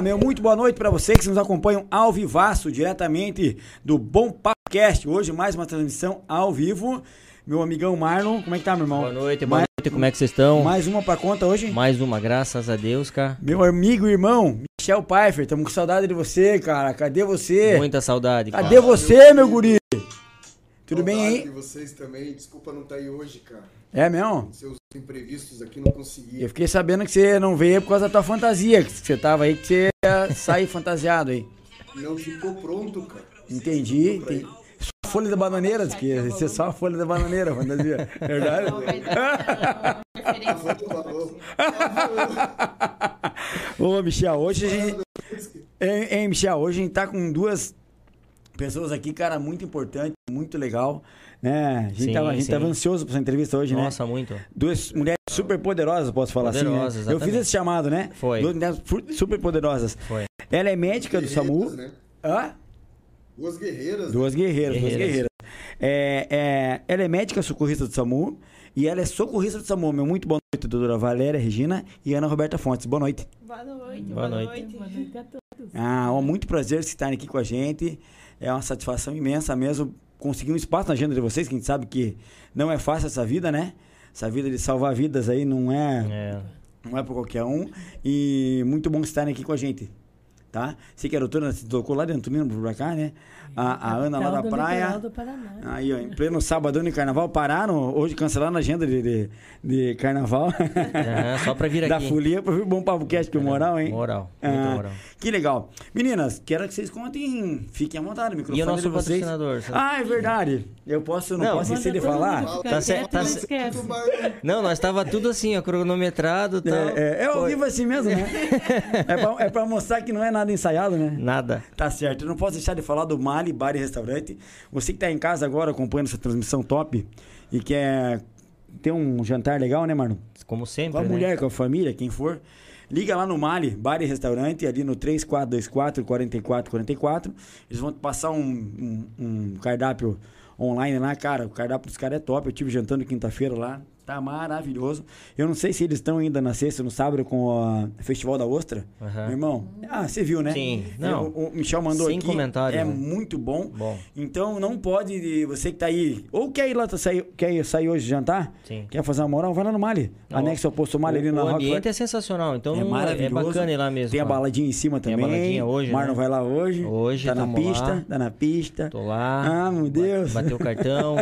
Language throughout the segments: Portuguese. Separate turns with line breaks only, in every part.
meu muito boa noite para vocês que nos acompanham ao vivaço, diretamente do Bom Podcast. Hoje mais uma transmissão ao vivo. Meu amigão Marlon, como é que tá, meu irmão?
Boa noite, boa
mais,
noite, como é que vocês estão?
Mais uma pra conta hoje?
Mais uma, graças a Deus, cara.
Meu amigo e irmão, Michel Pfeiffer, tamo com saudade de você, cara. Cadê você?
Muita saudade.
Cadê cara. você, meu guri? Tudo bem aí?
de vocês também. Desculpa não estar tá aí hoje, cara.
É mesmo?
Seus imprevistos aqui não consegui.
Eu fiquei sabendo que você não veio por causa da tua fantasia, que você tava aí, que você ia sair fantasiado aí.
Não ficou pronto, cara.
Entendi. entendi. Só folha da bananeira, que ia ser só a folha da bananeira, fantasia. Verdade? Ô, Michel, hoje a gente. Hein, hein, Michel, hoje a gente tá com duas pessoas aqui, cara, muito importante, muito legal. Né? A gente, sim, tava, a gente tava ansioso pra essa entrevista hoje,
Nossa,
né?
Nossa, muito.
Duas mulheres super poderosas, posso falar poderosas, assim. Né? Eu fiz esse chamado, né?
Foi.
Duas mulheres super poderosas.
Foi.
Ela é médica do SAMU.
Né?
Hã?
Duas guerreiras.
Duas guerreiras, guerreiras. duas guerreiras. É, é, ela é médica socorrista do SAMU e ela é socorrista do SAMU. Meu muito boa noite, doutora Valéria Regina e Ana Roberta Fontes. Boa noite.
Boa noite.
Boa, boa noite.
noite. Boa noite a todos.
Ah, ó, muito prazer estarem aqui com a gente. É uma satisfação imensa mesmo conseguir um espaço na agenda de vocês, que a gente sabe que não é fácil essa vida, né? Essa vida de salvar vidas aí não é,
é.
não é para qualquer um. E muito bom estarem aqui com a gente tá? Sei que a doutora se tocou lá de Antolino pra cá, né? A, a Ana lá da praia. Aí, ó, em pleno sábado de carnaval, pararam, hoje cancelaram a agenda de, de, de carnaval.
É, só pra vir aqui.
Da folia pra vir bom Pavo Cast, que é moral, hein?
Moral,
ah,
moral.
Que legal. Meninas, quero que vocês contem, fiquem à vontade, o microfone
e o nosso
de vocês.
patrocinador.
Ah, é verdade. Eu posso, não, não posso esquecer de falar?
Tá certo, tá Não, nós tava tudo assim, ó, cronometrado e tal.
É, é, é ao vivo assim mesmo, né? é, pra, é pra mostrar que não é nada ensaiado, né?
Nada.
Tá certo. Eu não posso deixar de falar do Mali Bar e Restaurante. Você que tá em casa agora acompanhando essa transmissão top e quer ter um jantar legal, né, mano?
Como sempre.
Com a
né?
mulher, com a família, quem for. Liga lá no Mali, Bar e Restaurante, ali no 3424 4444. Eles vão te passar um, um, um cardápio online lá, cara. O cardápio dos caras é top. Eu tive jantando quinta-feira lá. Tá maravilhoso. Eu não sei se eles estão ainda na sexta, no sábado, com o Festival da Ostra.
Uhum.
Meu irmão, ah, você viu, né?
Sim. Não.
O, o Michel mandou
Sem
aqui.
comentário.
É
né?
muito bom.
Bom.
Então não pode, você que tá aí, ou quer ir lá, sair, quer sair hoje jantar,
Sim.
quer fazer uma moral, vai lá no Mali.
Não.
Anexo ao posto Mali ali na
O
Rock,
ambiente
vai...
é sensacional, então
é, maravilhoso.
é bacana ir lá mesmo.
Tem a baladinha em cima
Tem
também.
a baladinha hoje,
Marlon
né?
vai lá hoje.
Hoje,
tá na pista,
lá.
tá na pista.
Tô lá.
Ah, meu Deus.
Bateu o cartão.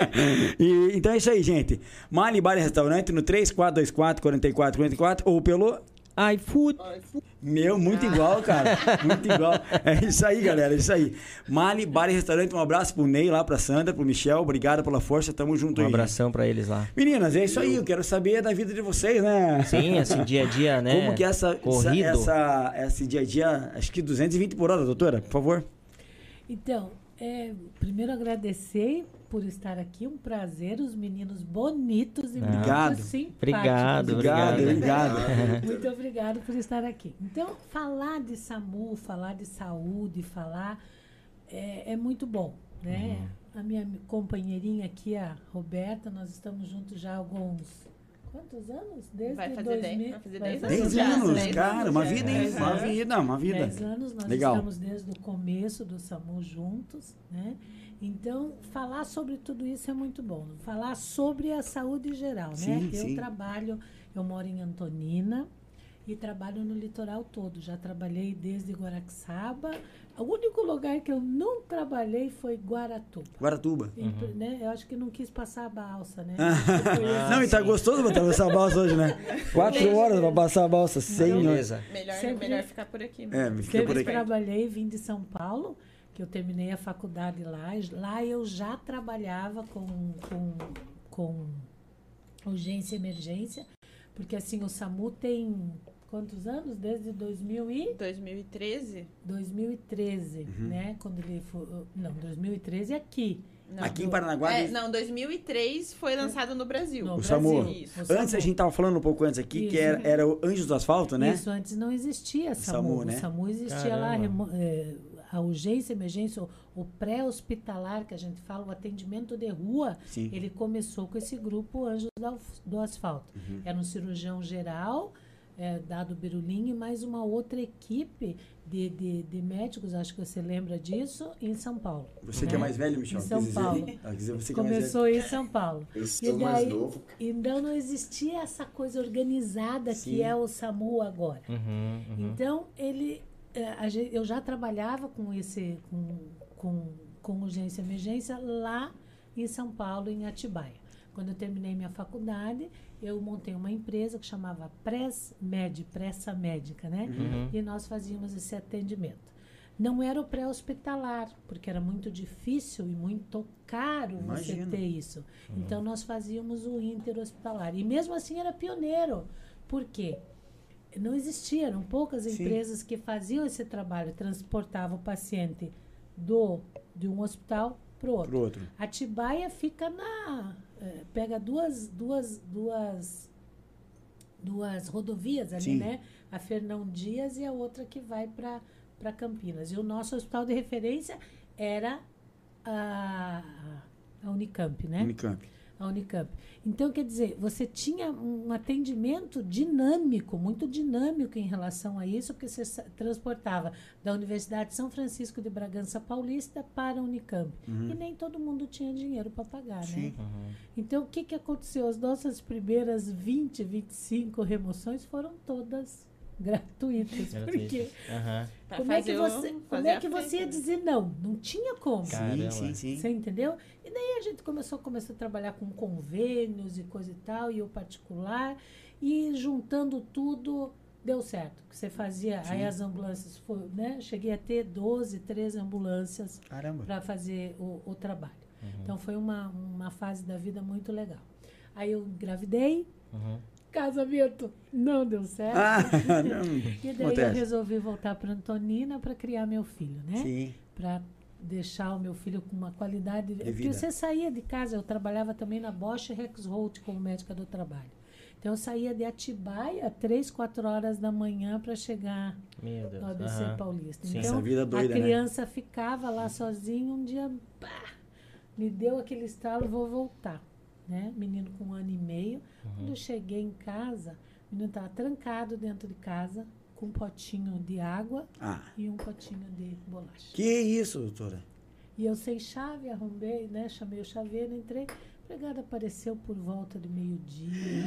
e, então é isso aí, gente. Mali Bar e Restaurante no 3424 4444 ou pelo
iFood.
meu, muito igual, cara. Muito igual. É isso aí, galera. É isso aí. Mali, Bar e Restaurante. Um abraço pro Ney lá, pra Sandra, pro Michel. Obrigado pela força. Tamo junto
Um
aí.
abração pra eles lá.
Meninas, é isso aí. Eu quero saber da vida de vocês, né?
Sim, esse dia a dia, né?
Como que é essa,
Corrido.
essa, essa, esse dia a dia, acho que 220 por hora, doutora, por favor.
Então, é, primeiro agradecer por estar aqui, um prazer, os meninos bonitos e
Ah.
Obrigado.
muito simpáticos.
Obrigado,
Obrigado,
obrigado.
obrigado.
Muito obrigado por estar aqui. Então, falar de SAMU, falar de saúde, falar é, é muito bom, né?
Uhum.
A minha companheirinha aqui, a Roberta, nós estamos juntos já há alguns quantos anos? Desde
Vai fazer
2000,
dez- vai fazer
vai
dez
fazer
10
já,
anos,
dez
cara.
anos
Uma vida, hein? Uma
anos.
vida, uma vida.
10 anos, nós
Legal.
estamos desde o começo do SAMU juntos, né? Então, falar sobre tudo isso é muito bom. Falar sobre a saúde geral, né?
Sim,
eu
sim.
trabalho, eu moro em Antonina e trabalho no litoral todo. Já trabalhei desde Guaraxaba. O único lugar que eu não trabalhei foi Guaratuba.
Guaratuba.
E, né, eu acho que não quis passar a balsa, né?
Não, e tá gostoso botar essa balsa hoje, né? Quatro horas pra passar a balsa, sem
Beleza.
Melhor,
Sempre-
melhor ficar por aqui.
É,
mesmo.
fica por aqui.
trabalhei, vim de São Paulo, que eu terminei a faculdade lá. Lá eu já trabalhava com, com, com urgência e emergência, porque assim, o SAMU tem quantos anos? Desde 2000 e
2013?
2013, né? Quando ele foi, não, 2013 aqui.
Não,
Aqui em
do-
Paranaguá.
É, não, 2003 foi lançado no Brasil.
No
O
Brasil.
SAMU.
Isso.
O
Antes a
SAMU.
gente tava falando um pouco antes aqui, que
Isso.
era, era o Anjos do Asfalto, né?
Isso, antes não existia SAMU.
SAMU, né?
O SAMU existia lá,
Caramba.
remo- eh, a urgência, emergência, o, o pré-hospitalar, que a gente fala, o atendimento de rua,
Sim.
ele começou com esse grupo Anjos do Asfalto.
Uhum.
Era um cirurgião geral, é, Dado Berulim e mais uma outra equipe de, de, de médicos, acho que você lembra disso, em São Paulo.
Você
né?
que é mais velho, Michel.
Em São
dizer-
Paulo.
Ah, dizer, você que é mais velho.
Começou em São Paulo.
Eu
E
sou mais
daí-
novo, cara.
Então não existia essa coisa organizada
Sim.
que é o SAMU agora.
Uhum, uhum.
Então, ele, eu já trabalhava com esse, com, com, com urgência e emergência lá em São Paulo, em Atibaia. Quando eu terminei minha faculdade, eu montei uma empresa que chamava Press Med, Pressa Médica, né?
Uhum.
E nós fazíamos esse atendimento. Não era o pré-hospitalar, porque era muito difícil e muito caro
Imagino.
você ter isso. Então nós fazíamos o interhospitalar. E mesmo assim era pioneiro. Por quê? Não existia, eram poucas
Sim.
empresas que faziam esse trabalho, transportavam o paciente do de um hospital para o outro.
Pro outro.
Atibaia fica na. eh, pega duas, duas, duas, duas rodovias ali,
Sim.
né? A Fernão Dias e a outra que vai para Campinas. E o nosso hospital de referência era a, a Unicamp, né?
Unicamp.
A Unicamp. Então, quer dizer, você tinha um atendimento dinâmico, muito dinâmico em relação a isso, porque você transportava da Universidade de São Francisco de Bragança Paulista para a Unicamp. E nem todo mundo tinha dinheiro para pagar, né?
Sim.
Uhum.
Então, o que, que aconteceu? As nossas primeiras 20, 25 remoções foram todas gratuitas. Porque.
Pra
como é que você, como é que você ia
né?
dizer não? Não tinha como.
Caramba.
Sim, sim,
Você
sim.
entendeu? E daí a gente começou, começou a trabalhar com convênios e coisa e tal, e o particular, e juntando tudo, deu certo. Você fazia, aí as ambulâncias, foi, né? Cheguei a ter 12, 13 ambulâncias para fazer o, o trabalho. Então foi uma, uma fase da vida muito legal. Aí eu engravidei,
Uhum.
Casamento não deu certo.
Ah, não.
e daí eu
acontece.
resolvi voltar para Antonina para criar meu filho, né?
Sim.
para deixar o meu filho com uma qualidade. Porque
vida.
você saía de casa, eu trabalhava também na Bosch Rexroth como médica do trabalho. Então eu saía de Atibaia três, quatro horas da manhã para chegar no ABC
Aham.
Paulista.
Sim.
Então
Essa vida doida,
a
né?
criança ficava lá sozinha, um dia pá, me deu aquele estalo, vou voltar. Né? Menino com um ano e meio. Quando eu cheguei em casa, o menino estava trancado dentro de casa, com um potinho de água
Ah,
e um potinho de bolacha.
que isso, doutora?
E eu sem chave, arrombei, né? Chamei o chaveiro, entrei. A empregada apareceu por volta de meio-dia.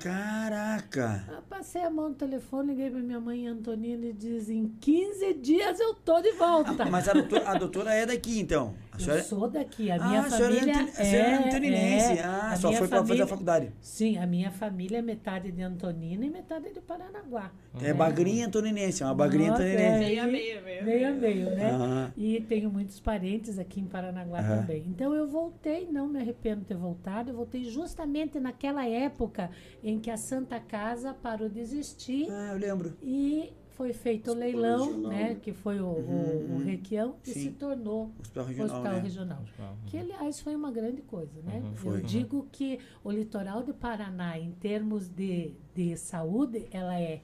Caraca.
Ah, Passei a mão no telefone, liguei pra minha mãe Antonina e diz: em 15 dias eu tô de volta.
Ah, mas a doutora, a doutora é daqui, então. A senhora...
Eu sou daqui, a minha
ah,
família
é, antoni- a senhora é antoninense.
é,
ah,
a
só
minha
foi pra fazer
família-
a faculdade.
Sim, a minha família é metade de Antonina e metade de Paranaguá.
É bagrinha antoninense, é uma bagrinha
Nossa,
antoninense.
Meio a meio, meio
Meio a
meio.
né? E tenho muitos parentes aqui em Paranaguá também. Então eu voltei, não me arrependo de ter voltado. Eu voltei justamente naquela época em que a Santa Casa parou de existir
Ah, eu lembro.
e foi feito o leilão,
regional,
né?
né?
Que foi o, o,
Uhum,
o Requião, e
sim.
se tornou
Hospital
o
regional,
Hospital
né?
Regional.
Uhum.
Que, aliás, foi uma grande coisa, né?
Uhum,
foi.
Eu digo que o litoral do Paraná, em termos de, de saúde, ela é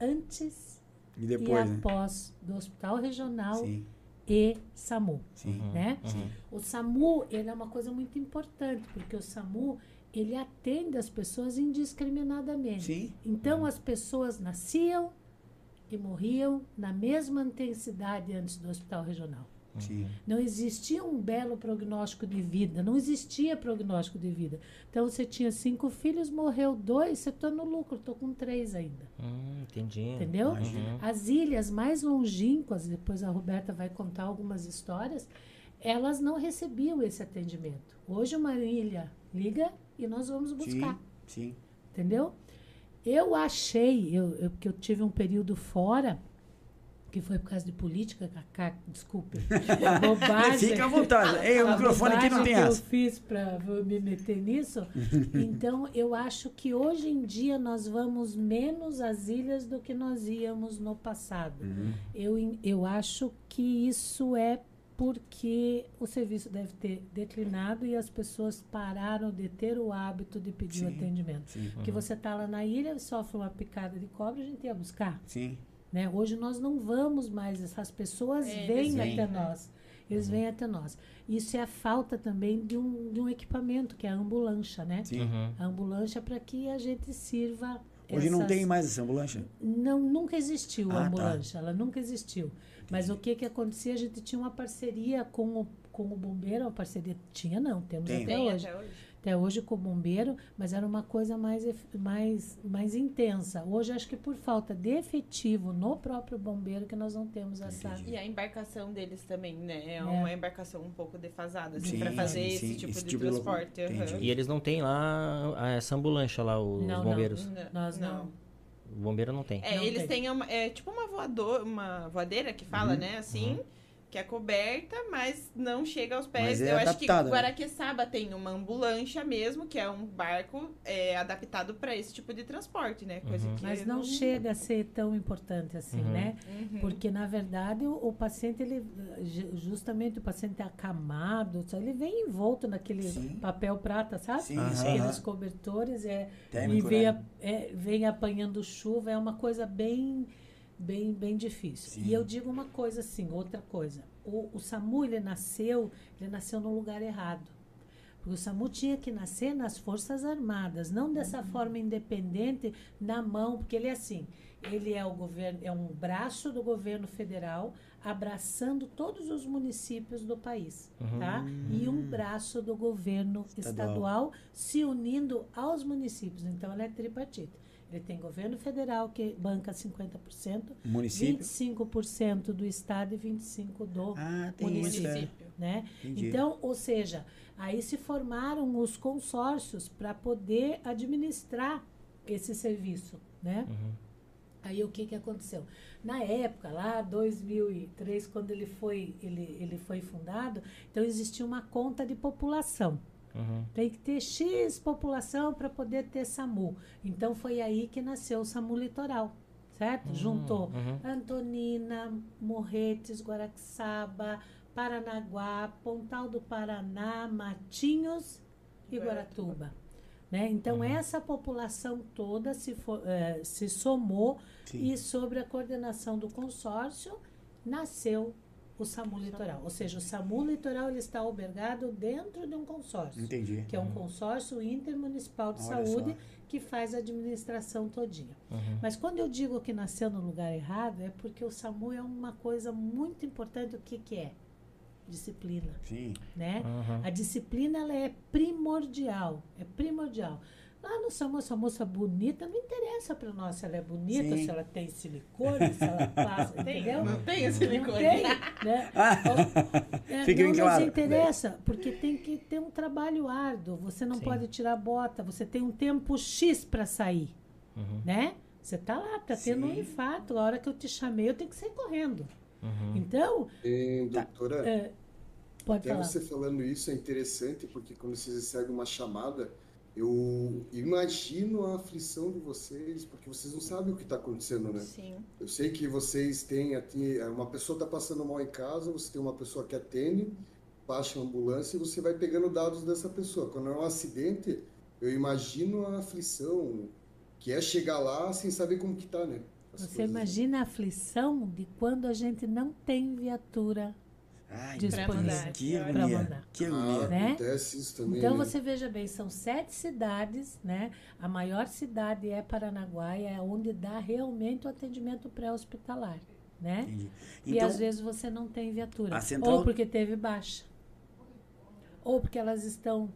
antes
E
e
depois, né?
após do Hospital Regional
Sim,
e SAMU,
sim.
né?
Uhum.
O SAMU, ele é uma coisa muito importante, porque o SAMU, ele atende as pessoas indiscriminadamente.
Sim.
Então, as pessoas nasciam e morriam na mesma intensidade antes do Hospital Regional.
Sim.
Não existia um belo prognóstico de vida, não existia prognóstico de vida. Então, você tinha cinco filhos, morreu dois, você está no lucro, estou com três ainda.
Hum, entendi.
Entendeu?
Uhum.
As ilhas mais longínquas, depois a Roberta vai contar algumas histórias, elas não recebiam esse atendimento. Hoje uma ilha liga e nós vamos buscar,
Sim. Sim.
entendeu? Eu achei, eu, eu, porque eu tive um período fora, que foi por causa de política, Cacá, desculpe, bobagem.
Fica à vontade. Ei, o microfone aqui não tem
que
essa.
eu fiz para me meter nisso. então, eu acho que hoje em dia nós vamos menos às ilhas do que nós íamos no passado.
Uhum.
Eu, eu acho que isso é porque o serviço deve ter declinado e as pessoas pararam de ter o hábito de pedir o
Sim.
atendimento.
Sim.
Porque você está lá na ilha, sofre uma picada de cobra, a gente ia buscar.
Sim.
Né? Hoje nós não vamos mais, essas pessoas
É,
vêm até
né?
nós. Eles vêm até nós. Isso é a falta também de um, de um equipamento, que é a ambulância, né?
Sim.
Uhum.
A ambulância para que a gente sirva
Hoje não
essas-
tem mais essa ambulância?
Não, nunca existiu
Ah,
a
tá.
ambulância, ela nunca existiu. Mas o que que acontecia? A gente tinha uma parceria com o, com o bombeiro, uma parceria tinha não, temos
Tem.
até
Tem
hoje.
até hoje.
Até hoje com o bombeiro, mas era uma coisa mais, mais, mais intensa. Hoje acho que por falta de efetivo no próprio bombeiro que nós não temos essa.
E a embarcação deles também, né? É,
É.
uma embarcação um pouco defasada, assim,
Sim,
pra fazer
sim,
esse
sim,
tipo
esse
de
tipo de
transporte.
Entendi.
E eles não têm lá ah, essa ambulância lá, os
Não, não.
bombeiros.
Nós não.
O bombeiro não tem.
É,
Não
eles
tem.
têm uma, é, tipo uma voador, uma voadeira que fala, né, assim, que é coberta, mas não chega aos pés.
Mas é
Eu acho que
né?
Guaraqueçaba tem uma ambulância mesmo, que é um barco é, adaptado para esse tipo de transporte, né? Coisa
Uhum.
que
Mas não chega a ser tão importante assim,
Uhum.
né?
Uhum.
Porque, na verdade, o, o paciente, ele, ju- justamente o paciente acamado, só ele vem envolto naquele
Sim.
papel prata, sabe?
Sim.
Aqueles cobertores, é, e vem,
né?
é, vem apanhando chuva, é uma coisa bem, bem, bem difícil.
Sim.
E eu digo uma coisa assim, outra coisa. O, o SAMU, ele nasceu, ele nasceu no lugar errado. Porque o SAMU tinha que nascer nas Forças Armadas, não dessa forma independente, na mão, porque ele é assim, ele é o governo, é um braço do governo federal abraçando todos os municípios do país, tá? E um braço do governo
Estadual.
estadual se unindo aos municípios. Então ela é tripartite. Ele tem governo federal que banca 50%,
Município?
25% do estado e 25% do
Ah, é.
município.
né?
Entendi.
Então, ou seja, aí se formaram os consórcios para poder administrar esse serviço, né? Aí o que que aconteceu? Na época, lá 2003, quando ele foi ele, ele foi fundado, então existia uma conta de população.
Uhum.
Tem que ter X população para poder ter SAMU. Então foi aí que nasceu o SAMU Litoral, certo? Juntou
uhum.
Antonina, Morretes, Guaraxaba, Paranaguá, Pontal do Paraná, Matinhos e Guaratuba. Né? Então, essa população toda se, fo- eh, se somou
Sim.
e, sobre a coordenação do consórcio, nasceu o SAMU Litoral. Ou seja, o SAMU Litoral ele está albergado dentro de um consórcio
Entendi.
que é um consórcio intermunicipal de
Olha
saúde
só.
que faz a administração todinha.
Uhum.
Mas quando eu digo que nasceu no lugar errado, é porque o SAMU é uma coisa muito importante. O que, que é? Disciplina,
Sim.
né?
Uhum.
A disciplina ela é primordial, é primordial. Lá no SAMU, essa moça bonita, não interessa para nós se ela é bonita,
Sim.
se ela tem silicone, se ela passa,
Tem,
entendeu?
não tem esse
Não
silicone.
tem, né? É,
Fique
não
claro.
nos interessa, porque tem que ter um trabalho árduo. Você não
Sim.
pode tirar bota, você tem um tempo X para sair,
Uhum.
né? Você tá lá, tá tendo um
Sim.
infarto, a hora que eu te chamei, eu tenho que sair correndo.
Uhum.
Então,
E, doutora,
é, pode
até
falar.
você falando isso é interessante, porque quando vocês recebem uma chamada, eu imagino a aflição de vocês, porque vocês não sabem o que está acontecendo, né?
Sim.
Eu sei que vocês têm aqui, uma pessoa está passando mal em casa, você tem uma pessoa que atende, baixa a ambulância e você vai pegando dados dessa pessoa. Quando é um acidente, eu imagino a aflição, que é chegar lá sem saber como que tá, né? As
Você
coisas.
imagina a aflição de quando a gente não tem viatura.
Ai,
Disponível.
que agonia.
mandar.
Que
Ah,
agonia.
né?
acontece isso também,
Então
né?
você veja bem, são sete cidades, né? A maior cidade é Paranaguá, é onde dá realmente o atendimento pré-hospitalar, né?
Entendi.
E
Então,
às vezes você não tem viatura.
central-
Ou porque teve baixa. Ou porque elas estão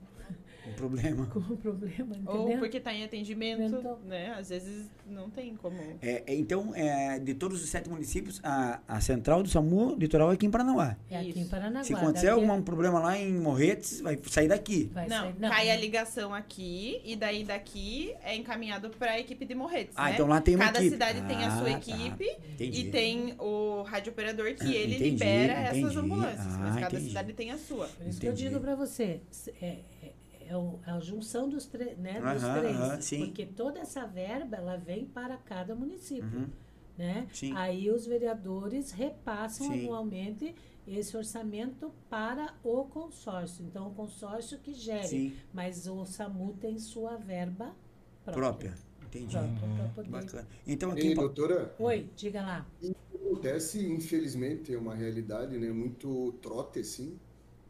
um problema.
com problema,
Ou
entendeu?
porque tá em atendimento,
Então-
né? Às vezes não tem como.
É, é, então, é, de todos os sete municípios, a, a central do SAMU litoral é aqui em Paranaguá.
É aqui em. Paranaguá.
Se acontecer
daqui-
algum problema lá em Morretes, vai sair daqui.
vai
Não,
sair-
cai a ligação aqui e daí daqui é encaminhado para a equipe de Morretes,
Ah,
né?
então lá tem uma
Cada
equipe.
cidade tem a
Ah,
sua
tá.
equipe
Entendi.
e tem o radiooperador que ele
Entendi,
libera essas
entendi.
ambulâncias, mas
Ah,
é
cada
entendi.
cidade tem a sua.
Por isso que eu digo para você, é, é, o- é a junção dos, tre- né, dos três.
sim.
Porque toda essa verba, ela vem para cada município.
Uhum.
né?
Sim.
Aí os vereadores repassam
Sim.
anualmente esse orçamento para o consórcio. Então, o consórcio que gere,
Sim,
mas o SAMU tem sua verba própria.
própria. Entendi.
Própria pra poder-
Bacana. Então, aqui
E, doutora,
Oi, diga lá.
acontece, infelizmente, é uma realidade, né? Muito trote, assim.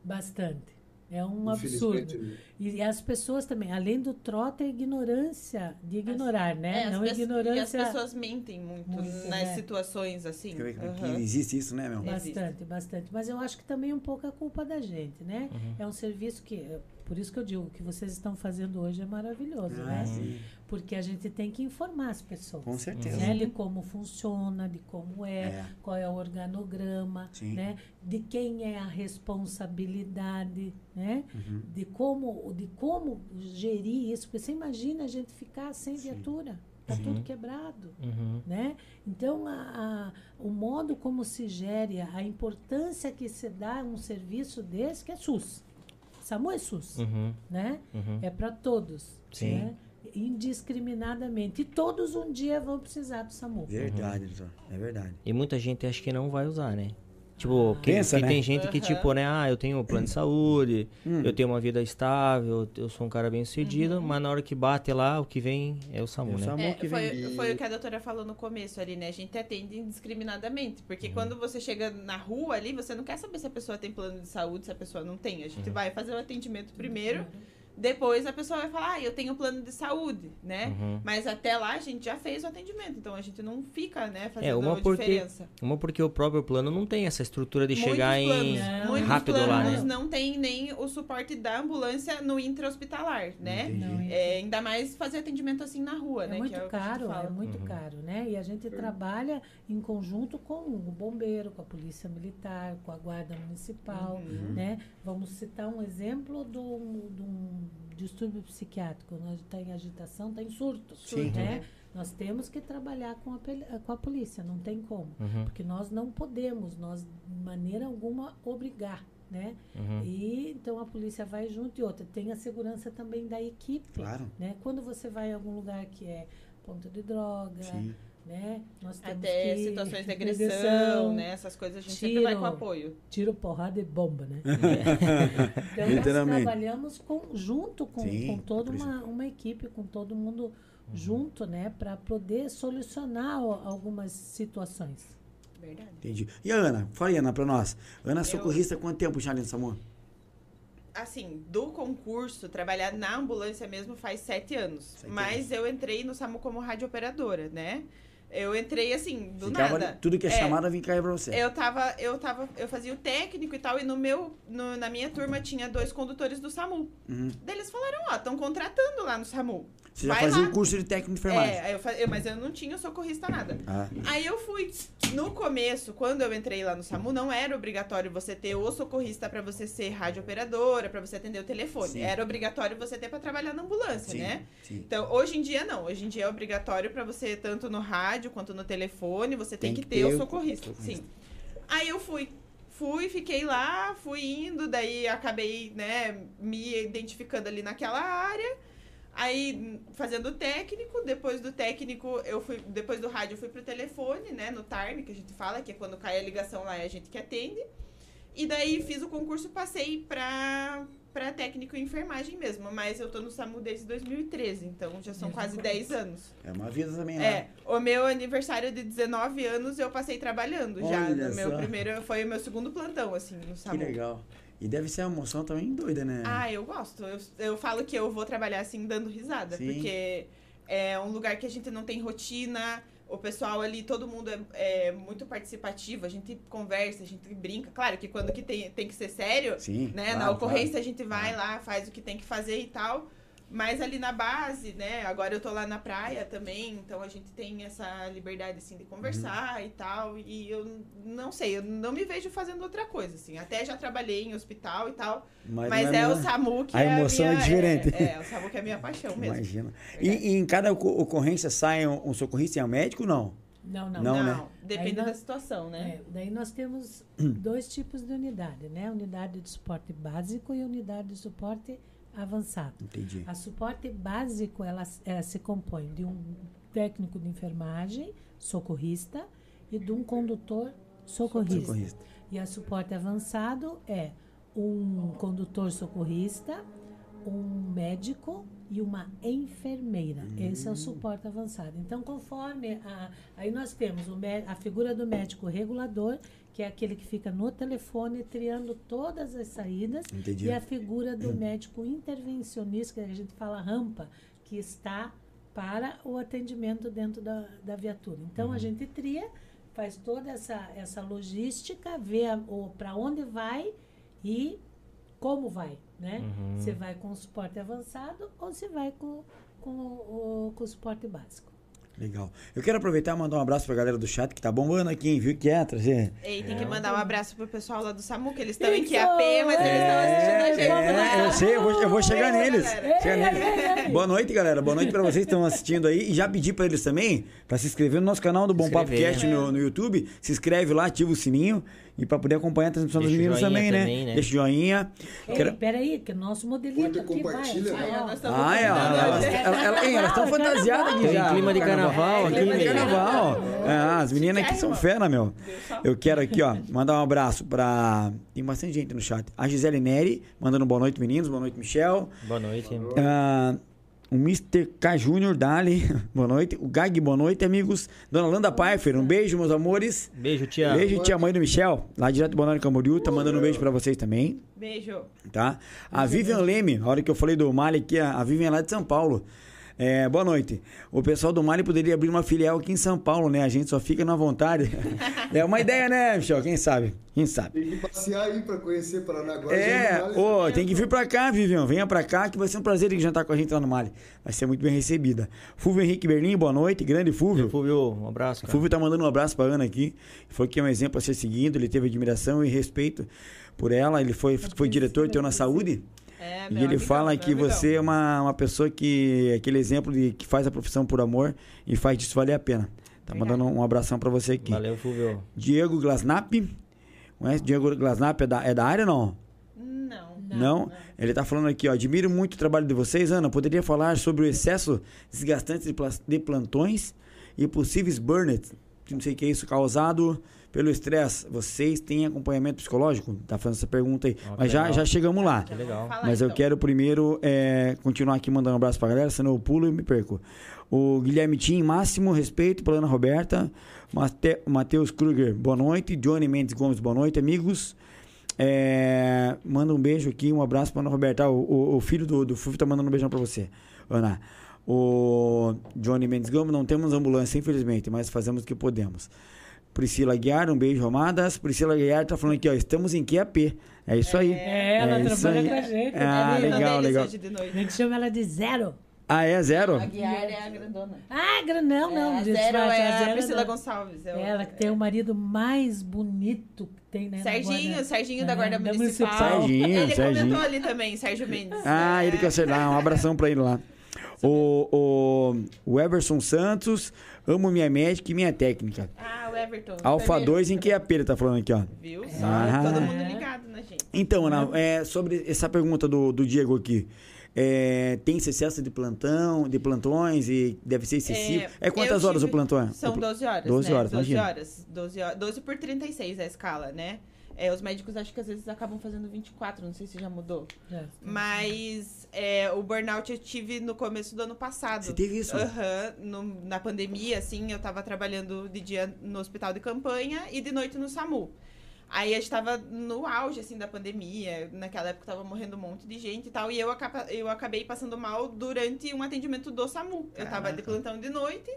Bastante. É um absurdo.
Infelizmente,
E as pessoas também, além do trote, é ignorância de ignorar, né?
É, as
Não
pe- E as
ignorância.
pessoas mentem muito,
Muito,
nas
né?
situações assim.
Que, que
Aham.
existe isso, né, meu?
Bastante, bastante. Mas eu acho que também um pouco é culpa da gente, né?
Uhum.
É um serviço que, por isso que eu digo, o que vocês estão fazendo hoje é maravilhoso,
Ah,
né?
sim.
Porque a gente tem que informar as pessoas.
Com certeza.
Né? De como funciona, de como é,
É.
qual é o organograma,
Sim.
né? De quem é a responsabilidade, né?
Uhum.
De como, de como gerir isso. Porque você imagina a gente ficar sem viatura. Tá tudo quebrado
Uhum.
né? Então, a, a- o modo como se gere, a importância que se dá a um serviço desse, que é SUS. SAMU é SUS,
Uhum.
né?
Uhum.
É para todos,
Sim.
né? Indiscriminadamente. E todos um dia vão precisar do SAMU.
Verdade, doutor. É verdade.
E muita gente acha que não vai usar, né? Tipo, que,
Pensa,
que
né?
tem gente que,
Aham.
tipo, né? Ah, eu tenho um plano de saúde,
Hum.
eu tenho uma vida estável, eu sou um cara bem sucedido, mas na hora que bate lá, o que vem é o SAMU,
É o
né?
SAMU.
É,
que
foi,
vem.
foi o que a doutora falou no começo ali, né? A gente atende indiscriminadamente. Porque quando você chega na rua ali, você não quer saber se a pessoa tem plano de saúde, se a pessoa não tem. A gente vai fazer o atendimento primeiro, depois a pessoa vai falar, ah, eu tenho plano de saúde, né?
Uhum.
Mas até lá a gente já fez o atendimento, então a gente não fica, né, fazendo
uma porque-
diferença.
Uma porque o próprio plano não tem essa estrutura de
Muitos
chegar
planos,
em
Não.
muitos
rápido lá,
planos
né?
não tem nem o suporte da ambulância no intra-hospitalar, né?
Não,
É, ainda mais fazer atendimento assim na rua,
É
né?
muito
que é
caro, é muito caro, né? E a gente trabalha em conjunto com o bombeiro, com a polícia militar, com a guarda municipal,
Uhum.
né? Vamos citar um exemplo de um, de um distúrbio psiquiátrico. Nós está em agitação, está em surto,
Sim.
né? Nós temos que trabalhar com a, com a polícia, não tem como.
Uhum.
Porque nós não podemos, nós de maneira alguma obrigar, né?
Uhum.
E então a polícia vai junto e outra. Tem a segurança também da equipe.
Claro.
Né? Quando você vai em algum lugar que é ponto de droga,
Sim.
Né? Nós temos
Até
que-
situações de
agressão,
agressão, né? Essas coisas a gente sempre vai
tiro.
com apoio.
Tiro, porrada e bomba, né? então nós
Literalmente.
trabalhamos com, junto com,
Sim,
com toda uma, uma equipe, com todo mundo junto, né? Para poder solucionar algumas situações.
Verdade.
Entendi. E a Ana? Fala aí, Ana, pra nós. Ana é socorrista há quanto tempo já no SAMU?
Assim, do concurso, trabalhar na ambulância mesmo faz sete anos.
Sete
Mas eu entrei no SAMU como radiooperadora, né? Eu entrei assim, do
Ficava
nada.
tudo que é,
É.
chamada vem cair pra você.
Eu tava, eu tava, eu fazia o técnico e tal, e no meu, no- na minha turma tinha dois condutores do SAMU.
Uhum.
Daí eles falaram, ó, estão contratando lá no SAMU.
Você já
Vai
fazia
lá.
o curso de técnico de enfermagem.
É, eu, fa- eu- mas eu não tinha socorrista nada.
Ah,
Aí eu fui. No começo, quando eu entrei lá no SAMU, não era obrigatório você ter o socorrista pra você ser radiooperadora, pra você atender o telefone.
Sim.
Era obrigatório você ter pra trabalhar na ambulância,
sim,
né?
sim.
Então, hoje em dia não. Hoje em dia é obrigatório pra você, tanto no rádio quanto no telefone, você tem, que, ter, o socorrista.
socorrista.
Sim. Aí eu fui. Fui, fiquei lá, fui indo, daí acabei, né, me identificando ali naquela área. Aí, fazendo o técnico, depois do técnico, eu fui, depois do rádio, eu fui pro telefone, né, no TARM, que a gente fala, que é quando cai a ligação lá, é a gente que atende. E daí fiz o concurso, passei pra, pra técnico em enfermagem mesmo, mas eu tô no SAMU desde 2013, então já são quase
o
10 anos.
É uma vida também,
É,
né?
o meu aniversário de 19 anos eu passei trabalhando já.
Olha
No meu
só.
primeiro, foi o meu segundo plantão, assim, no
Que
SAMU.
legal. E deve ser uma emoção também doida, né?
Ah, eu gosto. Eu, eu falo que eu vou trabalhar assim, dando risada.
Sim.
Porque é um lugar que a gente não tem rotina. O pessoal ali, todo mundo é, é muito participativo. A gente conversa, a gente brinca. Claro que quando que tem, tem que ser sério,
Sim.
né?
claro,
na ocorrência
claro.
a gente vai lá, faz o que tem que fazer e tal. Mas ali na base, né? Agora eu tô lá na praia também, então a gente tem essa liberdade, assim, de conversar
Uhum.
e tal. E eu não sei, eu não me vejo fazendo outra coisa, assim. Até já trabalhei em hospital e tal.
Mas,
Mas
não
é, o
mesmo-
SAMU que
a
é
emoção
a
é
minha,
diferente.
É, é, o SAMU que é a minha paixão mesmo.
Imagina. E, e em cada oco- ocorrência sai um, um socorrista e um médico, não?
Não, não.
Não,
Não,
né?
depende
nós-
da situação, né?
É, daí nós temos dois tipos de unidade, né? Unidade de suporte básico e unidade de suporte avançado.
Entendi.
A suporte básico, ela, ela se compõe de um técnico de enfermagem, socorrista, e de um condutor socorrista.
Socorrista.
E a suporte avançado é um condutor socorrista, um médico e uma enfermeira. Esse é o suporte avançado. Então, conforme a, aí nós temos o a figura do médico regulador, que é aquele que fica no telefone triando todas as saídas,
Entendi.
e a figura do médico intervencionista, que a gente fala rampa, que está para o atendimento dentro da, da viatura. Então, a gente tria, faz toda essa, essa logística, vê para onde vai e como vai, né?
Uhum.
Se vai com o suporte avançado ou se vai com, com, o, com o suporte básico.
Legal. Eu quero aproveitar e mandar um abraço pra galera do chat que tá bombando aqui, hein? Viu que é, trazer.
E tem
É.
que mandar um abraço pro pessoal lá do SAMU, que eles estão em
Isso!
QAP, mas eles estão assistindo a gente.
É,
né?
eu sei, eu vou, eu vou chegar
Beijo,
neles. Chegar neles. Boa noite, galera. Boa noite pra vocês que estão assistindo aí. E já pedi pra eles também pra se inscrever no nosso canal do Bom Papo. Cast no, no YouTube. Se inscreve lá, ativa o sininho. E pra poder acompanhar a transmissão dos
Deixa o
meninos
joinha
também, né?
também, né?
Deixa o joinha.
Ei,
Quero-
peraí, que o nosso modelito
Curta e
aqui vai.
compartilha, né?
estamos
Ah, é, elas
hoje.
elas estão
Carnaval,
fantasiadas aqui
Tem
já.
clima de carnaval aqui,
Clima de carnaval. Ah, as meninas aqui são fera, meu. Eu quero aqui, ó, mandar um abraço pra. Tem bastante gente no chat. A Gisele Neri, mandando boa noite, meninos. Boa noite, Michel.
Boa noite.
Ah, o Mr. K Júnior Dali, boa noite. O Gag, boa noite, amigos. Dona Landa Pfeiffer, um beijo, meus amores.
Beijo, tia.
Beijo, tia mãe do Michel, lá direto do Balneário Camboriú, tá mandando um beijo pra vocês também,
Beijo.
tá? A Vivian Leme, a hora que eu falei do Mali aqui, a a Vivian é lá de São Paulo. É, boa noite. O pessoal do Mali poderia abrir uma filial aqui em São Paulo, né? A gente só fica na vontade. É uma ideia, né, Michel? Quem sabe? Quem sabe?
Tem que passear aí pra conhecer Paraná. Agora
É, ô,
essa
tem que vir pra cá, Vivian. Venha pra cá que vai ser um prazer jantar com a gente lá no Mali. Vai ser muito bem recebida. Fúvio Henrique Berlim, boa noite. Grande Fúvio.
Fulvio, um abraço, cara.
Fúvio tá mandando um abraço pra Ana aqui. Falou que é um exemplo a ser seguido. Ele teve admiração e respeito por ela. Ele foi, foi diretor teu na saúde.
É,
E ele
amigão,
fala que
amigão.
você é uma, uma pessoa que. aquele exemplo de que faz a profissão por amor e faz disso valer a pena. Tá
Obrigada.
mandando um abração pra você aqui.
Valeu, Fulvio.
Diego Glasnap. Conhece Diego Glasnap? É da, é da área não?
Não.
Não? Ele tá falando aqui, ó. Admiro muito o trabalho de vocês, Ana. Poderia falar sobre o excesso desgastante de, plantões e possíveis burnouts, não sei o que é isso, causado pelo estresse. Vocês têm acompanhamento psicológico? Tá fazendo essa pergunta aí.
Que
Mas já,
legal.
já chegamos lá.
Que legal.
Mas eu
então.
quero primeiro é, continuar aqui mandando um abraço pra galera, senão eu pulo e me perco. O Guilherme Tim, máximo respeito pela Ana Roberta. Mate- Matheus Kruger, boa noite. Johnny Mendes Gomes, boa noite, amigos. É, manda um beijo aqui, um abraço pra Ana Roberta. Ah, O, o- o filho do, do Fufo tá mandando um beijão pra você, Ana. O Johnny Mendes Gomes, não temos ambulância, infelizmente, mas fazemos o que podemos. Priscila Guiar, um beijo, amadas. Priscila Guiar tá falando aqui, ó, estamos em QAP. É isso aí.
É, ela
isso
trabalha
aí.
com a gente.
Ah,
né?
Legal, legal.
A gente chama ela de zero.
Ah, é zero?
A Guiar é a grandona.
Ah, gra- não, não.
É, a
diz-
Zero é a
Zero
Priscila
não.
Gonçalves. é o-
Ela que tem o marido mais bonito que tem, né?
Serginho,
guarda-
Serginho da
É,
Guarda
da
Municipal.
Municipal.
Serginho,
ele
Serginho.
comentou ali também, Sérgio Mendes.
Ah, ele que eu lá. Um abração pra ele lá. O, o, o Everson Santos, amo minha médica e minha técnica.
Ah, o Everton.
Alfa
também.
2 em QAP, ele tá falando aqui, ó.
Viu? Só
Ah.
todo mundo ligado na gente.
Então, Ana, é, sobre essa pergunta do, do Diego aqui. É, tem excesso de plantão, de plantões e deve ser excessivo. É, quantas
eu
horas
tive-
o plantão é?
São
O pl-
12 horas,
12
né?
horas,
12
imagina.
horas. 12 horas. 12 por 36 a escala, né? É, os médicos acho que às vezes acabam fazendo 24, não sei se já mudou.
É.
Mas é, o burnout eu tive no começo do ano passado.
Você teve isso?
Aham, no- na pandemia, assim, eu tava trabalhando de dia no hospital de campanha e de noite no SAMU. Aí a gente tava no auge, assim, da pandemia. Naquela época tava morrendo um monte de gente e tal. E eu, acaba- eu acabei passando mal durante um atendimento do SAMU. Eu tava de plantão de noite.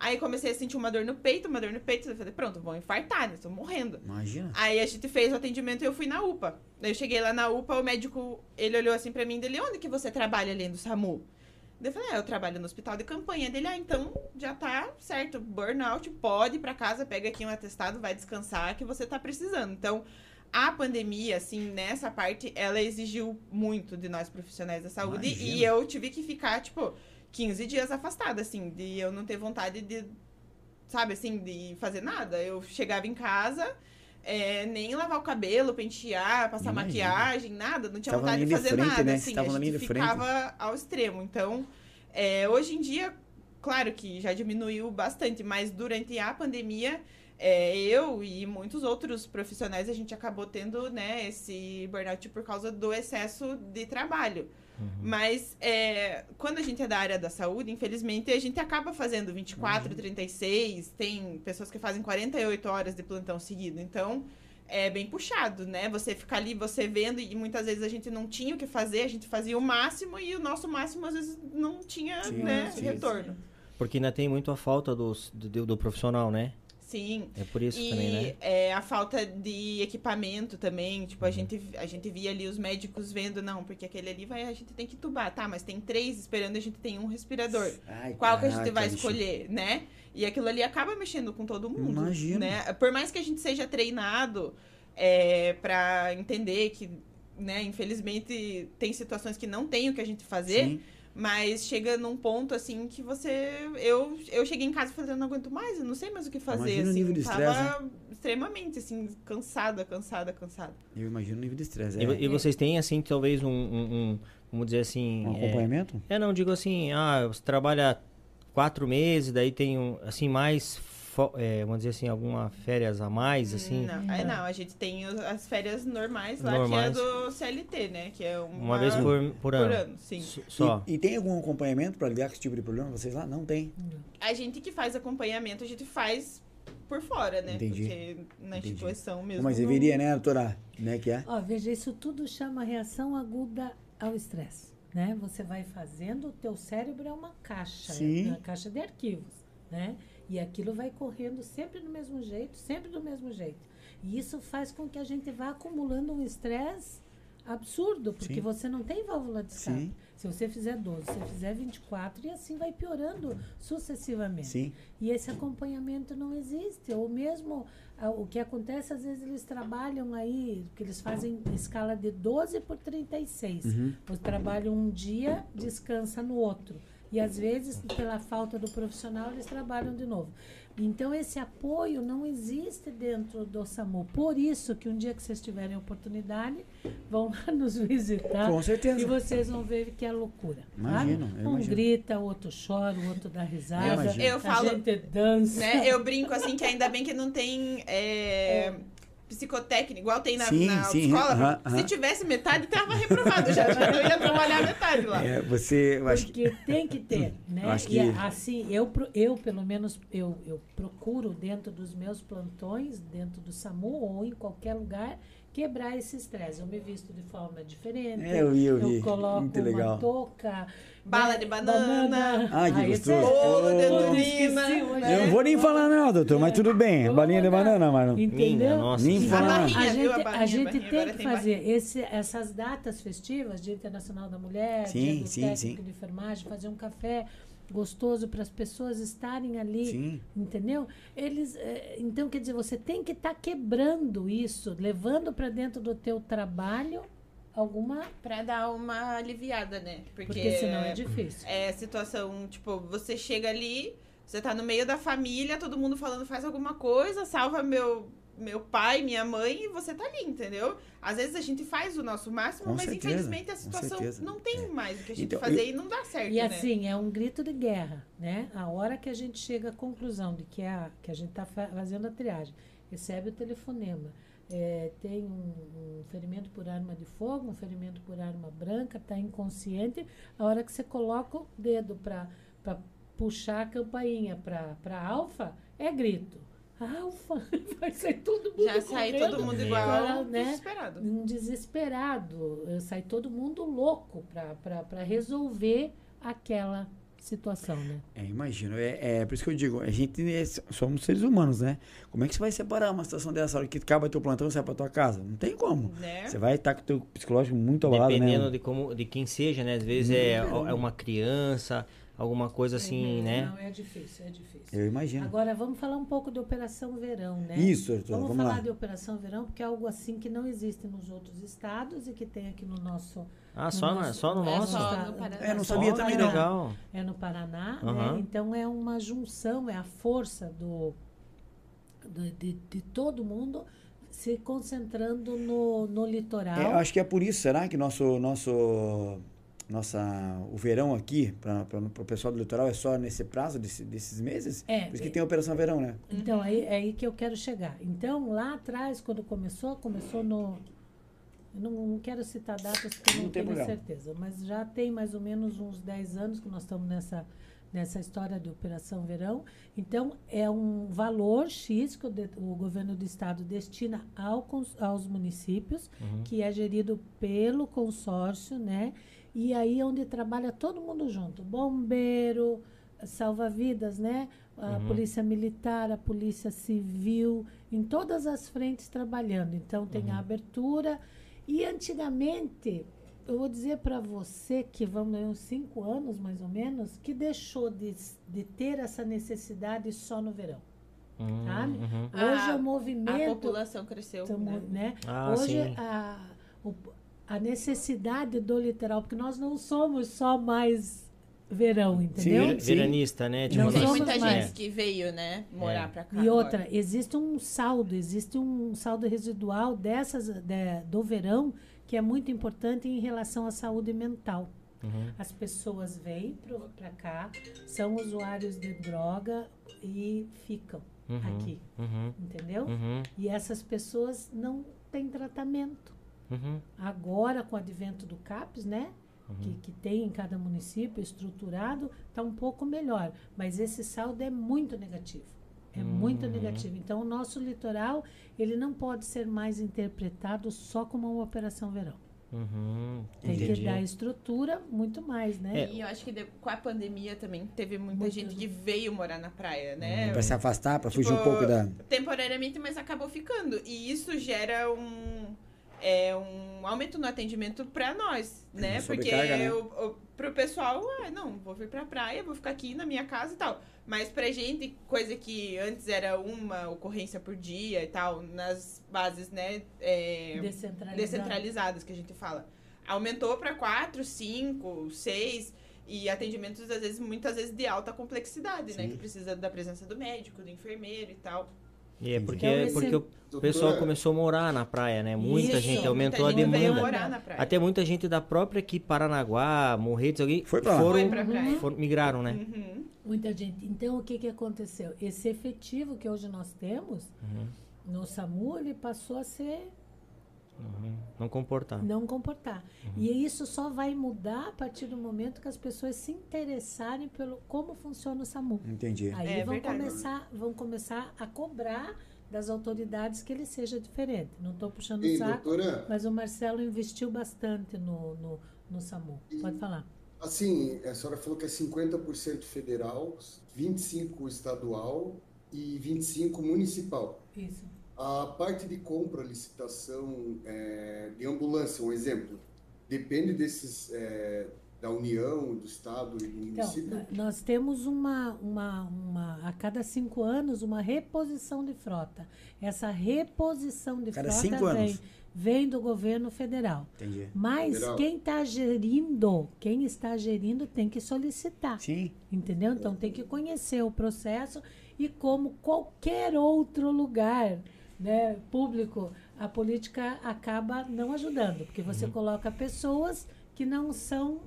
Aí comecei a sentir uma dor no peito, uma dor no peito. Eu falei, pronto, vou infartar, né? Tô morrendo.
Imagina.
Aí a gente fez o atendimento e eu fui na UPA. Daí eu cheguei lá na UPA, o médico, ele olhou assim pra mim dele, onde que você trabalha além do SAMU? Daí eu falei, ah, eu trabalho no hospital de campanha dele. Ah, então já tá certo, burnout, pode ir pra casa, pega aqui um atestado, vai descansar que você tá precisando. Então, a pandemia, assim, nessa parte, ela exigiu muito de nós profissionais da saúde.
Imagino.
E eu tive que ficar, tipo, 15 dias afastada, assim, de eu não ter vontade de, sabe, assim, de fazer nada. Eu chegava em casa, é, nem lavar o cabelo, pentear, passar
Imagino.
maquiagem, nada. Não tinha
Tava
vontade de
linha de
fazer
frente,
nada,
né?
assim.
Tava
a gente
de frente.
ficava ao extremo. Então, é, hoje em dia, claro que já diminuiu bastante, mas durante a pandemia, é, eu e muitos outros profissionais, a gente acabou tendo, né, esse burnout por causa do excesso de trabalho. Mas é, quando a gente é da área da saúde, infelizmente, a gente acaba fazendo 24, 36, tem pessoas que fazem 48 horas de plantão seguido. Então, é bem puxado, né? Você ficar ali, você vendo, e muitas vezes a gente não tinha o que fazer, a gente fazia o máximo e o nosso máximo às vezes não tinha,
Sim,
né,
sim,
retorno.
Porque ainda tem muito a falta do, do profissional, né?
Sim.
É por isso
e
também, né?
é, a falta de equipamento também, tipo,
Uhum.
a, gente, a gente via ali os médicos vendo, não, porque aquele ali vai, a gente tem que tubar, tá, mas tem três esperando, a gente tem um respirador.
Ai,
Qual que a gente vai escolher, né? E aquilo ali acaba mexendo com todo mundo,
Imagino.
né? Por mais que a gente seja treinado é, para entender que, né, infelizmente tem situações que não tem o que a gente fazer,
Sim.
Mas chega num ponto assim que você. Eu, eu cheguei em casa e eu não aguento mais, eu não sei mais o que fazer.
Imagina o
assim,
nível de
tava
estresse,
extremamente assim, cansada, cansada, cansada.
Eu imagino o nível de estresse.
E,
É.
vo- e vocês têm, assim, talvez um, um- um- vamos dizer assim...
Um
é-
acompanhamento?
É, não, digo assim, ah, você trabalha quatro meses, daí tem, um, assim, mais, é, vamos dizer assim, alguma férias a mais, assim?
Não, é, não, a gente tem as férias normais lá,
Normais.
que é do CLT, né? Que é uma,
Uma vez por, por
por
ano.
ano, sim.
S- Só.
E, e tem algum acompanhamento para lidar com esse tipo de problema? Vocês lá? Não tem.
A gente que faz acompanhamento, a gente faz por fora, né?
Entendi.
Porque na
Entendi.
instituição mesmo.
Mas
não-
deveria, né, doutora? Né, que é?
Ó, veja, isso tudo chama reação aguda ao estresse, né? Você vai fazendo, o teu cérebro é uma caixa,
Sim.
é uma caixa de arquivos, né? E aquilo vai correndo sempre do mesmo jeito, sempre do mesmo jeito. E isso faz com que a gente vá acumulando um estresse absurdo, porque
Sim.
você não tem válvula de escape.
Sim.
Se você fizer 12, se você fizer 24, e assim vai piorando sucessivamente.
Sim.
E esse acompanhamento não existe. Ou mesmo ah, o que acontece, às vezes eles trabalham aí, que eles fazem escala de 12 por 36.
Uhum.
Trabalham um dia, descansa no outro. E às vezes, pela falta do profissional, eles trabalham de novo. Então, esse apoio não existe dentro do SAMU. Por isso que um dia que vocês tiverem oportunidade, vão lá nos visitar.
Com certeza.
E vocês vão ver que é loucura.
Imagino,
Um
imagino.
grita, o outro chora, o outro dá risada.
Eu.
Eu
a
falo-
gente dança.
né? Eu brinco assim que ainda bem que não tem é, psicotécnico, igual tem na,
Sim,
na
sim,
autoescola.
aham,
Se tivesse metade, tava reprovado já. Já não ia trabalhar metade lá.
É, você, eu acho que.
Porque tem que ter, né?
Eu acho
E
que-
assim, eu, pro- eu pelo menos, eu, eu procuro dentro dos meus plantões, dentro do SAMU ou em qualquer lugar, quebrar esse estresse. Eu me visto de forma diferente.
É, eu vi, eu vi.
coloco
Muito legal.
uma touca.
Bala de banana.
Ai, que gostoso.
Bolo de
hoje.
né?
Eu não vou nem falar não, doutor, mas tudo bem.
Vamos
Balinha de banana, mano.
Entendeu?
Nossa.
Nem
A
falar.
barrinha,
A gente,
A
a
barrinha,
gente
barrinha,
tem que
tem
fazer esse, essas datas festivas, Dia Internacional da Mulher,
Sim,
Dia do
sim,
Técnico
sim.
de Enfermagem, fazer um café gostoso para as pessoas estarem ali,
Sim.
entendeu? Eles, eh, então quer dizer, você tem que estar quebrando isso, levando para dentro do teu trabalho alguma,
Pra dar uma aliviada, né? Porque,
porque senão é difícil.
é situação, tipo, você chega ali, você tá no meio da família, todo mundo falando faz alguma coisa, salva meu, meu pai, minha mãe, e você tá ali, entendeu? Às vezes a gente faz o nosso máximo,
Com
mas
certeza,
infelizmente a situação não tem
É.
mais o que a gente
Então,
fazer
eu-
e não dá certo,
E
né?
assim, é um grito de guerra, né? A hora que a gente chega à conclusão de que a, que a gente está fazendo a triagem, recebe o telefonema, é, tem um, um ferimento por arma de fogo, um ferimento por arma branca, está inconsciente, a hora que você coloca o dedo para puxar a campainha para alfa, é grito. Alfa, vai sair todo mundo
Já sai
correndo.
todo mundo igual,
Para, né?
desesperado.
um desesperado. Sai todo mundo louco para resolver aquela situação, né?
É, imagino. É, é por isso que eu digo, a gente é- somos seres humanos, né? Como é que você vai separar uma situação dessa hora que acaba teu plantão e sai pra tua casa? Não tem como.
Né?
Você vai estar com o teu psicológico muito abalado,
Dependendo
né?
de como, de quem seja, né? Às vezes é, é uma criança, alguma coisa assim, né?
Não, é difícil, é difícil.
Eu imagino.
Agora vamos falar um pouco de Operação Verão, né?
Isso, Arthur,
Vamos,
vamos
falar
lá.
de Operação Verão, porque é algo assim que não existe nos outros estados e que tem aqui no nosso.
Ah, só, na, só no
é
nosso?
só no Paraná.
É, não sabia
no
também, não.
Paraná.
legal.
É no Paraná,
Aham.
né? Então é uma junção, é a força do, do- de, de todo mundo se concentrando no, no litoral.
É, eu acho que é por isso, será que nosso, nosso nossa o verão aqui para o pessoal do litoral é só nesse prazo desse, desses meses?
É,
Por isso que
é.
tem a operação verão, né?
Então, aí, é aí que eu quero chegar. Então, lá atrás, quando começou, começou no. Não, não quero citar datas porque eu
Não
não, tenho
problema.
certeza, mas já tem mais ou menos uns 10 anos que nós estamos nessa, nessa história de Operação Verão. Então, é um valor X que o, de- o governo do estado destina ao, aos municípios, que é gerido pelo consórcio, né? E aí é onde trabalha todo mundo junto. Bombeiro, salva-vidas, né? A polícia militar, a polícia civil, em todas as frentes trabalhando. Então tem a abertura. E antigamente, eu vou dizer para você que vamos uns cinco anos mais ou menos, que deixou de, de ter essa necessidade só no verão.
Hum,
Sabe?
uhum.
Hoje
A-
o movimento.
A população cresceu.
Tamo,
né?
né?
Ah,
Hoje
sim.
a, o- a necessidade do litoral, porque nós não somos só mais verão, entendeu?
Ver- Veranista, né?
Não
nós-
Tem
somos
muita
mais.
gente que veio, né, morar
É.
pra cá.
E
agora.
outra, existe um saldo, existe um saldo residual dessas de- do verão que é muito importante em relação à saúde mental.
Uhum.
As pessoas vêm para cá, são usuários de droga e ficam
Uhum.
aqui,
Uhum.
entendeu?
Uhum.
E essas pessoas não têm tratamento.
Uhum.
Agora, com o advento do CAPES, né? Que, que tem em cada município estruturado, está um pouco melhor. Mas esse saldo é muito negativo. É muito negativo. Então, o nosso litoral, ele não pode ser mais interpretado só como uma operação verão.
Uhum.
Tem
Entendi.
que dar estrutura muito mais, né?
É.
E eu acho que de- com a pandemia também teve muita
Muito.
gente que veio morar na praia, né?
Para se afastar, para fugir um
Tipo,
pouco da.
Temporariamente, mas acabou ficando. E isso gera um, é, um aumento no atendimento pra nós, né?
Uma
Porque
né?
o, o, pro pessoal, ah, não, vou vir pra praia, vou ficar aqui na minha casa e tal. Mas pra gente, coisa que antes era uma ocorrência por dia e tal, nas bases, né? é, descentralizadas que a gente fala. Aumentou para quatro, cinco, seis e atendimentos às vezes muitas vezes de alta complexidade, né,
Sim.
que precisa da presença do médico, do enfermeiro e tal.
E é porque,
Então, esse-
porque o
Doutora,
pessoal começou a morar na praia, né? Muita
Isso,
gente, aumentou
muita
a
gente veio
demanda.
morar na praia.
Até muita gente da própria aqui, Paranaguá, Morretes, alguém
Foi pra
foram,
Foi pra praia.
foram- migraram, né?
Uhum.
Muita gente. Então, o que, que aconteceu? Esse efetivo que hoje nós temos no SAMU, ele passou a ser
Uhum. Não comportar.
não comportar. E isso só vai mudar a partir do momento que as pessoas se interessarem pelo como funciona o SAMU.
Entendi.
Aí
É
vão,
verdade.
começar, vão começar a cobrar das autoridades que ele seja diferente. Não estou puxando o
E,
saco,
doutora,
mas o Marcelo investiu bastante no, no, no SAMU. Pode falar.
assim, a senhora falou que é 50% federal, 25% estadual e 25% municipal.
Isso.
A parte de compra, licitação é, de ambulância, um exemplo, depende desses é, da União, do Estado e do
Então,
município?
nós temos uma, uma, uma, a cada cinco anos, uma reposição de frota. Essa reposição de
Cada
frota
cinco
vem,
anos.
vem do governo federal.
Entendi.
Mas
Federal.
quem está gerindo, quem está gerindo tem que solicitar.
Sim.
Entendeu? Então tem que conhecer o processo e como qualquer outro lugar né, público, a política acaba não ajudando, porque você coloca pessoas que não são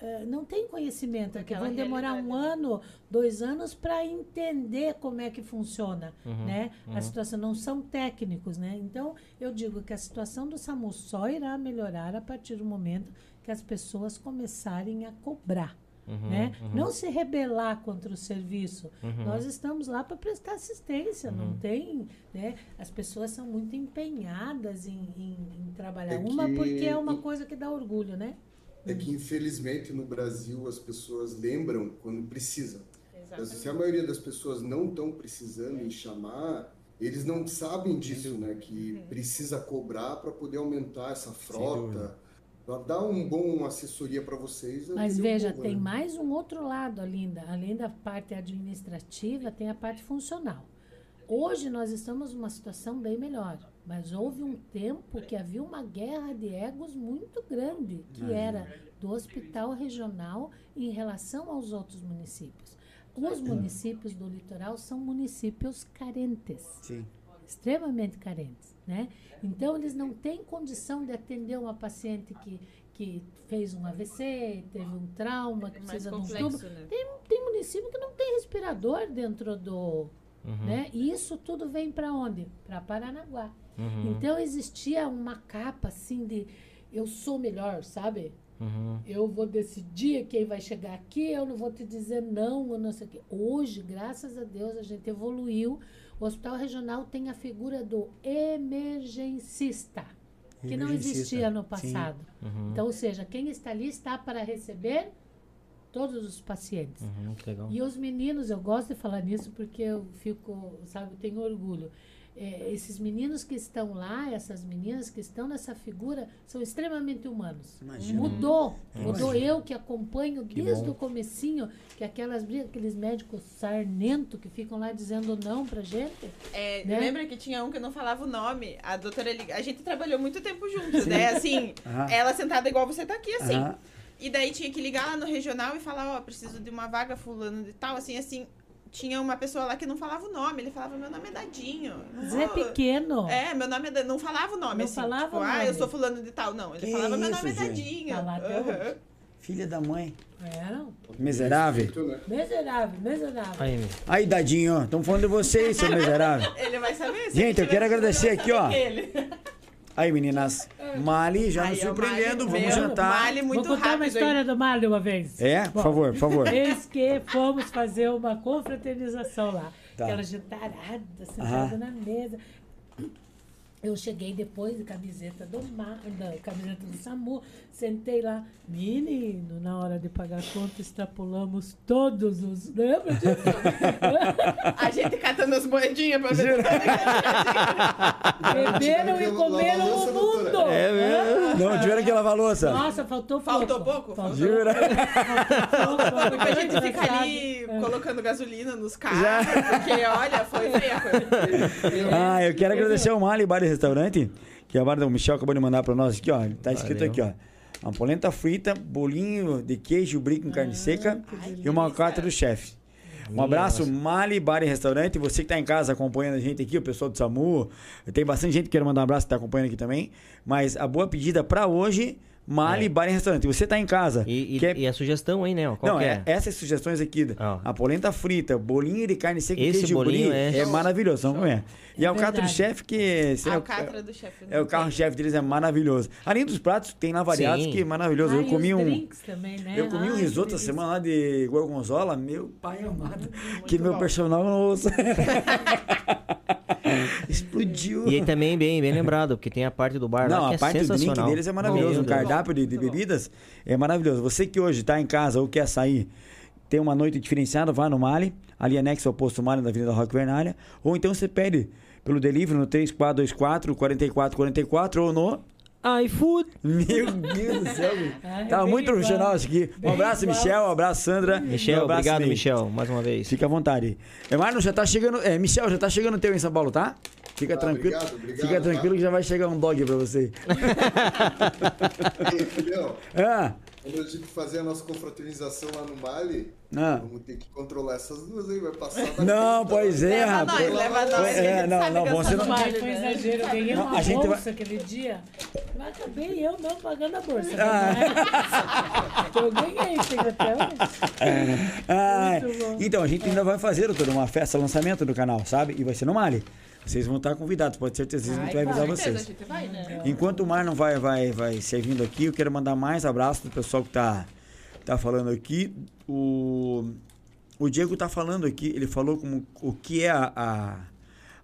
eh, não têm conhecimento, que vão demorar um
realidade,
ano, dois anos para entender como é que funciona, né? A situação não são técnicos, né? Então eu digo que a situação do SAMU só irá melhorar a partir do momento que as pessoas começarem a cobrar
Uhum,
né? Não se rebelar contra o serviço.
Uhum.
Nós estamos lá para prestar assistência, não tem, né? As pessoas são muito empenhadas em, em- em trabalhar.
É
uma
que-
porque é uma coisa que dá orgulho, né?
É que, infelizmente, no Brasil, as pessoas lembram quando precisam.
Exatamente.
Se a maioria das pessoas não estão precisando em chamar, eles não sabem disso, né? Que precisa cobrar para poder aumentar essa frota, dar um bom assessoria para vocês.
Mas veja,
povo,
tem mais um outro lado, Alinda. Além da parte administrativa, tem a parte funcional. Hoje nós estamos numa situação bem melhor, mas houve um tempo que havia uma guerra de egos muito grande, que era do hospital regional em relação aos outros municípios. Os municípios do litoral são municípios carentes
Sim.
Extremamente carentes. né? Então, eles não têm condição de atender uma paciente que, que fez um AVC, teve um trauma, que
É mais
precisa de um tubo.
né?
Tem, tem município que não tem respirador dentro do...
Uhum.
Né? E isso tudo vem para onde? Para Paranaguá.
Uhum.
Então, existia uma capa assim de eu sou melhor, sabe?
Uhum.
Eu vou decidir quem vai chegar aqui, eu não vou te dizer não, eu não sei o quê. Hoje, graças a Deus, a gente evoluiu. O Hospital Regional tem a figura do emergencista, que não existia no passado.
Uhum.
Então, ou seja, quem está ali está para receber todos os pacientes.
Uhum.
E os meninos, eu gosto de falar nisso porque eu fico, sabe, tenho orgulho. É, esses meninos que estão lá, essas meninas que estão nessa figura, são extremamente humanos.
Imagina.
Mudou.
É,
Mudou
imagina.
eu que acompanho desde
bom.
o comecinho, que aquelas aqueles médicos sarnento que ficam lá dizendo não pra gente.
É,
Né?
Lembra que tinha um que não falava o nome? A doutora A gente trabalhou muito tempo juntos, né? Assim,
Aham.
ela sentada igual você tá aqui, assim.
Aham.
E daí tinha que ligar lá no regional e falar, ó, preciso de uma vaga fulano de tal, assim, assim. Tinha uma pessoa lá que não falava o nome, ele falava, meu nome é Dadinho. não
Zé
vou-
Pequeno.
É, meu nome é. Da- Não falava o nome,
Não
assim.
falava
tipo,
o
ah, eu
nome.
sou fulano de tal. Não, ele
Que
falava, meu
isso,
nome é
gente?
Dadinho.
Tá lá hoje.
Filha da mãe.
Eram.
Miserável.
Né?
Miserável, miserável.
Aí, meu.
Aí, Dadinho, estamos falando de vocês, seu miserável.
Ele vai saber. se
Gente, eu quero agradecer aqui, ó.
Ele.
Aí, meninas. Mali já
Aí,
nos surpreendendo.
Mali,
Vamos
meu,
jantar.
Mali muito
Vou contar
rápido.
uma
hein?
história do Mário uma vez.
É, por
Bom,
favor, por favor.
Eis que fomos fazer uma confraternização lá.
Tá.
Aquela jantarada, sentada na mesa. Eu cheguei depois de camiseta do Mar, da camiseta do SAMU, sentei lá. Menino, na hora de pagar a conta, extrapolamos todos os. Lembra disso?
A gente catando as moedinhas pra ver.
Beberam e comeram o mundo.
É mesmo? Não, tiveram que lavar a louça.
Nossa, faltou pouco.
Faltou pouco?
Faltou
Jura?
pouco.
Porque a gente fica ali
É.
colocando gasolina nos carros, porque olha, foi feia a coisa.
Ah, eu quero agradecer ao Mali Bar e Restaurante, que a Bar do Michel acabou de mandar pra nós aqui, ó. Tá escrito
Valeu.
aqui, ó. Uma polenta frita, bolinho de queijo, brie com carne seca e uma alcatra do chefe. Um abraço, Mali Bar e Restaurante. Você que tá em casa acompanhando a gente aqui, o pessoal do SAMU. Tem bastante gente que quer mandar um abraço que tá acompanhando aqui também. Mas a boa pedida pra hoje, Mali
É.
Bar e Restaurante. Você tá em casa.
E, e,
quer
e a sugestão aí, né? Qual
não,
que
é,
é?
essas sugestões aqui.
Ó.
A polenta frita, bolinho de carne seca
Esse
queijo
bolinho
brie
é-
é maravilhoso. Vamos comer. E
É
a alcatra do chefe, que esse
A
é, o,
alcatra do chefe.
é o carro-chefe deles, é maravilhoso. Além dos pratos, tem lá variados
Sim.
que é maravilhoso.
Ah,
eu comi um.
também, né?
Eu comi um
Ai,
risoto
que
essa semana lá de gorgonzola, meu pai amado. que meu
bom.
personal não ouça. Explodiu.
E aí também, bem, bem lembrado, porque tem a parte do bar
Não,
lá que
a
é
parte do drink deles é maravilhoso. O
Deus.
Cardápio de, de bebidas é maravilhoso. Você que hoje está em casa ou quer sair, tem uma noite diferenciada, vá no Mali, ali anexo ao posto Mali na Avenida Roque Vernalha. Ou então você pede pelo delivery no 3424 4444 ou no.
iFood.
Meu Deus do céu. bicho.
Ah, é
tá muito profissional isso aqui. Um abraço. Michel. Um abraço, Sandra.
Michel,
Um abraço,
obrigado. Michel, mais uma vez.
Fica à vontade. É, Marlon, já tá chegando. É, Michel, já tá chegando o teu em São Paulo, tá? Fica
Ah,
tranquilo.
obrigado, obrigado,
Fica
tá?
tranquilo que já vai chegar um dog pra você.
Entendeu?
Ah,
Quando a gente fazer a nossa confraternização lá no Mali,
ah.
vamos ter que controlar essas duas aí, vai passar da
Não,
conta,
pois é,
Leva
rapaz.
nós, leva nós.
É,
gente
não, não, você não-
Mas
baile,
foi
né?
exagero, eu ganhei
Não,
uma
a gente
bolsa
vai-
aquele dia. Mas acabei eu não pagando a bolsa.
Ah.
né? eu ganhei, secretário.
Ah,
Muito bom.
então, a gente ainda vai fazer doutor, uma festa, lançamento do canal, sabe? E vai ser no Mali. Vocês vão estar convidados, pode ter certeza, a gente vai
Ai,
avisar
certeza,
vocês.
gente vai, né?
Enquanto o Mar não vai, vai, vai servindo aqui, eu quero mandar mais abraços do pessoal que tá, tá falando aqui. O, o Diego tá falando aqui, ele falou como o que é a, a,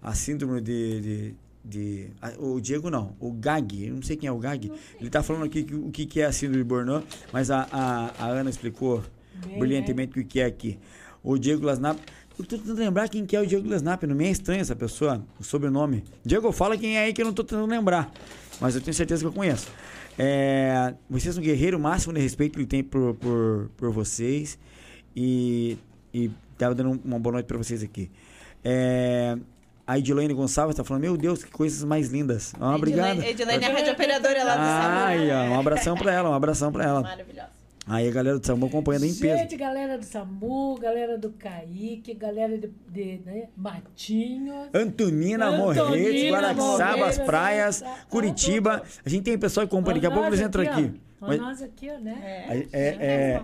a síndrome de. de, de- a- o Diego não, o Gag, eu não sei quem é o Gag. Ele tá falando aqui que, o que, que é a síndrome de Burnout, mas a, a, a Ana explicou
Bem,
brilhantemente o que é aqui. O Diego Lasnap. Eu tô tentando lembrar quem que é o Diego Lasnap. Não me é estranho essa pessoa, o sobrenome. Diego, fala quem é aí que eu não tô tentando lembrar. Mas eu tenho certeza que eu conheço. É, vocês são um guerreiro máximo de respeito que ele tem por, por, por vocês. E, e tava dando uma boa noite pra vocês aqui. É, a Edilene Gonçalves tá falando, meu Deus, que coisas mais lindas. Ah, obrigado.
Edilene, Edilene é a rádio operadora lá do
Ai,
Samu.
ó, um abração pra ela, um abração pra ela.
Maravilhosa.
Aí a galera do SAMU acompanhando em peso.
Gente, galera do SAMU, galera do Kaique, galera de, de né, Matinhos.
Antonina,
Antonina,
Morretes, Guaraxaba,
Morretes,
as praias,
tá-
Curitiba. A gente tem pessoal que acompanha, daqui a pouco eles entram aqui. Mas-
nós aqui, ó, né?
É, é, é,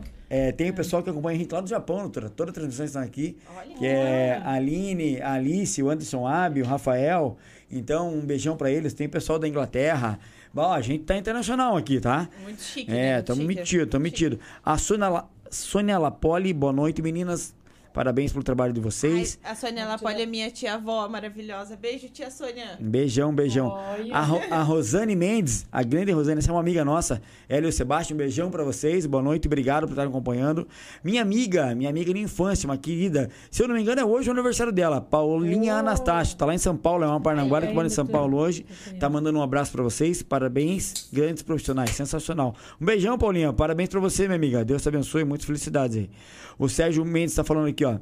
é, tem o pessoal que acompanha a gente lá do Japão, doutora. Todas as transmissões estão aqui.
Olha.
Que é a Aline, a Alice, o Anderson Abi, o Rafael. Então, um beijão pra eles. Tem pessoal da Inglaterra. Bom, a gente tá internacional aqui, tá?
Muito chique,
É,
né?
estamos metidos, estamos
Chique.
metidos. A Sônia, La- Sônia Lapoli, boa noite, meninas. Parabéns pelo trabalho de vocês.
Ai, a Sônia Lapoli é minha tia-avó maravilhosa. Beijo, tia Sônia.
Beijão, beijão. A, Ro- a Rosane Mendes, a grande Rosane, essa é uma amiga nossa. Ela e o Sebastião, um beijão pra vocês. Boa noite, obrigado por estar acompanhando. Minha amiga, minha amiga de infância, uma querida. Se eu não me engano, é hoje o aniversário dela. Paulinha
Oh.
Anastácio. Tá lá em São Paulo, é uma parnanguara que mora em São Paulo hoje. Tá mandando um abraço pra vocês. Parabéns, grandes profissionais. Sensacional. Um beijão, Paulinha. Parabéns pra você, minha amiga. Deus te abençoe. Muitas felicidades aí. O Sérgio Mendes tá falando aqui, ó.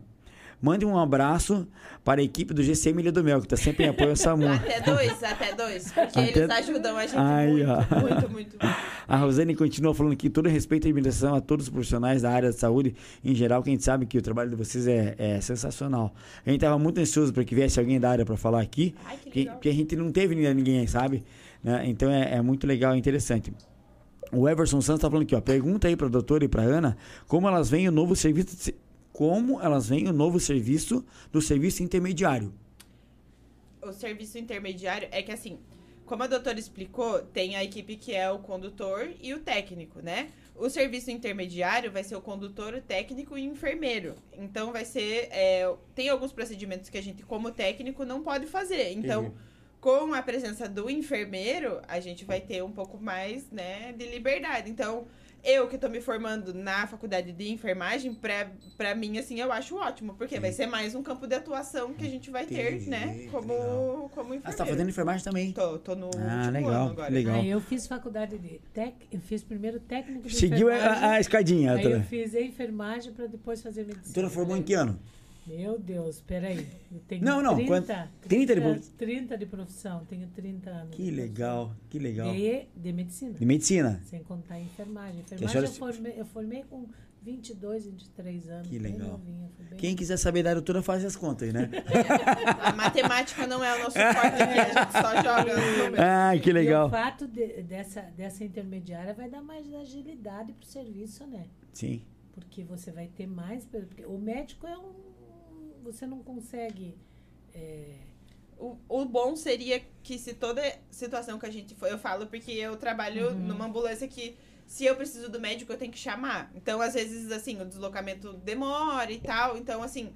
Mande um abraço para a equipe do GC Milha do Mel, que tá sempre em apoio ao SAMU.
Até dois, até dois. Porque
Até-
eles ajudam a gente
Aí,
muito,
ó.
muito, muito.
A Rosane continua falando que todo respeito e admiração a todos os profissionais da área de saúde em geral, que a gente sabe que o trabalho de vocês é, é sensacional. A gente estava muito ansioso para que viesse alguém da área para falar aqui,
Ai, que
porque, porque a gente não teve ninguém, sabe? Né? Então é, é muito legal e interessante. O Everson Santos está falando aqui, ó, pergunta aí para a doutora e para Ana como elas veem o novo serviço, de como elas veem o novo serviço do serviço intermediário.
o serviço intermediário é que assim, como a doutora explicou, tem a equipe que é o condutor e o técnico, né? O serviço intermediário vai ser o condutor, o técnico e o enfermeiro. Então vai ser. é, tem alguns procedimentos que a gente, como técnico, não pode fazer. Então,
Entendi.
com a presença do enfermeiro, a gente vai ter um pouco mais, né, de liberdade. Então, eu que tô me formando na faculdade de enfermagem, pra, pra mim, assim, eu acho ótimo, porque vai ser mais um campo de atuação que a gente vai ter,
Entendi,
né,
que
como,
legal.
como enfermeiro.
Ah, você tá fazendo enfermagem também.
Tô, tô no
Ah,
último
legal,
ano agora.
legal.
Aí eu fiz faculdade de tec, eu fiz primeiro técnico de
Seguiu a,
enfermagem.
a- a escadinha,
Aí eu fiz enfermagem para depois fazer
A
medicina.
doutora formou em que ano?
Meu Deus, peraí. Eu tenho
Não, não,
30,
quanto- 30 de
30,
prof-
30 de profissão, tenho 30 anos.
Que
de
legal, que legal.
profissão. De, de medicina.
De medicina.
Sem contar a enfermagem. Enfermagem
senhora
eu formei, eu formei com 22, 23 anos.
Que
bem
legal.
novinha, foi bem
Quem quiser saber da doutora, faz as contas né?
A matemática não é o nosso forte aqui, a gente só joga os números.
ah, que
E o
legal.
fato de- dessa, dessa intermediária vai dar mais agilidade pro serviço, né?
Sim.
Porque você vai ter mais. Porque o médico é um. Você não consegue. é,
O, o bom seria que se toda situação que a gente for, eu falo porque eu trabalho
Uhum.
numa ambulância que se eu preciso do médico, eu tenho que chamar. Então, às vezes, assim, o deslocamento demora e tal. Então, assim,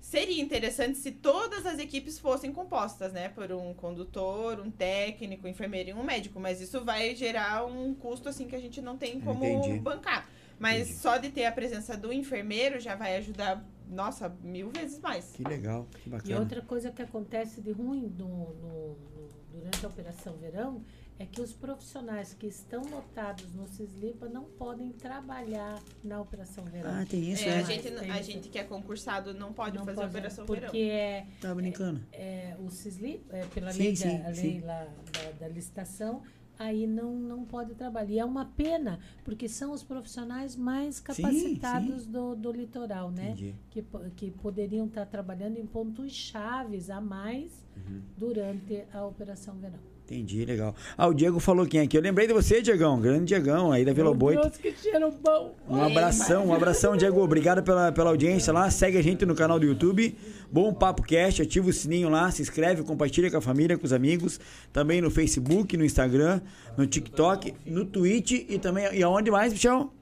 seria interessante se todas as equipes fossem compostas, né? Por um condutor, um técnico, um enfermeiro e um médico. Mas isso vai gerar um custo, assim, que a gente não tem como
Entendi.
bancar. Mas
Entendi.
só de ter a presença do enfermeiro já vai ajudar, nossa, mil vezes mais.
Que legal, que
E
bacana.
outra coisa que acontece de ruim no- no- no- durante a Operação Verão é que os profissionais que estão lotados no Cislipa não podem trabalhar na Operação Verão.
Ah, tem isso,
É,
é.
a, gente,
Tem
a
isso.
gente que é concursado não pode
Não
fazer
pode,
operação
porque
verão.
é,
Tá brincando.
é, o Cisli, é, pela
Sim,
lei,
sim,
da, a lei lá da, da licitação, aí não, não pode trabalhar. E é uma pena, porque são os profissionais mais capacitados Do, do litoral, né?
Entendi.
Que, que poderiam estar trabalhando em pontos chaves a mais
Uhum.
durante a Operação Verão.
Entendi, legal. Ah, o Diego falou quem aqui? Eu lembrei de você, Diegão. Grande Diegão aí da Vila
Meu
Boi.
Deus, que cheiro bom!
Um abração, um abração, Diego. Obrigado pela, pela audiência lá. Segue a gente no canal do YouTube. Bom Papo Cast, ativa o sininho lá, se inscreve, compartilha com a família, com os amigos. Também no Facebook, no Instagram, no TikTok, no Twitch e também. E aonde mais, Michel?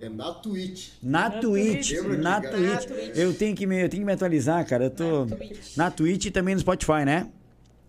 É na Twitch.
Na
Na
Twitch,
Twitch.
na Twitch.
Twitch.
Eu tenho que me, eu tenho que me atualizar, cara. Eu tô
Na Twitch.
na Twitch e também no Spotify, né?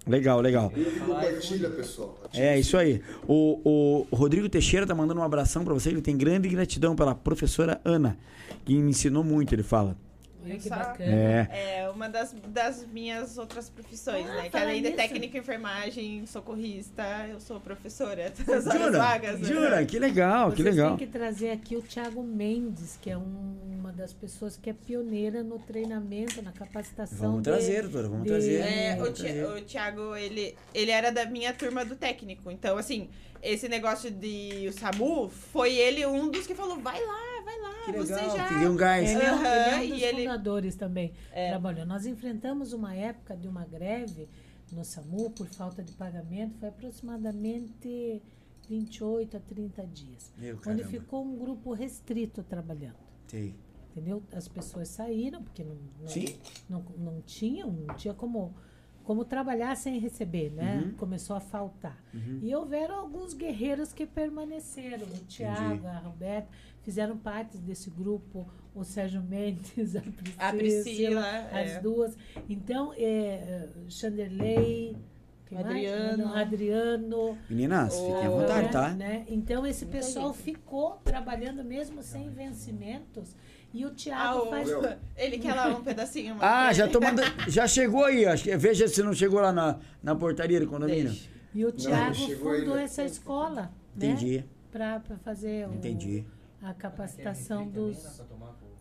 Legal, legal.
E compartilha, pessoal.
É, isso aí. O, o Rodrigo Teixeira tá mandando um abração pra você. Ele tem grande gratidão pela professora Ana, que me ensinou muito, ele fala.
Olha que bacana.
É.
É uma das, das minhas outras profissões,
Ah,
né? Que
fala
além de
nisso.
técnica em enfermagem, socorrista, eu sou professora. Das
Jura?
vagas. né?
Jura? Que legal, que
Vocês
legal.
têm que trazer aqui o Thiago Mendes, que é um- uma das pessoas que é pioneira no treinamento, na capacitação.
Vamos
de-
trazer, doutora, vamos
de-
trazer.
É, o,
Vamos
Ti-
trazer.
o Thiago, ele, ele era da minha turma do técnico. Então, assim, esse negócio de o SAMU, foi ele um dos que falou, vai lá, vai lá,
Que
você
legal,
já...
que deu um gás.
Ele é, um- ele é um
e
dos
ele-
fundadores também.
É.
Trabalhou. Nós enfrentamos uma época de uma greve no SAMU por falta de pagamento, foi aproximadamente 28 a 30 dias.
Meu
Onde
caramba.
ficou um grupo restrito trabalhando.
Sei.
Entendeu? As pessoas saíram, porque não, não,
Sim.
não, não tinham, não tinha como, como trabalhar sem receber, né?
Uhum.
Começou a faltar. E houveram alguns guerreiros que permaneceram. O Tiago, a Roberta, fizeram parte desse grupo. O Sérgio Mendes, a Priscila,
A Priscila,
as
é.
duas. Então, é, Chanderley, mais?
Adriano.
Não, Adriano.
Meninas, fiquem à vontade,
né,
tá?
né? Então, esse
Muita
pessoal
gente.
ficou trabalhando mesmo sem vencimentos. E o
Ah,
Tiago
o-
faz.
ele quer lá um pedacinho.
Ah, já tô mandando. Já chegou aí, acho que. Veja se não chegou lá na, na portaria do condomínio.
Deixa.
E o Tiago
chegou
fundou
ainda.
essa escola.
Entendi.
Né? Para fazer o-
Entendi.
A capacitação dos,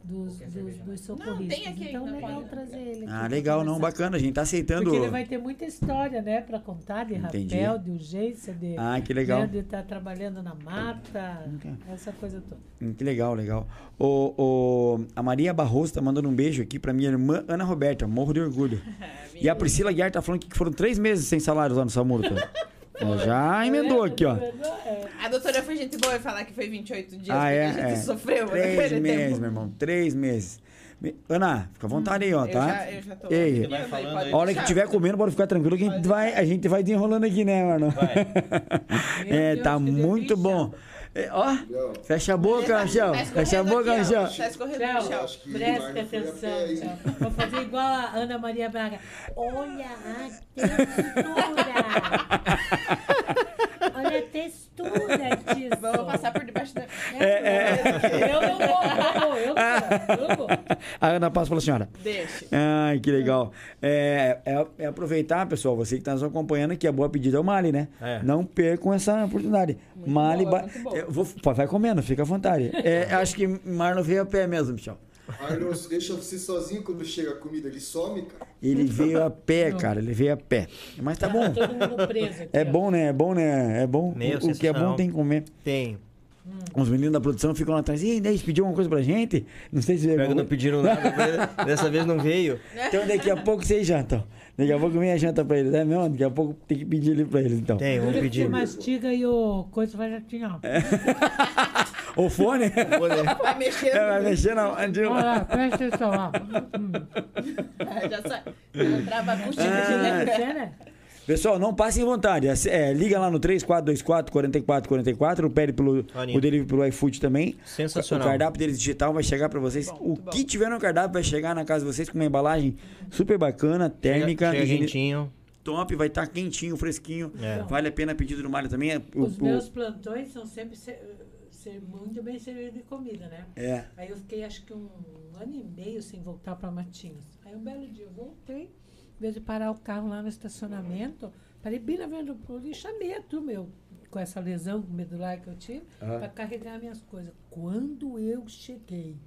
dos, dos, dos socorristas.
tem aqui
então, legal
pode.
trazer ele. aqui
Ah, legal, não, bacana. A gente tá aceitando.
Porque ele vai ter muita história, né, para contar de
Entendi.
rapel, de urgência, de,
Ah, que legal.
né, de estar trabalhando na mata,
Ok.
essa coisa toda.
Hum, Que legal, legal. O, o, a Maria Barroso tá mandando um beijo aqui pra minha irmã Ana Roberta, morro de orgulho. E a Priscila Guiar tá falando que foram três meses sem salário lá no Samuro. Tá? Ela já emendou aqui, ó.
A doutora foi gente boa em falar que foi 28 dias
Ah,
que
é?
a gente
é.
sofreu
Três
naquele
meses,
tempo.
meu irmão. Três meses. Me- Ana, fica à vontade aí, ó,
Eu
tá?
já, eu já tô.
Ei,
Vai
vai falando aí.
A hora que tiver comendo, pode ficar tranquilo que a gente vai, a gente vai desenrolando aqui, né, mano?
Meu
É,
Deus,
tá muito bom. É, ó, fecha a boca, Michel.
Tá
Fecha a boca,
aqui, ó.
Michel.
Tá escorrendo,
Tchau.
Michel.
acho que
Preste
Marna foi a pé,
atenção. Vou fazer igual a Ana Maria Braga. Olha a textura. Textura disso.
Vamos passar por debaixo da.
É,
Eu não vou, eu não vou, eu não vou, eu vou.
A Ana passa pela senhora.
Deixa.
Ai, que legal. É, é- é aproveitar, pessoal, você que está nos acompanhando, que a boa pedida é o Mali, né?
É.
Não percam essa oportunidade. Mali,
boa,
ba-
muito
vou, pô, vai comendo, fica à vontade. É, acho que Marlon veio a pé mesmo, Michel.
Arnold, você deixa você sozinho quando chega a comida, ele some, cara.
Ele veio a pé, cara, ele veio a pé. Mas tá bom.
Todo mundo preso aqui.
É bom, né? É bom, né? É bom.
Meu,
o, o que é bom tem que comer.
Tem.
Os meninos da produção ficam lá atrás. E daí, pediu alguma coisa pra gente? Não sei se
Pior que não pediram nada, dessa vez não veio.
Então daqui a pouco vocês jantam. Daqui a pouco vem a janta pra eles, é mesmo? Daqui a pouco tem que pedir ali pra eles, então.
Tem, vamos
Você
pedir.
mastiga e o coisa vai assim, ó.
O fone?
Vai mexendo.
É, vai mexer na.
Olha lá, presta atenção, ó.
Já sai. Já trava a coxinha
Ah.
de.
Você, né?
Pessoal, não passem vontade. É, liga lá no 3424-4444, pede pelo
Aninho.
o delivery pelo iFood também.
Sensacional.
O cardápio deles digital vai chegar pra vocês.
Bom,
o
bom.
que tiver no cardápio vai chegar na casa de vocês com uma embalagem super bacana, térmica,
Chega, chega quentinho.
top, vai estar quentinho, fresquinho.
É.
Vale a pena pedido do Mário também. O-
Os
o-
meus plantões são sempre ser, muito bem servidos de comida, né?
É.
Aí eu fiquei acho que um ano e meio sem voltar para Matinhos. Aí um belo dia eu voltei, em vez de parar o carro lá no estacionamento, parei bem na frente do público e chamei a turma, eu, com essa lesão medular que eu tive,
Aham.
para carregar minhas coisas. Quando eu cheguei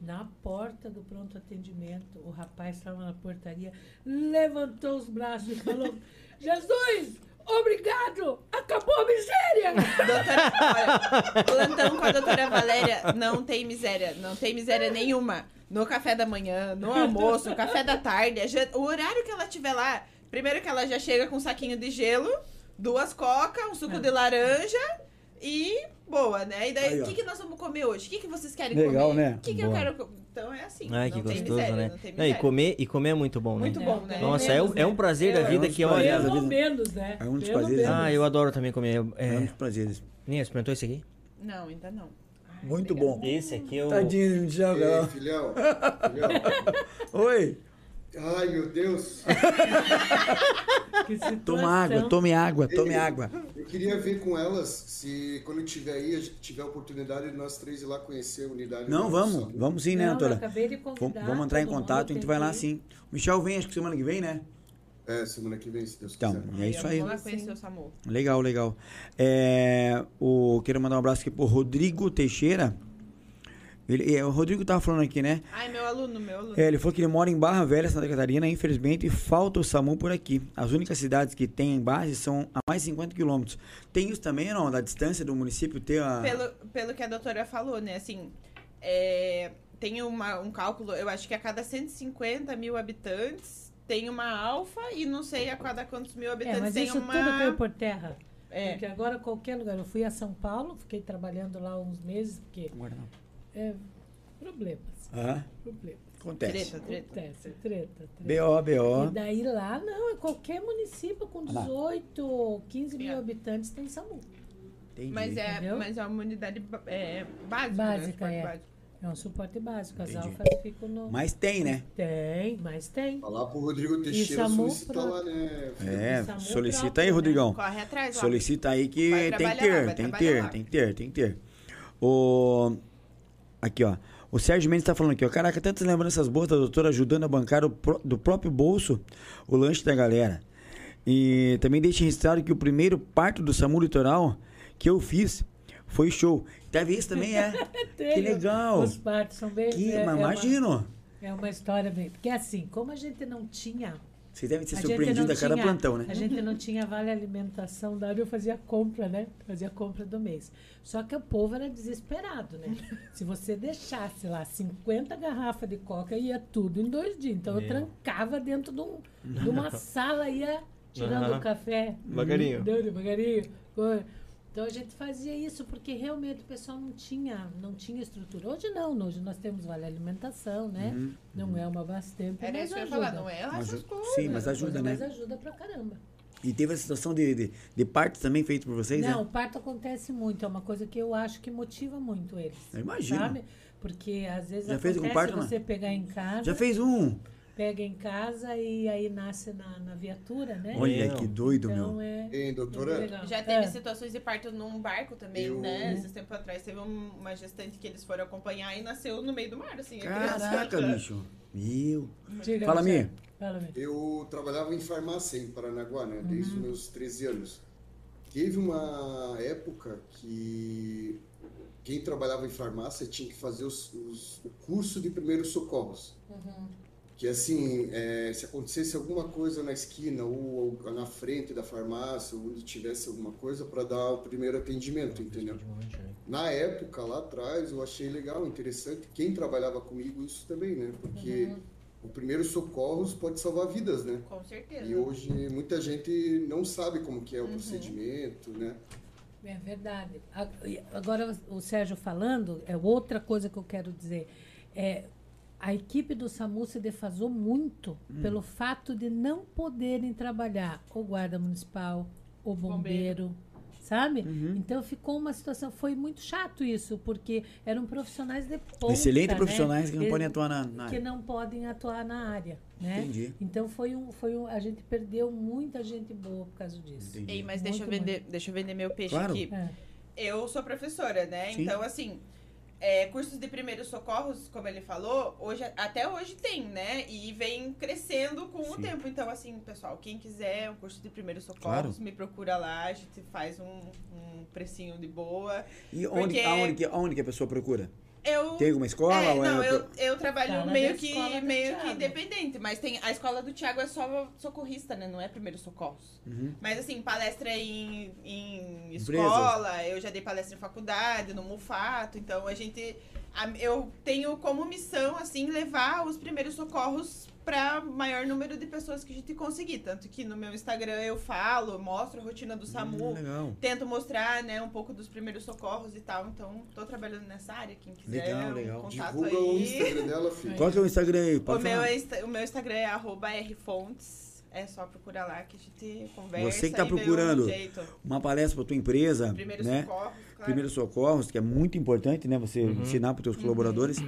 na porta do pronto atendimento, o rapaz estava na portaria, levantou os braços e falou: Jesus! Obrigado! Acabou a miséria!
Doutora, olha, plantão com a doutora Valéria não tem miséria, não tem miséria nenhuma. No café da manhã, no almoço, no café da tarde, o horário que ela tiver lá, primeiro que ela já chega com um saquinho de gelo, duas coca, um suco de laranja e boa, né? E daí,
Aí,
o que, que nós vamos comer hoje? O que, que vocês querem
Legal,
comer?
né?
O que, que eu
Boa.
quero comer? Então é assim,
Ai, que
não tem
gostoso,
miséria,
né?
não tem
Não, e,
miséria.
comer, e comer é muito bom, né?
Muito bom, né?
Nossa, é um, é um prazer da
É,
vida
é um
que, olha...
prazer.
Pelo menos, né?
É um dos
Pelo
prazeres,
menos.
Ah, eu adoro também comer.
É um
É...
dos prazeres.
Nem experimentou esse aqui?
Não, ainda não. Ai,
Muito
obrigada.
bom.
Esse aqui eu...
Tadinho do Michel,
Ei, filhão, filhão.
Oi.
Ai, meu Deus.
Toma água, tome água, tome água.
Eu queria ver com elas se quando tiver aí, a gente tiver a oportunidade de nós três ir lá conhecer a unidade.
Não, vamos,
produção.
vamos sim, né,
Não, eu
doutora?
acabei de
Vamos,
convidar.
vamos entrar em contato, a gente vai lá sim. O Michel vem, acho que semana que vem, né?
É, semana que vem, se Deus
Então,
quiser.
é isso aí.
Vamos lá conhecer o SAMU.
Legal, legal. É, o, quero mandar um abraço aqui pro Rodrigo Teixeira. Ele, é, o Rodrigo tava falando aqui, né?
Ai, meu aluno, meu aluno.
É, ele falou que ele mora em Barra Velha, Santa Catarina. Infelizmente, falta o SAMU por aqui. As únicas cidades que tem em base são a mais de 50 quilômetros. Tem isso também, não? Da distância do município ter a...
Pelo, pelo que a doutora falou, né? Assim, é, tem uma, um cálculo, eu acho que a cada 150 mil habitantes tem uma alfa e não sei a cada quantos mil
É,
habitantes
mas
tem
isso
uma.
tudo caiu por terra.
É.
Porque agora qualquer lugar. Eu fui a São Paulo, fiquei trabalhando lá uns meses, porque
Agora não.
É problemas.
Aham.
Problemas.
Acontece.
Treta, treta.
Acontece, treta, treta.
B.O.,
E
B.O.
daí lá, não, é qualquer município com
Ah, lá.
18, 15 mil
É.
habitantes tem SAMU.
Entendi.
Mas é,
Entendeu?
mas é uma unidade é, básica.
Básica,
né?
É.
básico.
É um suporte básico. As
Entendi.
alfas ficam no.
Mas tem, né?
Tem, mas tem.
Falar pro Rodrigo Teixeira
SAMU
solicitar lá, né?
É,
SAMU
solicita
próprio,
aí,
né?
Rodrigão.
Corre atrás lá.
Solicita aí que tem que ter, tem que ter, tem que ter, tem que ter. O... Aqui, ó. O Sérgio Mendes tá falando aqui, ó. Caraca, tantas lembranças boas da doutora ajudando a bancar o pró- do próprio bolso o lanche da galera. E também deixe registrado que o primeiro parto do SAMU Litoral que eu fiz foi show. Teve isso também, é? que legal.
Os partos são bem.
Que,
é,
mas
é uma-
imagino.
É uma história bem. Porque assim, como a gente não tinha.
Vocês devem ser
a gente
surpreendidos
não
a cada
tinha-
plantão, né?
A gente não tinha vale alimentação, daí eu fazia compra, né? Fazia compra do mês. Só que o povo era desesperado, né? Se você deixasse lá 50 garrafas de coca, ia tudo em dois dias. Então eu trancava dentro de, um- de uma sala, ia tirando o café.
Devagarinho.
Dando devagarinho. Então a gente fazia isso porque realmente o pessoal não tinha, não tinha estrutura. Hoje não, hoje nós temos vale alimentação, né?
Uhum.
Não é uma bastempo,
Era isso que eu ia falar, não é essas coisas.
Sim, mas ajuda, né?
Mas ajuda pra caramba.
E teve a situação de, de, de partos também feito por vocês,
não, o
né?
parto acontece muito, é uma coisa que eu acho que motiva muito eles.
Eu imagino.
Sabe? Porque às vezes
Já fez
acontece
parto,
você pegar em casa,
Já fez um?
Pega em casa e aí nasce na, na viatura, né?
Olha que doido,
então
meu.
é,
Hein,
é
doutora?
legal.
Já teve
É.
situações de parto num barco também,
Eu-
né? Esses tempos atrás teve um- uma gestante que eles foram acompanhar e nasceu no meio do mar, assim.
Caraca, bicho. Meu.
Diga,
Fala,
Marcelo.
Mi.
Fala, Mi.
Eu trabalhava em farmácia em Paranaguá, né? Desde os meus 13 anos. Teve uma época que quem trabalhava em farmácia tinha que fazer os- os- o curso de primeiros socorros. Que assim, é, se acontecesse alguma coisa na esquina ou, ou na frente da farmácia, ou onde tivesse alguma coisa, para dar o primeiro atendimento, entendeu? Na época, lá atrás, eu achei legal, interessante. Quem trabalhava comigo, isso também, né? Porque o primeiro socorros pode salvar vidas, né?
Com certeza.
E hoje muita gente não sabe como que é o procedimento, né?
É verdade. Agora, o Sérgio falando, é outra coisa que eu quero dizer. É, a equipe do SAMU se defasou muito pelo fato de não poderem trabalhar o guarda municipal, o bombeiro, sabe? Então ficou uma situação, foi muito chato isso, porque eram profissionais de ponta,
Excelentes
né?
profissionais que não podem atuar na, na
que
área.
não podem atuar na área, né?
Entendi.
Então foi um, foi um, a gente perdeu muita gente boa por causa disso.
Entendi.
Ei, mas deixa eu,
Muito,
vender, deixa eu vender meu peixe
Claro.
aqui.
É.
Eu sou professora, né?
Sim.
Então, assim, é, cursos de primeiros socorros, como ele falou, hoje, até hoje tem, né? E vem crescendo com o
Sim.
tempo. Então, assim, pessoal, quem quiser um curso de primeiros socorros,
Claro.
me procura lá, a gente faz um, um precinho de boa.
E onde,
Porque-
aonde, que, aonde que a pessoa procura?
Eu.
Tem alguma escola?
É,
ou é
não,
pro-
eu, eu trabalho meio que
escola do
meio que
Thiago.
independente, mas tem a escola do Thiago é só socorrista, né? Não é primeiros socorros.
Uhum.
Mas assim, palestra em, em
Empresas.
escola, eu já dei palestra em faculdade, no Mufato, então a gente. a- eu tenho como missão, assim, levar os primeiros socorros para maior número de pessoas que a gente conseguir. Tanto que no meu Instagram eu falo, mostro a rotina do SAMU.
Hum, legal.
Tento mostrar, né, um pouco dos primeiros socorros e tal. Então, tô trabalhando nessa área. Quem quiser,
Legal,
um
legal.
contato
Divulga
aí.
o Instagram dela, filho.
Qual que é o Instagram aí?
O
Pode
meu,
falar.
Insta- o meu Instagram é arroba rfontes. É só procurar lá que a gente conversa.
Você que tá
e um
procurando
jeito.
Uma palestra para tua empresa,
Primeiro
né?
socorro, claro.
Primeiros socorros, que é muito importante, né? Você
Uhum.
ensinar para os teus colaboradores.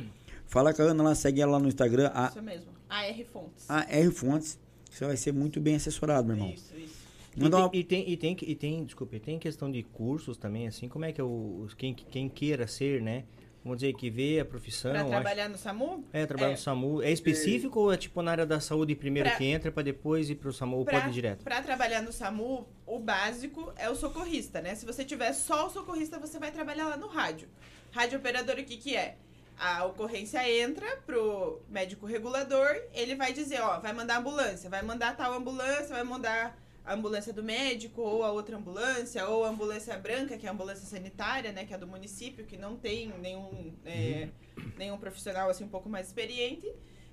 Fala com a Ana lá, segue ela lá no Instagram, a,
Isso mesmo. AR Fontes.
a R Fontes. Você vai ser muito bem assessorado, meu irmão.
Isso, isso.
E tem,
uma...
e tem, e tem, e tem, desculpa, e tem questão de cursos também, assim, como é que é o, quem, quem queira ser, né? Vamos dizer, que vê a profissão,
Pra trabalhar no SAMU?
é, trabalhar
é.
no SAMU, é específico ou é tipo na área da saúde primeiro
Pra-
que entra pra depois ir pro SAMU ou
Pra,
pode ir direto?
pra trabalhar no SAMU, o básico é o socorrista, né? Se você tiver só o socorrista, você vai trabalhar lá no rádio. Rádio operador, o que que é? A ocorrência entra pro médico regulador, ele vai dizer, ó, vai mandar ambulância, vai mandar tal ambulância, vai mandar a ambulância do médico, ou a outra ambulância, ou a ambulância branca, que é a ambulância sanitária, né, que é do município, que não tem nenhum, é, nenhum profissional assim um pouco mais experiente,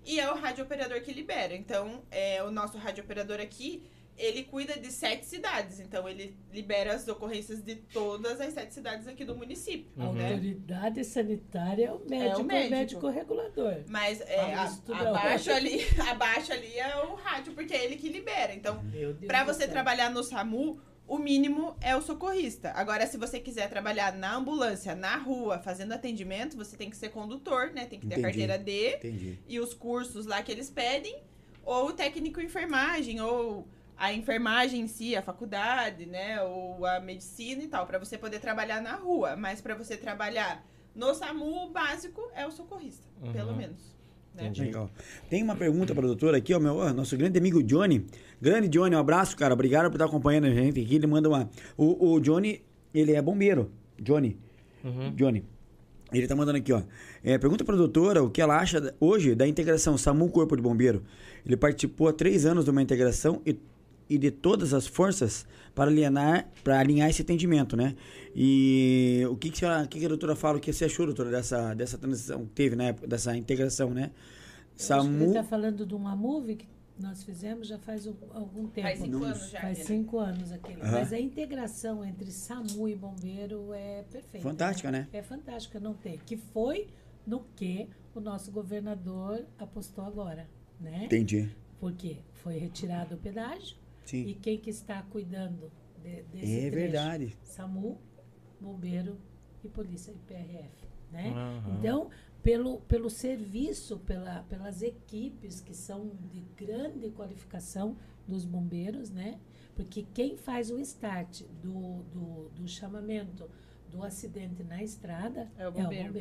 e é o radiooperador que libera. Então, é, o nosso radiooperador aqui, ele cuida de sete cidades, então ele libera as ocorrências de todas as sete cidades aqui do município,
A
Uhum.
né?
autoridade sanitária é o médico, é o
médico.
médico, regulador.
Mas é, a-
é
abaixo,
o-
ali, abaixo ali é o rádio, porque é ele que libera. Então,
do
você
céu.
trabalhar no SAMU, o mínimo é o socorrista. Agora, se você quiser trabalhar na ambulância, na rua, fazendo atendimento, você tem que ser condutor, né? Tem que ter a
Entendi.
carteira D
Entendi.
e os cursos lá que eles pedem, ou técnico em enfermagem, ou a enfermagem em si, a faculdade, né? Ou a medicina e tal, pra você poder trabalhar na rua. Mas pra você trabalhar no SAMU, o básico é o socorrista,
Uhum.
pelo menos. Né?
Legal. Tem uma pergunta para doutora aqui, ó, meu, ó, nosso grande amigo Johnny. Grande Johnny, um abraço, cara. Obrigado por estar acompanhando a gente aqui. Ele manda uma. O, o Johnny, ele é bombeiro. Johnny.
Uhum.
Johnny. Ele tá mandando aqui, ó. É, pergunta pra doutora o que ela acha hoje da integração SAMU Corpo de Bombeiro. Ele participou há três anos de uma integração e, e de todas as forças para alinhar, para alinhar esse atendimento, né? E o que, que, a, o que que a doutora fala, o que você achou, doutora, dessa, dessa transição que teve, né? Dessa integração, né? SAMU.
está falando de uma movie que nós fizemos já faz um- algum tempo.
Faz cinco
Não,
anos já.
Faz
né?
cinco anos aquele.
Aham.
Mas a integração entre SAMU e bombeiro é perfeita.
Fantástica, né?
É fantástica, não tem. Que foi no que o nosso governador apostou agora, né?
Entendi.
Porque foi retirado o pedágio e
Sim.
quem que está cuidando de, desse
É
trecho?
verdade.
SAMU, bombeiro e polícia e PRF, né?
Aham.
Então, pelo, pelo serviço, pela, pelas equipes que são de grande qualificação dos bombeiros, né? Porque quem faz o start do, do, do chamamento do acidente na estrada
É o bombeiro.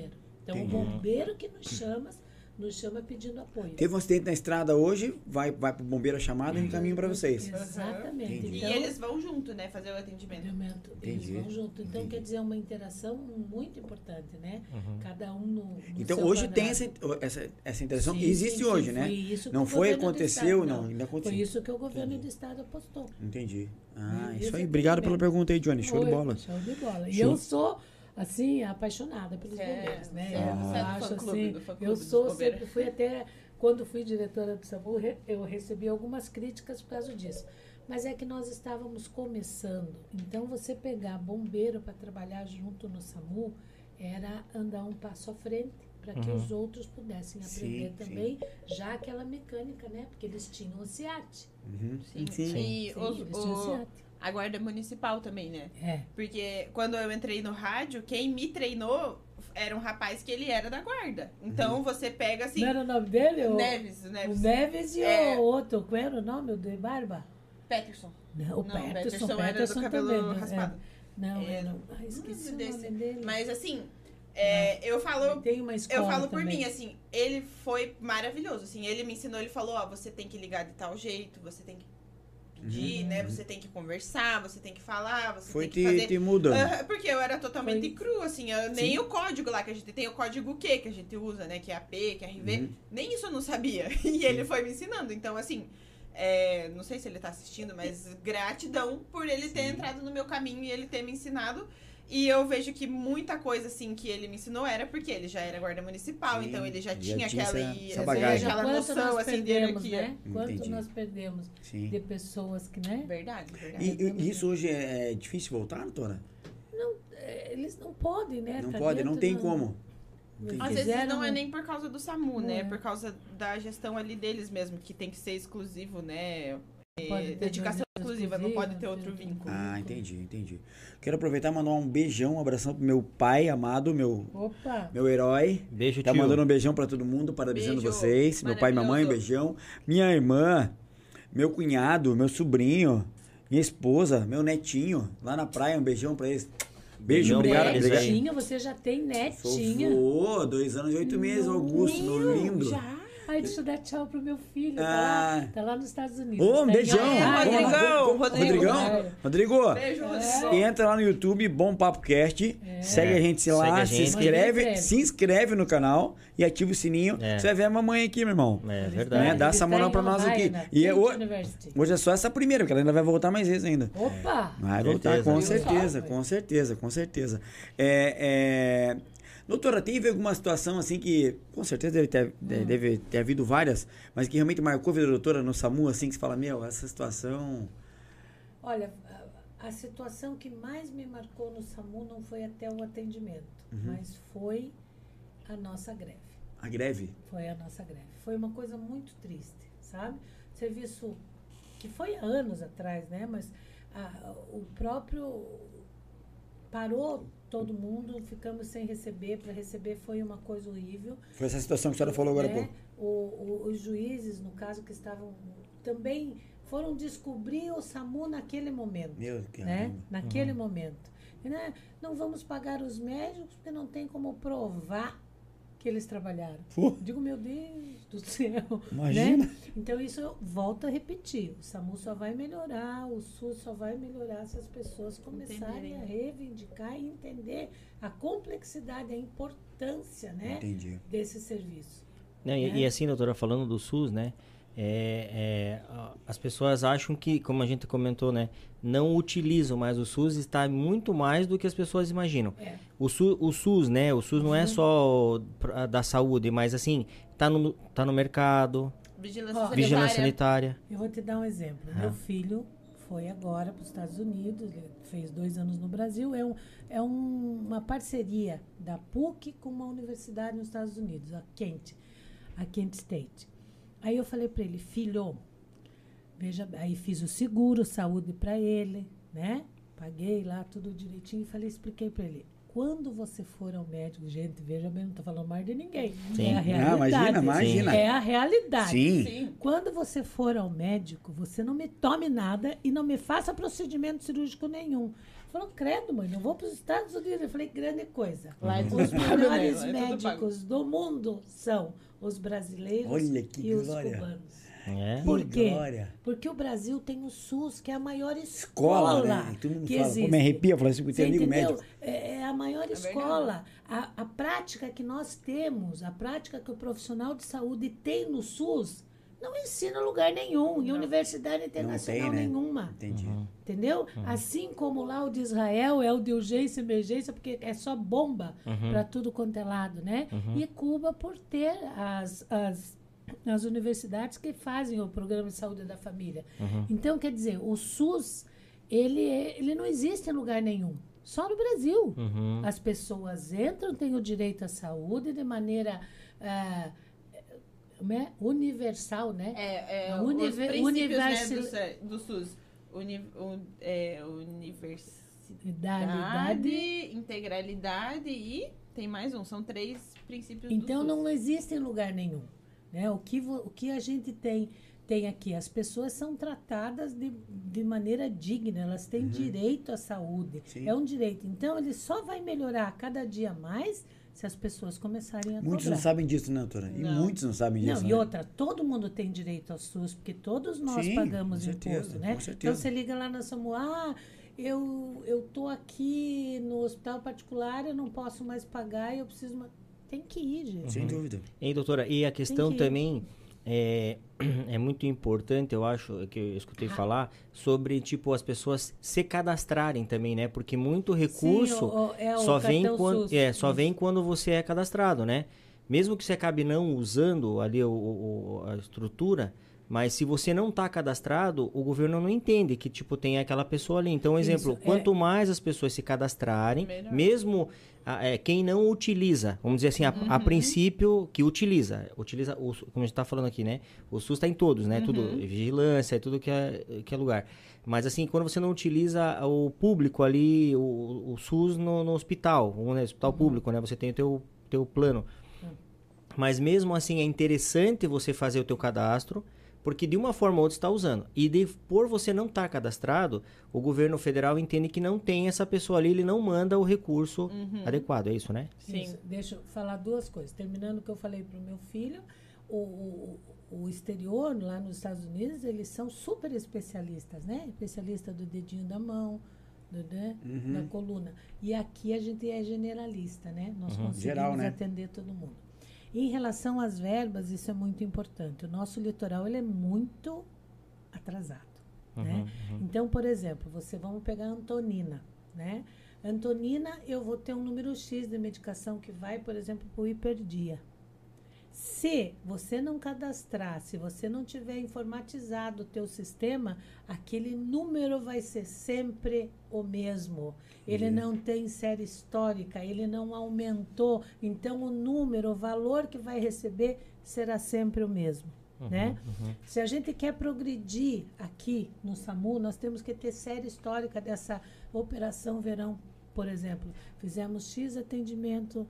Então,
Entendi.
o bombeiro que nos chama, nos chama pedindo apoio.
Teve um acidente na estrada hoje, vai, vai pro bombeiro a chamada e encaminho para vocês.
Exatamente.
Entendi.
E
Então,
eles vão junto, né? Fazer o atendimento.
atendimento, eles
Entendi.
vão junto. Então,
Entendi.
quer dizer, é uma interação muito importante, né?
Uhum.
Cada um no, no
Então
seu
hoje tem
quadrado.
essa, essa, essa interação.
Sim,
Existe
sim,
hoje,
sim,
né?
Foi isso que
Não
o
foi, aconteceu,
estado-
não, ainda aconteceu.
Foi isso que o governo
Entendi.
do estado apostou.
Entendi. Ah,
Esse
isso aí.
é
Obrigado pela pergunta aí, Johnny. Show de bola.
Show de bola. E
Show.
eu sou, assim, apaixonada pelos
É,
bombeiros, né?
é-
eu
é
acho assim,
do fã-clube
eu sou, sempre fui até, quando fui diretora do SAMU, eu recebi algumas críticas por causa disso. Mas é que nós estávamos começando. Então, você pegar bombeiro para trabalhar junto no SAMU era andar um passo à frente para que
Uhum.
os outros pudessem
Sim,
aprender
sim.
também, já aquela mecânica, né? Porque eles tinham o SEAT.
Uhum.
Sim.
Sim.
E
Sim,
os-
eles tinham o
o-
SEAT.
A guarda municipal também, né?
É.
Porque quando eu entrei no rádio, quem me treinou era um rapaz que ele era da guarda. Então você pega assim.
Não era o nome dele? O
Neves, o
O
Neves.
Neves e
É.
o outro, qual era o nome? O de barba?
Peterson.
Não, o
Não,
Peterson,
Peterson era do cabelo
também. né?
raspado.
Não,
É,
era. Ah, esqueci o
nome
nome
desse.
dele.
Mas assim, é, eu falo.
Tem uma escola
Eu falo por
também.
mim, assim, ele foi maravilhoso, assim, ele me ensinou, ele falou, ó, você tem que ligar de tal jeito, você tem que pedir, né, você tem que conversar, você tem que falar, você
Uhum. Foi
tem que
te,
fazer...
te mudando.
Porque eu era totalmente
Foi-
cru, assim, eu- nem o código lá que a gente tem, o código Q que a gente usa, né, que é AP, que é RV,
Uhum.
nem isso eu não sabia, e ele foi me ensinando, então, assim... é, não sei se ele tá assistindo, mas gratidão por ele ter
Sim.
entrado no meu caminho e ele ter me ensinado. E eu vejo que muita coisa, assim, que ele me ensinou era porque ele já era guarda municipal,
Sim,
então ele já tinha
tinha
aquela,
essa- essa bagagem.
aquela
Quanto
noção,
nós
assim, de
perdemos,
hierarquia.
né? Quanto
Entendi.
nós perdemos
Sim.
de pessoas que, né?
Verdade, verdade.
E, e isso hoje é difícil voltar, doutora?
É, Eles não podem, né?
Não
Tá
pode, não tem
do-
como. Entendi.
Às vezes não é nem por causa do SAMU,
Não
né?
é.
É por causa da gestão ali deles mesmo, que tem que ser exclusivo, né?
Pode ter
dedicação exclusiva, não pode ter outro
tem-
vínculo.
Ah, entendi, entendi. Quero aproveitar e mandar um beijão, um abração pro meu pai amado, meu,
Opa!
meu herói.
Beijo,
Tá
tio.
mandando um beijão pra todo mundo, parabenizando
Beijo,
vocês. Meu pai e minha mãe, um beijão. Minha irmã, meu cunhado, meu sobrinho, minha esposa, meu netinho, lá na praia, um beijão pra eles. Beijo,
Beijão
obrigado.
aí.
Netinha, você já tem
Sou
netinha.
vô, dois anos e oito meses, Augusto, meu lindo.
Já? Ai, deixa eu dar tchau pro meu filho. Tá,
Ah.
lá, tá lá nos Estados Unidos.
Ô, um
tá
beijão.
Ohio.
Rodrigão.
Rodrigão. Rodrigo.
Beijo,
É.
Entra lá no YouTube, Bom Papo Cast. Segue a gente lá,
a
se
gente.
inscreve,
Manda
se inscreve no canal e ativa o sininho.
É.
Você vai ver a mamãe aqui, meu irmão.
É verdade.
Né? Dá essa moral
em
pra nós aqui. E é. Hoje é só essa primeira, porque ela ainda vai voltar mais vezes ainda.
Opa!
Vai
Certeza.
voltar, com certeza, com certeza, com certeza. É, é, Doutora, teve alguma situação assim que, com certeza deve ter, de- deve ter havido várias, mas que realmente marcou a vida da doutora no SAMU, assim, que você fala, meu, essa situação...
Olha, a, situação que mais me marcou no SAMU não foi até o atendimento,
Uhum.
mas foi a nossa greve.
A greve?
Foi a nossa greve. Foi uma coisa muito triste, sabe? Serviço que foi há anos atrás, né? Mas a- o próprio parou todo mundo, ficamos sem receber. Para receber foi uma coisa horrível.
Foi essa situação que a senhora falou agora há
né?
pouco.
O, o- os juízes, no caso, que estavam também foram descobrir o SAMU naquele momento
Meu, que
né? Naquele momento. E, né? Não vamos pagar os médicos porque não tem como provar que eles trabalharam.
Pô.
Digo, meu Deus do céu.
Imagina.
Né? Então, isso eu volto a repetir. O SAMU só vai melhorar, o SUS só vai melhorar se as pessoas começarem
Entenderem.
a reivindicar e entender a complexidade, a importância né,
Entendi.
desse serviço.
Não, e,
né?
e assim, doutora, falando do SUS, né? É, é, as pessoas acham que, como a gente comentou, né? Não utilizam mais o SUS, está muito mais do que as pessoas imaginam.
É.
O, SUS, o SUS, né? O SUS não é só pra- da saúde, mas assim, tá no, tá no mercado,
Vigilância
Ó,
sanitária.
vigilância sanitária.
Eu vou te dar um exemplo. Meu filho foi agora para os Estados Unidos, ele fez dois anos no Brasil. É, um, é um- uma parceria da PUC com uma universidade nos Estados Unidos, a Kent, a Kent State. Aí eu falei para ele, filho, veja, aí fiz o seguro, saúde para ele, né? Paguei lá tudo direitinho e falei, expliquei para ele. Quando você for ao médico, gente, veja bem, não estou falando mais de ninguém.
Sim.
É a
Ah,
realidade.
imagina, imagina.
É a realidade.
Sim.
Sim.
Quando você for ao médico, você não me tome nada e não me faça procedimento cirúrgico nenhum. Falou, credo, mãe, não vou para os Estados Unidos. Eu falei, grande coisa.
Lá é tudo
Os
né?
melhores
é
médicos do mundo são os brasileiros
Olha que
e os
glória.
cubanos.
É.
Por
Que
quê?
glória.
Porque o Brasil tem o SUS, que é a maior
Escola,
escola,
né? E todo mundo
que
fala,
existe.
pô, me arrepia, eu falo assim, tem amigo médico.
É, é a maior
verdade.
escola. A, a prática que nós temos, a prática que o profissional de saúde tem no SUS, não ensina lugar nenhum, em universidade internacional
né?
nenhuma.
Entendi.
Entendeu? Assim como lá o de Israel é o de urgência e emergência, porque é só bomba para tudo quanto é lado, né? E Cuba por ter as, as, as universidades que fazem o programa de saúde da família. Então, quer dizer, o SUS, ele, ele não existe em lugar nenhum. Só no Brasil.
Uhum.
As pessoas entram, têm o direito à saúde de maneira ah, como é? universal, né?
É, é
A
os
univer-
princípios
universi-
né, do, do SUS. Uni, un- é, universidade,
Idade,
integralidade e tem mais um. São três princípios
Então
do SUS.
não existe em lugar nenhum. Né? O, que o que a gente tem, tem aqui, as pessoas são tratadas de, de maneira digna, elas têm direito à saúde.
Sim.
É um direito. Então ele só vai melhorar cada dia mais se as pessoas começarem a
Muitos
cobrar.
não sabem disso, né, doutora? E
Não.
muitos não sabem disso.
Não, e
né?
outra, todo mundo tem direito ao SUS, porque todos nós
Sim,
pagamos
com certeza,
imposto, né?
com certeza.
Então você liga lá na SAMU, ah, eu, eu tô aqui no hospital particular, eu não posso mais pagar, eu preciso. ma-" Tem que ir, gente.
Sem dúvida.
E doutora, e a questão
que-
também é, é muito importante, eu acho, que eu escutei falar, sobre, tipo, as pessoas se cadastrarem também, né? Porque muito recurso
Sim, o- é o
só vem quando é, só
Isso.
vem quando você é cadastrado, né? Mesmo que você acabe não usando ali o, o- a estrutura, mas se você não está cadastrado, o governo não entende que tipo tem aquela pessoa ali. Então, exemplo,
Isso, é.
quanto mais as pessoas se cadastrarem,
Melhor.
mesmo ah, é, quem não utiliza, vamos dizer assim, a, a princípio que utiliza, utiliza, o, como a gente está falando aqui, né? O SUS está em todos, né? Tudo, vigilância, tudo que é, que é lugar. Mas assim, quando você não utiliza o público ali, o, o SUS no, no hospital, o né, hospital público, né? Você tem o teu, teu plano. Mas mesmo assim é interessante você fazer o teu cadastro, porque de uma forma ou outra está usando. E de, por você não estar cadastrado, o governo federal entende que não tem essa pessoa ali, ele não manda o recurso
Uhum.
adequado, é isso, né?
Sim.
Isso. Deixa eu falar duas coisas. Terminando o que eu falei para o meu filho, o, o, o exterior, lá nos Estados Unidos, eles são super especialistas, né? Especialista do dedinho da mão, do, né?
Uhum.
da coluna. E aqui a gente é generalista, né? Nós
Uhum.
conseguimos
Geral, né?
atender todo mundo. Em relação às verbas, isso é muito importante. O nosso litoral ele é muito atrasado, né?
Uhum,
Então, por exemplo, você vamos pegar a Antonina, né? Antonina, eu vou ter um número X de medicação que vai, por exemplo, para o hiperdia. Se você não cadastrar, se você não tiver informatizado o teu sistema, aquele número vai ser sempre o mesmo. Ele não tem série histórica, ele não aumentou. Então, o número, o valor que vai receber será sempre o mesmo. né? Se a gente quer progredir aqui no SAMU, nós temos que ter série histórica dessa Operação Verão, por exemplo. Fizemos X atendimento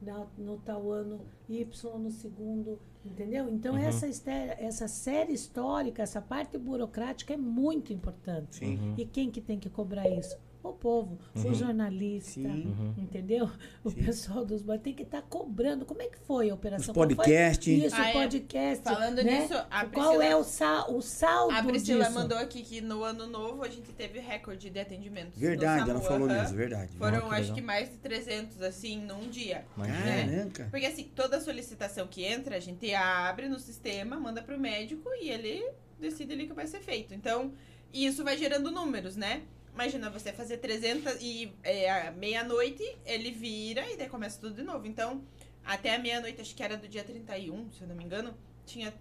na- no tal ano, Y no segundo, entendeu? Então, essa, esté- essa série histórica, essa parte burocrática é muito importante.
Sim.
E quem que tem que cobrar isso? O povo, o jornalista,
Sim.
entendeu? O
Sim.
pessoal dos bancos tem que estar cobrando. Como é que foi a operação?
Os podcast.
Isso,
Ah, é.
podcast.
Falando
né?
nisso, a
Qual
Priscila-
é o, sal, o saldo
A Priscila
disso?
mandou aqui que no ano novo a gente teve recorde de atendimentos.
Verdade, ela falou mesmo, verdade.
Foram,
que
acho
legal.
que mais de 300, assim, num dia.
Imagina.
Caraca.
Porque, assim, toda solicitação que entra, a gente abre no sistema, manda pro médico e ele decide ali o que vai ser feito. Então, isso vai gerando números, né? Imagina você fazer 300 e é, à meia-noite ele vira e daí começa tudo de novo. Então, até a meia-noite, acho que era do dia 31, se eu não me engano, tinha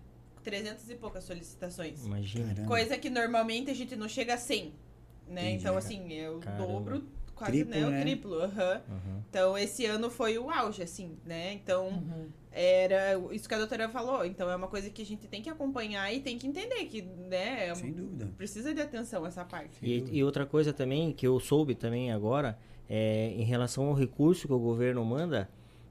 300 e poucas solicitações.
Imagina.
Coisa que normalmente a gente não chega a 100, né?
Entendi,
então,
cara.
assim, é o
Caramba.
dobro, quase,
Triplo,
né?
né?
O triplo, aham.
Uhum.
Então, esse ano foi o auge, assim, né? Então,
Uhum.
era isso que a doutora falou. Então, é uma coisa que a gente tem que acompanhar e tem que entender que, né? é-
Sem dúvida.
Precisa de atenção essa parte.
E, e outra coisa também que eu soube também agora, é, em relação ao recurso que o governo manda,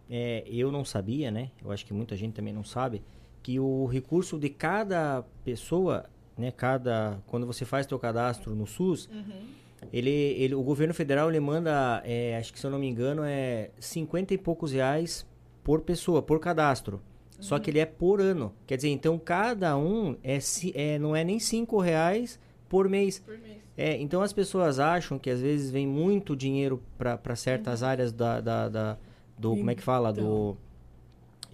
é, eu não sabia, né? Eu acho que muita gente também não sabe, que o recurso de cada pessoa, né? Cada, quando você faz teu cadastro no SUS,
Uhum.
Ele, ele, o governo federal ele manda, é, acho que se eu não me engano, é 50 e poucos reais por pessoa, por cadastro. Só que ele é por ano. Quer dizer, então cada um é, é não é nem 5 reais por mês.
Por mês.
É, então as pessoas acham que às vezes vem muito dinheiro para certas áreas da, da, da- do como é que fala do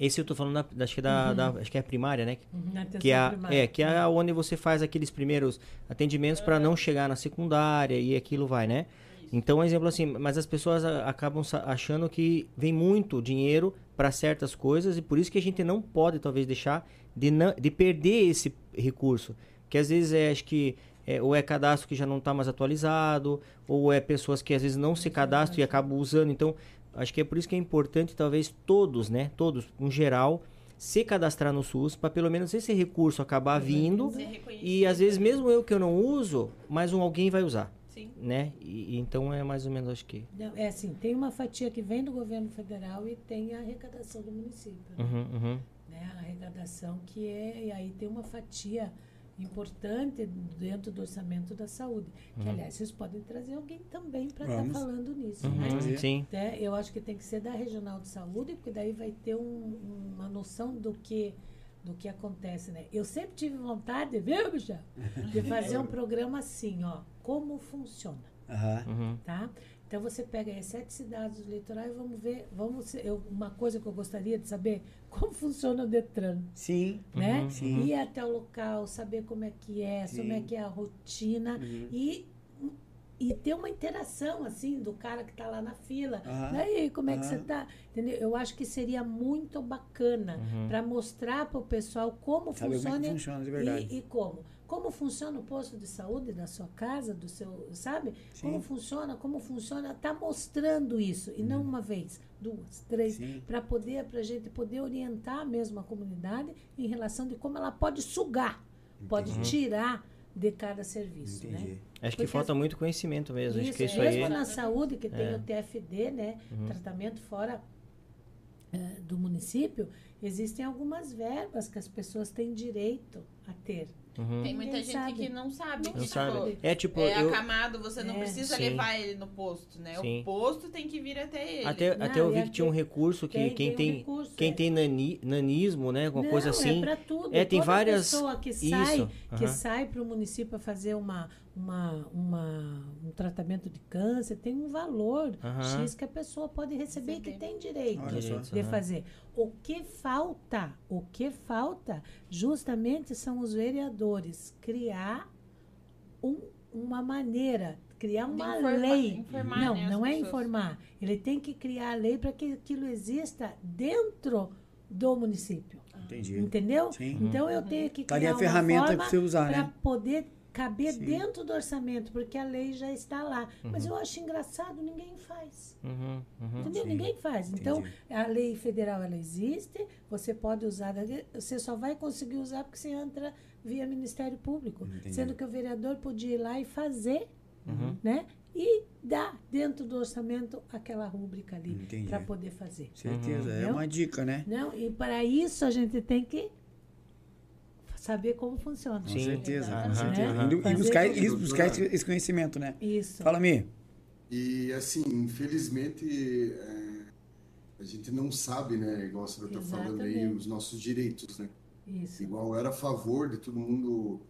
esse eu tô falando da, acho que da, da- acho que é a primária, né?
Uhum,
Que é, a- é que é onde você faz aqueles primeiros atendimentos para não chegar na secundária e aquilo vai, né? Então, um exemplo assim, mas as pessoas a- acabam achando que vem muito dinheiro para certas coisas e por isso que a gente não pode talvez deixar de, não, de perder esse recurso, que às vezes é acho que é, ou é cadastro que já não está mais atualizado, ou é pessoas que às vezes não se cadastram e acabam usando. Então, acho que é por isso que é importante talvez todos, né, todos, em geral, se cadastrar no SUS para pelo menos esse recurso acabar vindo
Ser reconhecido.
e às vezes mesmo eu que eu não uso, mas um alguém vai usar,
Sim.
né? E, e então é mais ou menos acho que.
Não, é assim, tem uma fatia que vem do governo federal e tem a arrecadação do município. né?
Uhum, uhum.
né? A arrecadação que é, e aí tem uma fatia importante dentro do orçamento da saúde. Que, aliás, vocês podem trazer alguém também para estar
Vamos.
falando nisso.
Uhum,
né?
Sim.
Né? Eu acho que tem que ser da regional de saúde, porque daí vai ter um- uma noção do que do que acontece, né? Eu sempre tive vontade, viu, Michel? De fazer um programa assim, ó, como funciona.
Uhum.
tá? Então você pega aí sete cidades do litoral e vamos ver, vamos eu, uma coisa que eu gostaria de saber, como funciona o Detran,
Sim.
né?
Uhum,
sim.
Ir até o local, saber como é que é,
Sim.
como é que é a rotina
Uhum.
e e ter uma interação assim do cara que está lá na fila. Daí, como é que você
Aham.
tá? Entendeu? Eu acho que seria muito bacana
Uhum.
para mostrar para o pessoal como
como é
funciona
que funciona de verdade.
e, e como. Como funciona o posto de saúde da sua casa, do seu, sabe?
Sim.
Como funciona, como funciona, tá mostrando isso e não uma vez, duas, três,
Uhum.
Para poder para a gente poder orientar mesmo a comunidade em relação de como ela pode sugar, pode tirar de cada serviço, né?
Entendi.
Acho que
Porque
falta
as-
muito conhecimento mesmo. acho
Isso,
que isso
mesmo
aí.
na saúde, que tem
É.
o TFD, né? Tratamento fora eh, do município, existem algumas verbas que as pessoas têm direito a ter.
Uhum.
Tem muita
Ninguém
gente
sabe.
que não sabe.
Não
que, tipo,
sabe. É tipo,
é
eu,
acamado, você não
É.
precisa
Sim.
levar ele no posto, né?
Sim.
O posto tem que vir até ele.
até,
Não,
até eu vi que
aqui
tinha um recurso que
tem-
quem
tem um
tem,
recurso.
quem tem nani, nanismo, né? Alguma
Não,
coisa assim.
É pra tudo.
É, tem
Toda
várias-
pessoa que
Isso,
sai, que
aham.
sai para o município para fazer uma, uma, uma, um tratamento de câncer, tem um valor
Aham.
X que a pessoa pode receber e que tem direito de fazer. O que falta, o que falta, justamente são os vereadores criar um, uma maneira, criar uma
informa-
lei.
informar,
não,
né,
não é
pessoas.
informar. Ele tem que criar a lei para que aquilo exista dentro do município.
Entendi.
Entendeu?
Sim.
Então eu tenho que
Tá ali
criar
a ferramenta
uma
pra
forma
você usar,
para
né?
poder caber
Sim.
dentro do orçamento, porque a lei já está lá. Mas eu acho engraçado, ninguém faz.
Uhum, uhum.
Entendeu?
Sim.
Ninguém faz. Então,
Entendi.
a lei federal ela existe, você pode usar, você só vai conseguir usar porque você entra via Ministério Público,
Entendi.
sendo que o vereador podia ir lá e fazer,
Uhum.
né? E dar dentro do orçamento aquela rúbrica ali para poder fazer.
Certeza. É
Entendeu?
uma dica, né?
Não, e para isso a gente tem que saber como funciona.
Com certeza, com certeza.
aham.
E, e buscar, e buscar esse, esse conhecimento, né?
Isso.
Fala, Mi.
E assim, infelizmente, é, a gente não sabe, né? Igual você está falando aí, os nossos direitos, né?
Isso.
Igual eu era a favor de todo mundo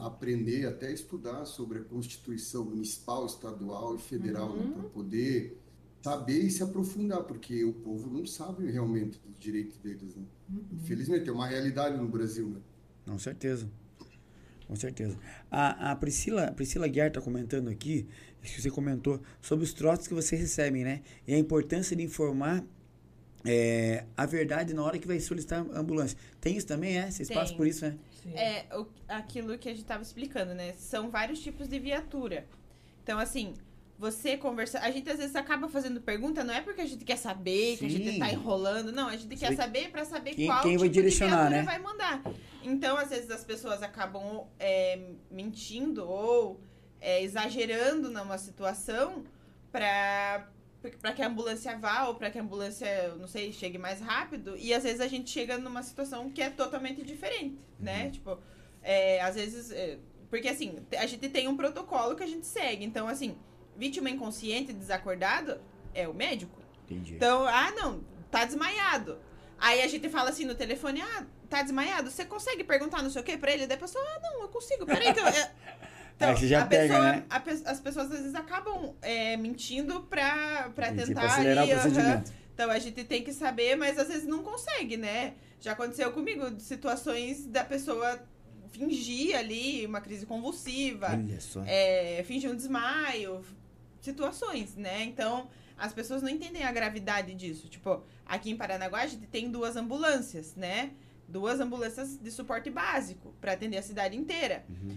aprender, até estudar sobre a Constituição municipal, estadual e federal, né, para poder saber e se aprofundar, porque o povo não sabe realmente dos direitos deles, né? Infelizmente, é uma realidade no Brasil, né?
Com certeza. Com certeza. A, a Priscila, a Priscila Guiar está comentando aqui, acho que você comentou, sobre os trotes que você recebem, né? E a importância de informar é, a verdade na hora que vai solicitar a ambulância. Tem isso também, é? Vocês
Tem.
passam por isso, né?
Sim.
É o- aquilo que a gente tava explicando, né? São vários tipos de viatura. Então, assim, você conversa. A gente às vezes acaba fazendo pergunta, não é porque a gente quer saber, que a gente
Sim.
tá enrolando. Não, a gente quer
Sei.
saber pra saber
Quem-
qual
quem vai
tipo
direcionar,
de viatura
né?
vai mandar. Então, às vezes, as pessoas acabam é, mentindo ou é, exagerando numa situação pra. Pra que a ambulância vá ou pra que a ambulância, não sei, chegue mais rápido. E às vezes a gente chega numa situação que é totalmente diferente, né? Tipo, é, às vezes. é, porque assim, a gente tem um protocolo que a gente segue. Então, assim, vítima inconsciente, desacordado, é o médico.
Entendi.
Então, ah, não, tá desmaiado. Aí a gente fala assim no telefone, ah, tá desmaiado, você consegue perguntar não sei o que pra ele? Daí a pessoa, ah, não, eu consigo, peraí que eu... Então,
Aí você já pega,
pessoa-
né?
pe- as pessoas às vezes acabam é, mentindo pra, pra tentar
pra acelerar
ali,
o procedimento.
Então a gente tem que saber, mas às vezes não consegue, né? Já aconteceu comigo, situações da pessoa fingir ali uma crise convulsiva, é, fingir um desmaio, situações, né? Então, as pessoas não entendem a gravidade disso. Tipo, aqui em Paranaguá a gente tem duas ambulâncias, né? Duas ambulâncias de suporte básico para atender a cidade inteira.
Uhum.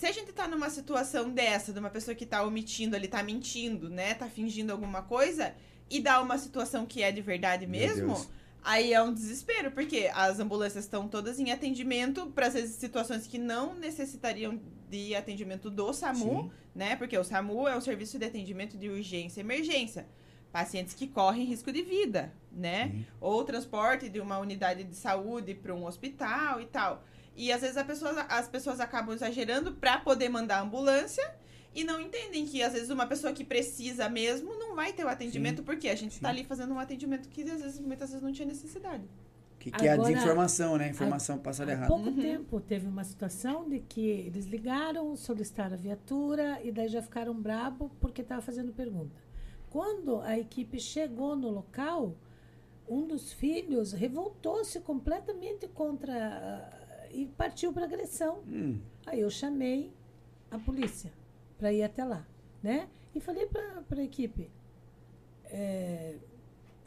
Se a gente tá numa situação dessa, de uma pessoa que tá omitindo ali, tá mentindo, né? Tá fingindo alguma coisa, e dá uma situação que é de verdade mesmo, aí é um desespero, porque as ambulâncias estão todas em atendimento para vezes situações que não necessitariam de atendimento do SAMU,
Sim.
né? Porque o SAMU é o serviço de atendimento de urgência e emergência. Pacientes que correm risco de vida, né?
Sim.
Ou transporte de uma unidade de saúde para um hospital e tal. E às vezes a pessoa- as pessoas acabam exagerando para poder mandar a ambulância e não entendem que às vezes uma pessoa que precisa mesmo não vai ter o atendimento porque a gente
Sim.
está ali fazendo um atendimento que às vezes muitas vezes não tinha necessidade.
Que, que é a
Agora-
desinformação, né? Informação passada
Há
errada.
pouco tempo teve uma situação de que eles ligaram, solicitaram a viatura e daí já ficaram brabo porque estava fazendo pergunta. Quando a equipe chegou no local, um dos filhos revoltou-se completamente contra e partiu para agressão.
Hum,
Aí eu chamei a polícia para ir até lá, né? E falei para a equipe, é,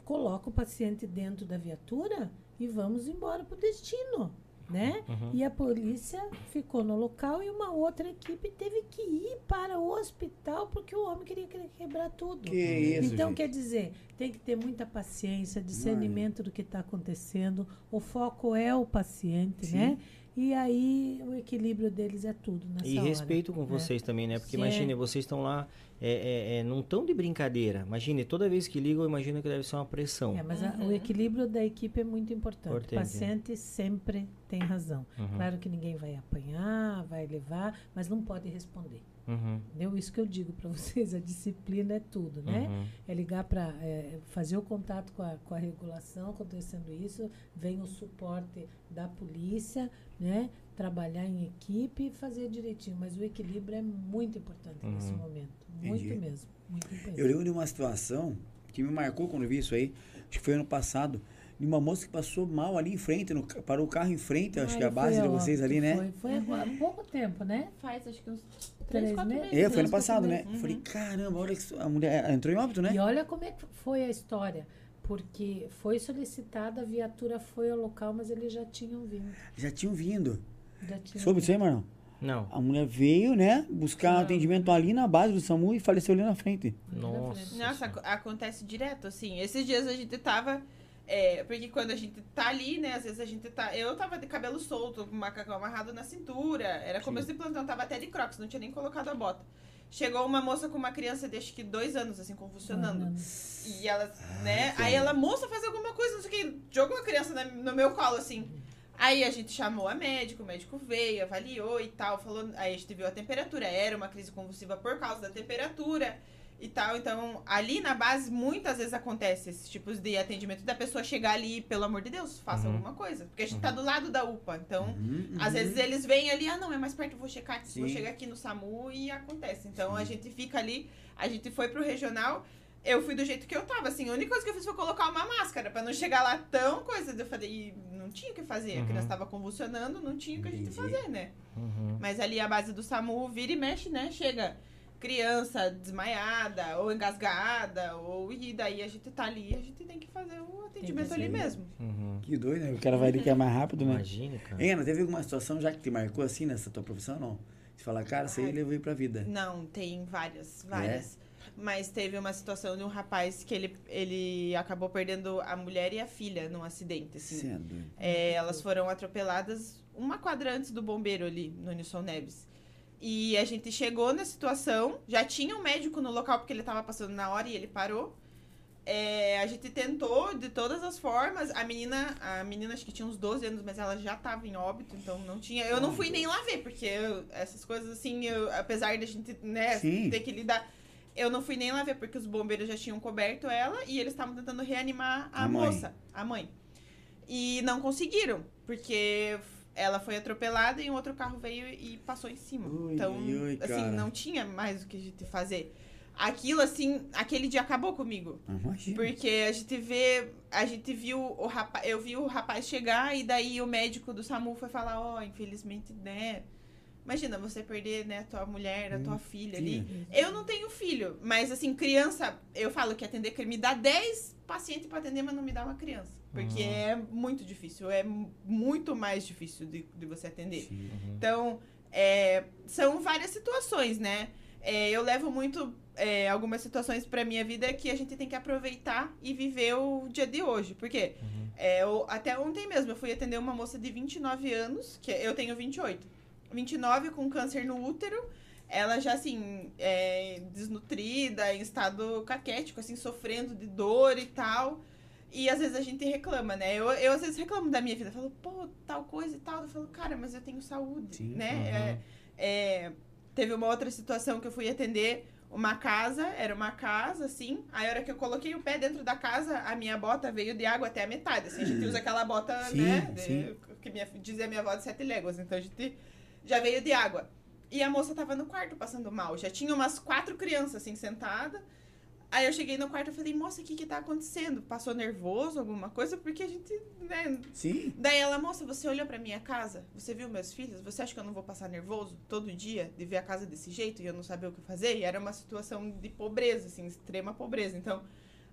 coloca o paciente dentro da viatura e vamos embora para o destino, né?
Uhum.
E a polícia ficou no local e uma outra equipe teve que ir para o hospital porque o homem queria que- quebrar tudo.
que isso,
Então,
gente.
quer dizer, tem que ter muita paciência, discernimento do que está acontecendo. O foco é o paciente,
Sim.
né? E aí o equilíbrio deles é tudo nessa
E
hora.
respeito com
É.
vocês também, né? Porque
Sim.
imagine, vocês estão lá, é, é, é, não estão de brincadeira. Imagine, toda vez que ligam, eu imagino que deve ser uma pressão.
É, mas a-
Uhum.
o equilíbrio da equipe é muito importante.
Importante,
O paciente sempre tem razão.
Uhum.
Claro que ninguém vai apanhar, vai levar, mas não pode responder.
Uhum.
Entendeu? Isso que eu digo para vocês, a disciplina é tudo, né?
Uhum.
É ligar para fazer o contato com a, com a regulação, acontecendo isso, vem o suporte da polícia, né? Trabalhar em equipe e fazer direitinho. Mas o equilíbrio é muito importante nesse
Uhum.
momento. Muito
Entendi.
mesmo. Muito mesmo.
Eu lembro de uma situação que me marcou quando eu vi isso aí, acho que foi ano passado, de uma moça que passou mal ali em frente, no, parou o carro em frente, acho
Ah,
que é a base de vocês ali, né?
Foi, foi há pouco tempo, né?
Faz acho que uns
Três
3, 4
meses?
meses.
É, foi ano
Três,
passado, né?
meses.
Falei, caramba, olha que a mulher entrou em óbito, né?
E olha como é que foi a história. Porque foi solicitada, a viatura foi ao local, mas eles já tinham vindo.
Já tinham vindo.
Já tinham
Soube disso aí, Marlon?
Não.
A mulher veio, né, buscar atendimento ali na base do SAMU e faleceu ali na frente.
Nossa.
Nossa, ac- acontece direto, assim. Esses dias a gente tava. É, porque quando a gente tá ali, né? Às vezes a gente tá. Eu tava de cabelo solto, com macacão amarrado na cintura. Era começo de plantão, tava até de crocs, não tinha nem colocado a bota. Chegou uma moça com uma criança de acho que dois anos, assim, convulsionando. E ela, né? Aí ela, moça, faz alguma coisa, não sei o que. Jogou a criança na- no meu colo, assim. Aí a gente chamou a médico, o médico veio, avaliou e tal, falou. Aí a gente viu a temperatura, era uma crise convulsiva por causa da temperatura e tal. Então, ali na base, muitas vezes acontece esses tipos de atendimento da pessoa chegar ali, pelo amor de Deus, faça
Uhum.
alguma coisa. Porque a gente tá do lado da UPA, então.
Uhum,
Às
uhum.
vezes eles vêm ali, ah, não, é mais perto, eu vou checar aqui, vou
Sim.
chegar aqui no SAMU e acontece. Então a gente fica ali, a gente foi pro regional, eu fui do jeito que eu tava, assim, a única coisa que eu fiz foi colocar uma máscara, pra não chegar lá tão coisa, eu falei, e não tinha o que fazer, a
Uhum.
criança tava convulsionando, não tinha o que a gente fazer, né?
Uhum.
Mas ali a base do SAMU vira e mexe, né? Chega criança desmaiada, ou engasgada, ou e daí a gente tá ali, a gente tem que fazer o atendimento ali mesmo.
Uhum.
Que doido, né? O cara vai ali que é mais rápido, né?
Imagina, cara.
Hein, Ana, teve alguma situação já que te marcou assim nessa tua profissão, não? Você fala, cara, isso aí levou pra vida.
Não, tem várias, várias. Mas teve uma situação de um rapaz que ele, ele acabou perdendo a mulher e a filha num acidente, assim.
Você é.
É, elas foram atropeladas uma quadra antes do bombeiro ali, no Nilson Neves. E a gente chegou na situação, já tinha um médico no local porque ele tava passando na hora e ele parou. É, a gente tentou de todas as formas. A menina, a menina acho que tinha uns 12 anos, mas ela já tava em óbito, então não tinha. Eu não fui nem lá ver, porque eu- essas coisas assim, eu- apesar de a gente, né,
Sim.
ter que lidar. Eu não fui nem lá ver, porque os bombeiros já tinham coberto ela e eles estavam tentando reanimar a,
A mãe.
moça, a mãe. E não conseguiram, porque ela foi atropelada e um outro carro veio e passou em cima.
Ui,
então,
ui,
assim,
cara.
não tinha mais o que a gente fazer. Aquilo, assim, aquele dia acabou comigo.
Imagina.
Porque a gente vê, a gente viu o rapaz, eu vi o rapaz chegar e daí o médico do SAMU foi falar, ó, infelizmente, né? Imagina você perder, né, a tua mulher, a tua filha ali. Eu não tenho filho, mas assim, criança, eu falo que atender, me dá 10 pacientes pra atender, mas não me dá uma criança. Porque
Uhum.
é muito difícil, é mu- muito mais difícil de, de você atender.
Sim.
Então, é, são várias situações, né? É, eu levo muito é, algumas situações pra minha vida que a gente tem que aproveitar e viver o dia de hoje. Por quê?
Uhum.
É, eu- até ontem mesmo eu fui atender uma moça de 29 anos, que eu tenho 28. 29 com câncer no útero. Ela já, assim, é, desnutrida, em estado caquético, assim, sofrendo de dor e tal. E às vezes a gente reclama, né? Eu, eu às vezes reclamo da minha vida. Falo, pô, tal coisa e tal. Eu falo, cara, mas eu tenho saúde,
Sim.
né?
Uhum.
É, é, teve uma outra situação que eu fui atender uma casa, era uma casa, assim. Aí a hora que eu coloquei o pé dentro da casa, a minha bota veio de água até a metade. Assim, a gente usa aquela bota,
Sim,
né? de-
sim.
que minha, dizia minha avó de sete léguas. Então a gente já veio de água. E a moça tava no quarto passando mal. Já tinha umas quatro crianças, assim, sentadas. Aí eu cheguei no quarto e falei, moça, o que que tá acontecendo? Passou nervoso, alguma coisa? Porque a gente, né...
Sim.
Daí ela, moça, você olhou pra minha casa? Você viu meus filhos? Você acha que eu não vou passar nervoso todo dia de ver a casa desse jeito e eu não saber o que fazer? E era uma situação de pobreza, assim, extrema pobreza. Então,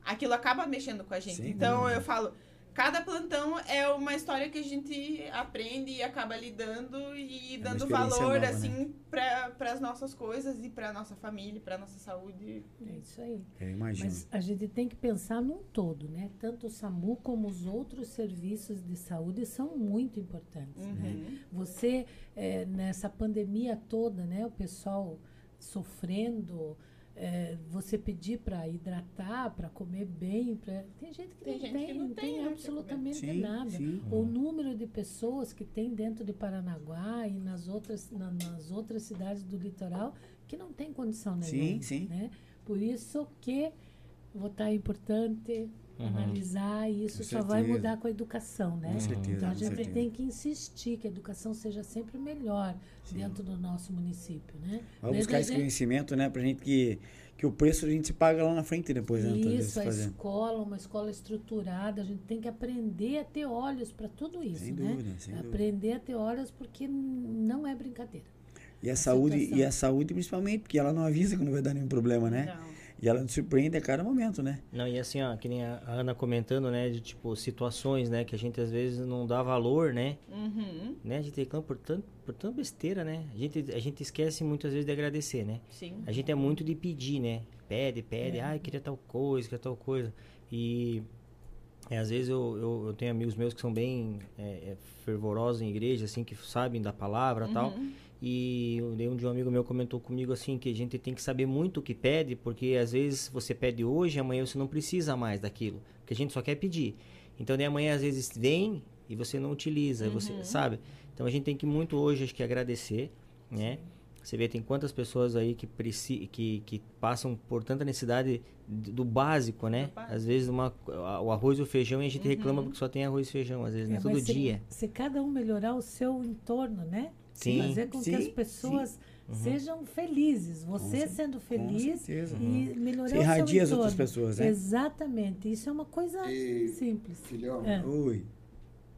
aquilo acaba mexendo com a gente.
Sim.
Então, eu falo, cada plantão é uma história que a gente aprende e acaba lidando e
É
dando valor,
nova,
assim, para as nossas coisas e para nossa família, para nossa saúde.
É isso aí.
Eu imagino.
Mas a gente tem que pensar num todo, né? Tanto o SAMU como os outros serviços de saúde são muito importantes. Né?
Uhum.
Você, eh, nessa pandemia toda, né? O pessoal sofrendo, eh, você pedir para hidratar, para comer bem, pra... tem gente que
Tem
não
gente
tem,
que não
não
tem,
tem
né,
absolutamente
Sim,
nada.
sim.
O número de pessoas que tem dentro de Paranaguá e nas outras, na- nas outras cidades do litoral que não tem condição
Sim,
nenhuma.
sim.
Né? Por isso que votar é importante,
Uhum.
analisar, e isso
Com
só vai
certeza.
mudar com a educação, né?
Com certeza,
Então a
com
gente
certeza.
tem que insistir que a educação seja sempre melhor
Sim.
dentro do nosso município, né?
Vamos buscar
a
esse
gente-
conhecimento, né? Pra gente que, que o preço a gente se paga lá na frente depois, né?
Isso, a
fazendo.
escola, uma escola estruturada, a gente tem que aprender a ter olhos para tudo isso,
Sem
né?
dúvida, sem dúvida.
aprender a ter olhos porque não é brincadeira.
E a saúde,
situação.
e a saúde principalmente, porque ela não avisa quando vai dar nenhum problema, né?
Não.
E ela nos surpreende a cada momento, né?
Não, e assim, ó, que nem a Ana comentando, né, de tipo, situações, né, que a gente às vezes não dá valor, né?
Uhum.
né? A gente reclama por tanto, por tanta besteira, né? A gente, a gente esquece muitas vezes de agradecer, né?
Sim.
A gente é muito de pedir, né? Pede, pede, ai, queria tal coisa, queria tal coisa. E é, às vezes eu, eu, eu tenho amigos meus que são bem é, é, fervorosos em igreja, assim, que sabem da palavra e tal.
Uhum.
E dei um um amigo meu comentou comigo assim que a gente tem que saber muito o que pede, porque às vezes você pede hoje, amanhã você não precisa mais daquilo, porque a gente só quer pedir. Então daí amanhã às vezes vem e você não utiliza, você sabe? Então a gente tem que muito hoje acho que agradecer, né? Você vê tem quantas pessoas aí que que, que passam por tanta necessidade do básico, né?
Básico.
Às vezes uma, o arroz e o feijão e a gente reclama porque só tem arroz e feijão às vezes, né?
É,
Todo
mas se-
dia.
Se, cada um melhorar o seu entorno, né?
Sim.
Fazer com que
Sim,
as pessoas
Uhum.
sejam felizes. Você
cer-
sendo
Com
feliz
certeza.
e melhorar
Você
o seu
irradia as outras pessoas, né?
Exatamente. Isso é uma coisa
E-
simples.
Filhão,
É.
Ui.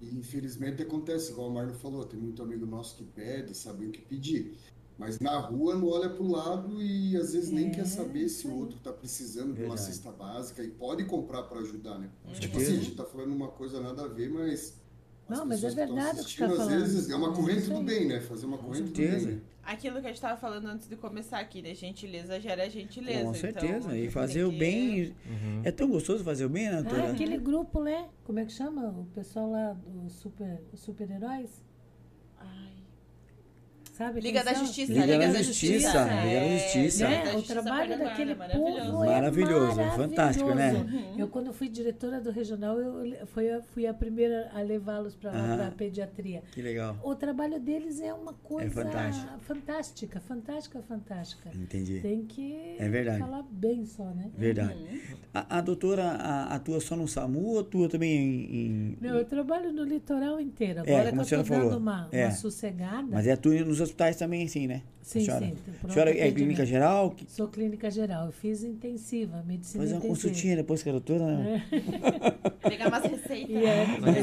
E infelizmente acontece, igual o Marlon falou, tem muito amigo nosso que pede, sabe o que pedir. Mas na rua não olha pro lado e às vezes nem
É,
quer saber se o outro tá precisando de uma
Verdade.
cesta básica e pode comprar para ajudar, né? Tipo assim, a gente tá falando uma coisa nada a ver, mas. As
Não, mas é verdade o que você tá
assistindo, Às
falando.
vezes é uma corrente do bem, né? Fazer uma corrente do
certeza.
bem. né?
Aquilo que a gente tava falando antes de começar aqui, né? Gentileza gera gentileza.
Com certeza.
Então,
e fazer o
que-
bem.
Uhum.
É tão gostoso fazer o bem, né,
Ah, aquele grupo, né? Como é que chama? O pessoal lá dos super, os super-heróis? Sabe?
Liga da? Justiça.
Liga da
da
Justiça,
É,
Liga da Justiça.
Né?
da
O
Justiça
trabalho daquele
maravilhoso.
povo
Maravilhoso,
é
fantástico, né?
maravilhoso. Eu, quando fui diretora do regional, eu fui a, fui a primeira a levá-los para
Aham.
a pediatria.
Que legal.
O trabalho deles é uma coisa
fantástico.
fantástica, fantástica, fantástica.
Entendi.
Tem que
É verdade.
falar bem só, né?
Verdade.
Uhum.
A, a doutora a- atua só no SAMU ou atua também em. em-
Não, eu trabalho no litoral inteiro.
É,
Agora
como a
que eu
falou.
dando uma,
É.
uma sossegada.
Mas é atua nos hospitais também, sim, né?
Sim,
a senhora,
sim,
A senhora é clínica geral? Que-
Sou clínica geral. Eu fiz intensiva, medicina
Fazer uma
intensiva.
consultinha depois com a doutora, né?
Pegar umas receitas.
E é,
Mas-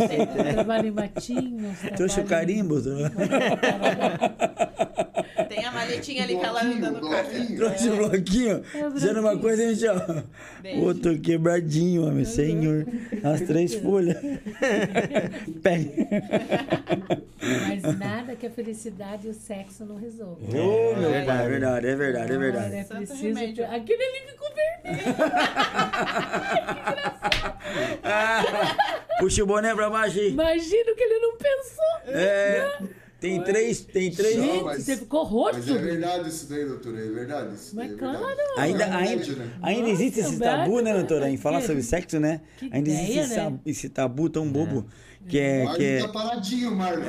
eu trabalho em Matinhos.
Trouxe o carimbo, doutora?
Tem a maletinha ali que ela anda no carro.
bloquinho.
Trouxe o bloquinho.
É,
Dizendo uma coisa, gente, ó. Outro quebradinho, homem. Senhor. As três folhas. Pega.
Mas nada que a felicidade e o sexo não resolvam.
Ô, meu
É
pai, é
verdade.
verdade, é verdade, é verdade.
é preciso Aquele ali ficou vermelho.
Puxa o boné pra baixo aí.
Imagino que ele não pensou.
É. Tem três, tem três.
Não,
Gente,
mas-
você ficou roxo.
Mas é verdade isso daí, doutora, é verdade. Isso
Mas
daí é
claro.
verdade.
Ainda,
É um
ainda,
remédio, né?
ainda
Nossa,
existe esse
verdade,
tabu, né,
né?
doutora? Em falar
Que-
sobre sexo, né?
que
Ainda existe
ideia,
esse,
né?
tabu- esse tabu tão bobo que é.
Marlon
Que é,
tá paradinho, Marlon.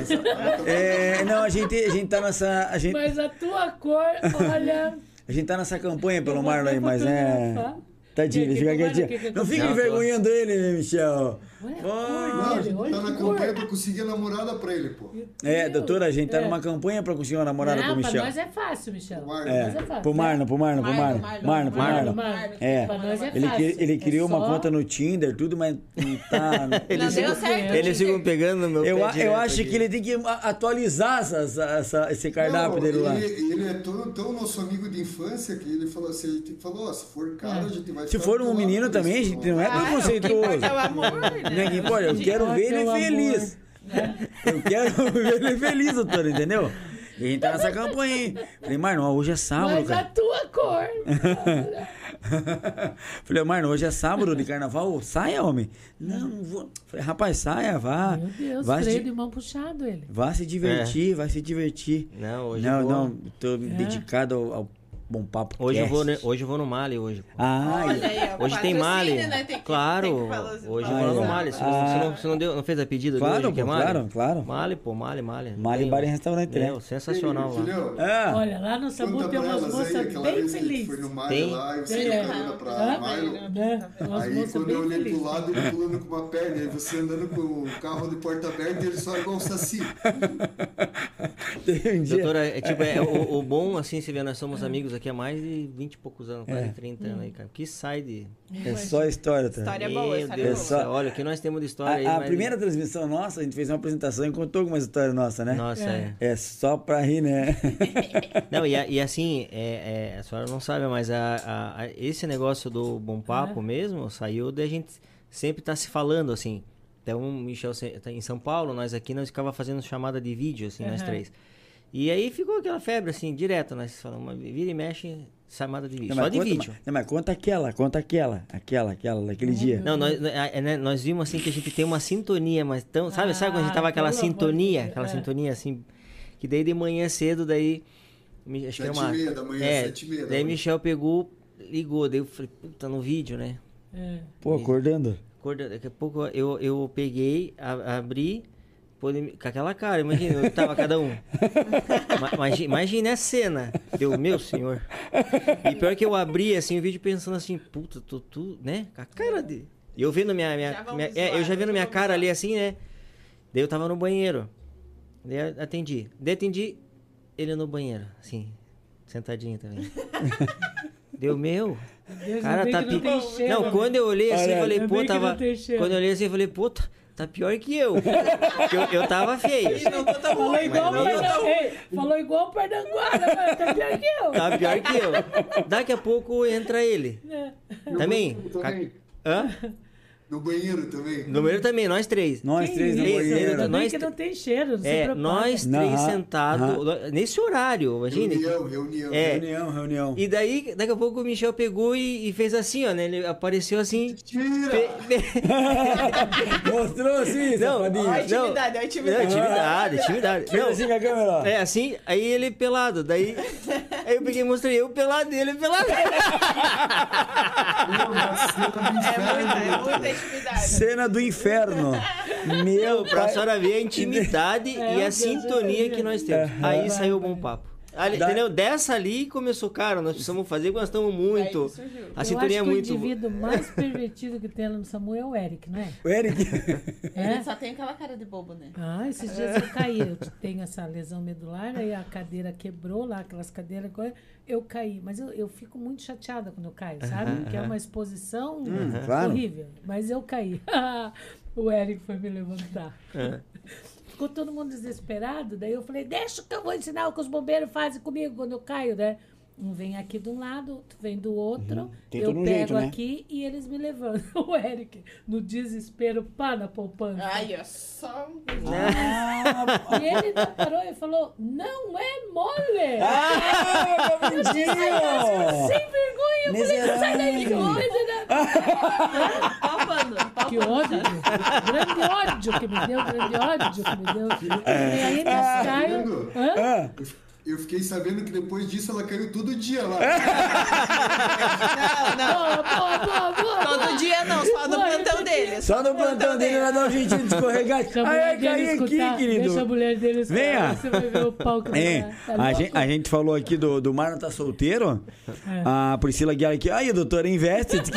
É não, a gente, a gente tá nessa. A gente,
Mas a tua cor, olha.
a gente tá nessa campanha pelo
eu vou
Marlon aí, mas é.
fotografar.
Tadinho, ele
Que-
fica
que-
quietinho.
que-
Não
tô-
envergonhando ele, Michel.
Olha a cor
Não, a
dele,
gente
olha
tá na
que cor.
campanha pra conseguir a namorada pra ele, pô.
É, doutora, a gente tá
É.
numa campanha pra conseguir uma namorada
Não,
pro
pra
Michel.
nós é fácil, Michel.
Marlon.
É,
Mas é fácil,
pro? Marlon, pro Marlon, pro Marlon.
Marlon,
Marlon, pro
Marlon,
Marlon. É.
Pra nós é
Ele,
fácil.
ele
É
criou uma
só-
conta no Tinder, tudo, mas não tá.
Não
Eles
deu
ficam-
certo.
Eles ficam pegando no meu
Eu,
pé
a- eu
direto
acho
aqui.
que ele tem que a- atualizar essa, essa- essa- esse cardápio
Não,
dele lá.
ele, ele é tão, tão nosso amigo de infância que ele falou assim, ele falou, ó, se for cara,
É.
a gente vai
Se
ficar
for
do
um
lado
menino também, a gente não é
Ah,
preconceituoso.
o é o amor, né?
Não é que importa, eu quero ver ele feliz. Eu quero ver ele feliz, doutor, entendeu? E a gente tá nessa campanha aí. Falei, Marlon, hoje é sábado,
Mas a
cara.
tua cor.
Falei, Marlon, hoje é sábado de carnaval, saia, homem. Não, não vou. Falei, rapaz, saia, vá.
Meu Deus,
vá,
freio
se,
de mão puxado ele.
vá se divertir, vai se divertir.
Não, hoje
não,
eu vou-
não, tô dedicado ao, ao Bom Papo
Hoje eu, vou, hoje eu vou no Mali hoje. pô.
Ah,
Olha aí,
Hoje tem Mali.
né? Tem que-
claro.
tem
hoje eu vou
Ah,
lá no
é.
Mali. Você,
Ah.
não, você não- você não deu, não fez a pedida de
claro,
hoje, que é
pô,
Mali?
claro, claro.
Mali, pô, Mali, Mali.
Mali Bar e. Restaurante, né?
Meu, sensacional lá.
Ah,
Olha, lá no
conta
tem umas
aí,
moças bem felizes.
foi no Maio
Tem?
lá e você
Tem, é.
pra? Maio.
Né? Umas
Aí quando eu olhei pro lado, ele pulando com uma perna, e você andando com o carro de porta aberta e ele só igual um saci.
tem um dia.
Doutora, é, tipo, é, o, o bom, assim, você vê, nós somos amigos aqui há mais de 20 e poucos anos, quase
É.
30 anos aí, cara. Que sai de.
É só história, tá?
História
Meu
boa, história
Deus
É
do
só-
Olha, o que nós temos de história aí.
A, a
mas-
primeira transmissão nossa, a gente fez uma apresentação e contou algumas histórias nossas, né?
Nossa, é.
É só pra rir, né?
Não, e, a- e assim, é, é, a senhora não sabe, mas a, a- a- esse negócio do Bom Papo mesmo saiu da gente sempre estar se falando, assim. Então, o Michel tá em São Paulo, nós aqui, nós ficava fazendo chamada de vídeo, assim, nós
Aham.
três. E aí ficou aquela febre, assim, direto, nós falamos, vira e mexe, chamada de vídeo,
Não,
só de
conta,
vídeo.
Não, mas conta aquela, conta aquela, aquela, aquela, daquele dia.
Não, nós, é, né, nós vimos assim que a gente tem uma sintonia, mas tão. Sabe, sabe quando a gente tava
Ah,
aquela sintonia? Aquela
é.
sintonia assim. Que daí de manhã cedo, daí. me- Acho que era
Sete
uma.
e meia da manhã,
é,
sete e meia da
Daí
manhã.
Michel pegou, ligou, daí eu falei, puta, no vídeo, né?
É.
Pô, acordando.
Acorda- Daqui a pouco eu, eu peguei, a- abri, com aquela cara, imagina, eu tava cada um. Ma- imagi- Imagina a cena. Deu, meu senhor. E pior que eu abri assim o vídeo pensando assim, puta, tô tu, né? Com a cara de. E eu vendo minha. minha, minha-
zoar,
é, eu já vendo minha cara
zoar.
ali assim, né? Daí eu tava no banheiro. Daí eu atendi. Daí atendi ele no banheiro, assim, sentadinho também. Deu meu.
Deus,
Cara, tá pi...
não
Não, quando eu olhei assim,
Olha,
eu falei, pô, tava.
cheiro.
Quando eu olhei assim, eu falei, puta, tá pior que eu. Eu, eu tava feio.
E não tô tão
Falou
ruim,
igual,
não
Ei, falou igual o Pardanguara, mano, tá pior que eu.
Tá pior que eu. Daqui a pouco entra ele.
É.
Também?
banheiro também.
Hã?
No banheiro também.
No banheiro também, nós três.
Nós
Que
três no
isso,
banheiro.
Ainda bem
Nós
que não tem cheiro, não se
É,
preocupa.
nós
Não,
três sentados, nesse horário, imagina.
Reunião, reunião.
É.
Reunião, reunião.
E daí, daqui a pouco o Michel pegou e, e fez assim, ó, né? Ele apareceu assim.
Tira!
pe-
Mostrou assim,
Não,
safadinho.
Ó, a
Não.
intimidade, ó, a
Não,
intimidade.
intimidade, intimidade. Não,
assim com a câmera, ó.
É, assim, aí ele pelado, daí. Aí eu peguei e mostrei eu pelado dele pelado.
É muita, é muita intimidade.
Cena do inferno. Meu
pra
pai.
senhora ver a intimidade
É,
e a sintonia que nós temos. Aí saiu o bom papo. Ali,
Da-
Entendeu? Dessa ali começou, cara, nós precisamos fazer, porque nós estamos muito.
Aí surgiu.
A
eu
sintonia é
acho que
muito.
o indivíduo mais pervertido que tem lá no SAMU é o Eric, não é?
O Eric.
É?
Ele só tem aquela cara de bobo, né?
Ah, esses dias eu caí. Eu tenho essa lesão medular, aí a cadeira quebrou lá, aquelas cadeiras. Eu caí. Mas eu, eu fico muito chateada quando eu caio, sabe? Que é uma exposição
claro.
horrível. Mas eu caí. o Eric foi me levantar.
É.
Ficou todo mundo desesperado. Daí eu falei, deixa que eu vou ensinar o que os bombeiros fazem comigo quando eu caio, né? Um vem aqui de um lado, outro vem do outro.
Tem
eu pego
jeito, né?
aqui e eles me levantam. O Eric, no desespero, pá na poupança.
Ai, ó, só um...
E ele ainda parou e falou: Não é mole!
Ah, meu lindinho!
Sem vergonha! Eu falei: Sai daí, que coisa!
Palpando.
Que ódio! Grande ódio que me deu, grande ódio que me deu. E aí eles caem. Hã?
Eu fiquei sabendo que depois disso ela caiu todo dia lá.
Não, não.
Boa, boa, boa, boa!
Todo dia não, só no plantão dele.
só no plantão dele ela dá um jeitinho de escorregar.
Deixa a
Ai,
mulher
ai,
dele
caí aqui, querido.
Deixa a mulher dele escutar.
Venha.
Você vai ver o pau que. Tá
a, gente, a gente falou aqui do, do Marlon tá solteiro.
É.
A Priscila Guiar aqui. Aí, doutora, investe.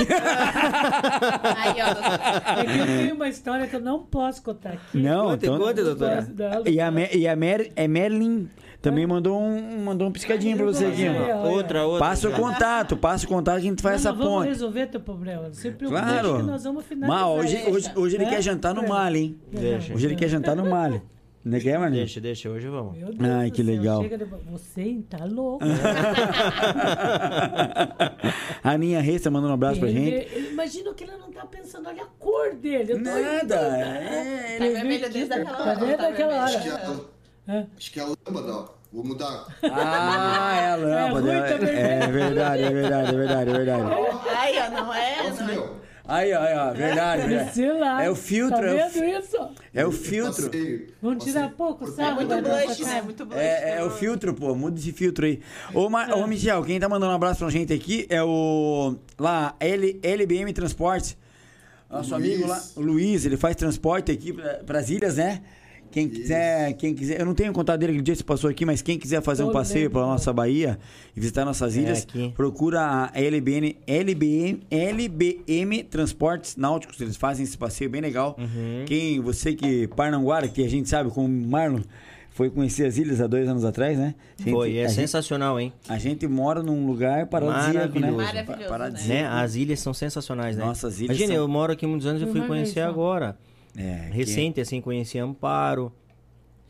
Aí, ó.
É que eu tenho uma história que eu não posso contar aqui.
Não,
Conta,
então.
conta, doutora.
Dar-
E a, Me- e a Mer, é Merlin também mandou um, mandou um piscadinho pra você aqui. Ó.
Outra, outra.
Passa o contato, passa o contato que a gente faz
Não,
essa
nós vamos
ponte.
resolver teu problema. Não se preocupe
Claro.
que nós vamos finalizar.
Mas hoje, hoje, hoje ele
É?
quer jantar no Mali, hein?
Deixa.
Hoje ele quer jantar no Mali. Não quer, Marlin?
Deixa, deixa, hoje vamos.
Meu Deus
Ai, que
céu,
legal.
de- Você tá louco.
a Aninha Reis tá mandando um abraço pra
Ele-
gente.
ele- Imagina o que ele não tá pensando. Olha a cor dele. Eu tô
Nada.
É,
Tá vermelho desde aquela
Tá
hora. Tá
aquela
vermelho.
Acho que
hora?
É,
É.
acho que é a lâmpada, ó. Vou mudar.
Ah, é a lâmpada.
ruim, tá
É, é verdade, é verdade, é verdade, é verdade.
Ai, ó, não é, não é.
Aí, ó, aí, ó, verdade, verdade.
Sei lá.
É o filtro,
Tá
é o
vendo isso?
É o filtro.
Vamos tirar pouco,
por-
É
sabe?
muito blush, né? Muito blush.
É, é
né?
o filtro, pô. Muda esse filtro aí. Ô, Ma- ô, Michel, quem tá mandando um abraço pra gente aqui é o. Lá, L, LBM Transportes. Nosso
Luiz.
amigo lá, o Luiz, ele faz transporte aqui pra, pras ilhas, né? Quem quiser, quem quiser, eu não tenho contato dele aquele dia você passou aqui, mas quem quiser fazer um passeio pela nossa Bahia e visitar nossas
É,
ilhas,
aqui.
procura a LBN, LBM, LBM Transportes Náuticos, eles fazem esse passeio bem legal.
Uhum.
Quem, você que Parnanguara, que a gente sabe como Marlon, foi conhecer as ilhas há dois anos atrás, né? Gente-
Foi, é
a gente-
sensacional, hein?
a gente mora num lugar paradisíaco, né?
Maravilhoso.
Paradisíaco.
Né? As ilhas são sensacionais, né?
Nossas ilhas
Imagina,
são-
eu moro aqui há muitos anos e fui conhecer
só.
Agora.
É,
Recente, assim, conheci Amparo.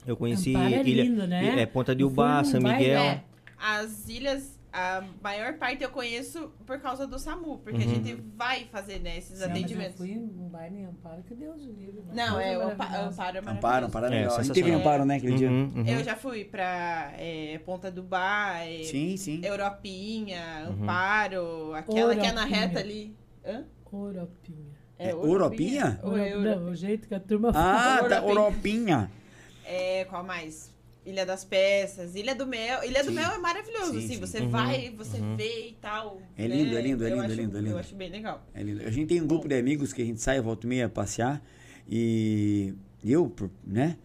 Eu conheci
Amparo é
Ilha,
lindo, né?
é, Ponta de Ubá, São Miguel.
É, as ilhas, a maior parte eu conheço por causa do SAMU, porque a
Uhum.
gente vai fazer, né, esses
Não, mas eu
atendimentos.
fui num baile em Amparo, que Deus o livre.
Não,
coisa
é o. Amparo é
Amparo. Amparo é
É,
a gente
sensacional.
teve Amparo, né, aquele dia.
Uhum, uhum.
Eu já fui pra é, Ponta do Bar, é,
Sim, sim.
Europinha,
Uhum.
Amparo, aquela que é na
Europinha.
reta ali. Hã?
Oropinha.
É, Europinha?
É
Não, o jeito que a turma
Ah,
Ouro
tá,
Pinho.
Europinha.
É, qual mais? Ilha das Peças, Ilha do Mel. Ilha do
Sim.
Mel é maravilhoso,
Sim,
assim.
sim.
Você
Uhum,
vai, você
uhum.
vê e tal.
É
né?
lindo, é lindo, é lindo, é
acho-
lindo, é lindo.
Eu acho bem legal.
É lindo. A gente tem um grupo de amigos que a gente sai, volta e meia, passear. E eu, né?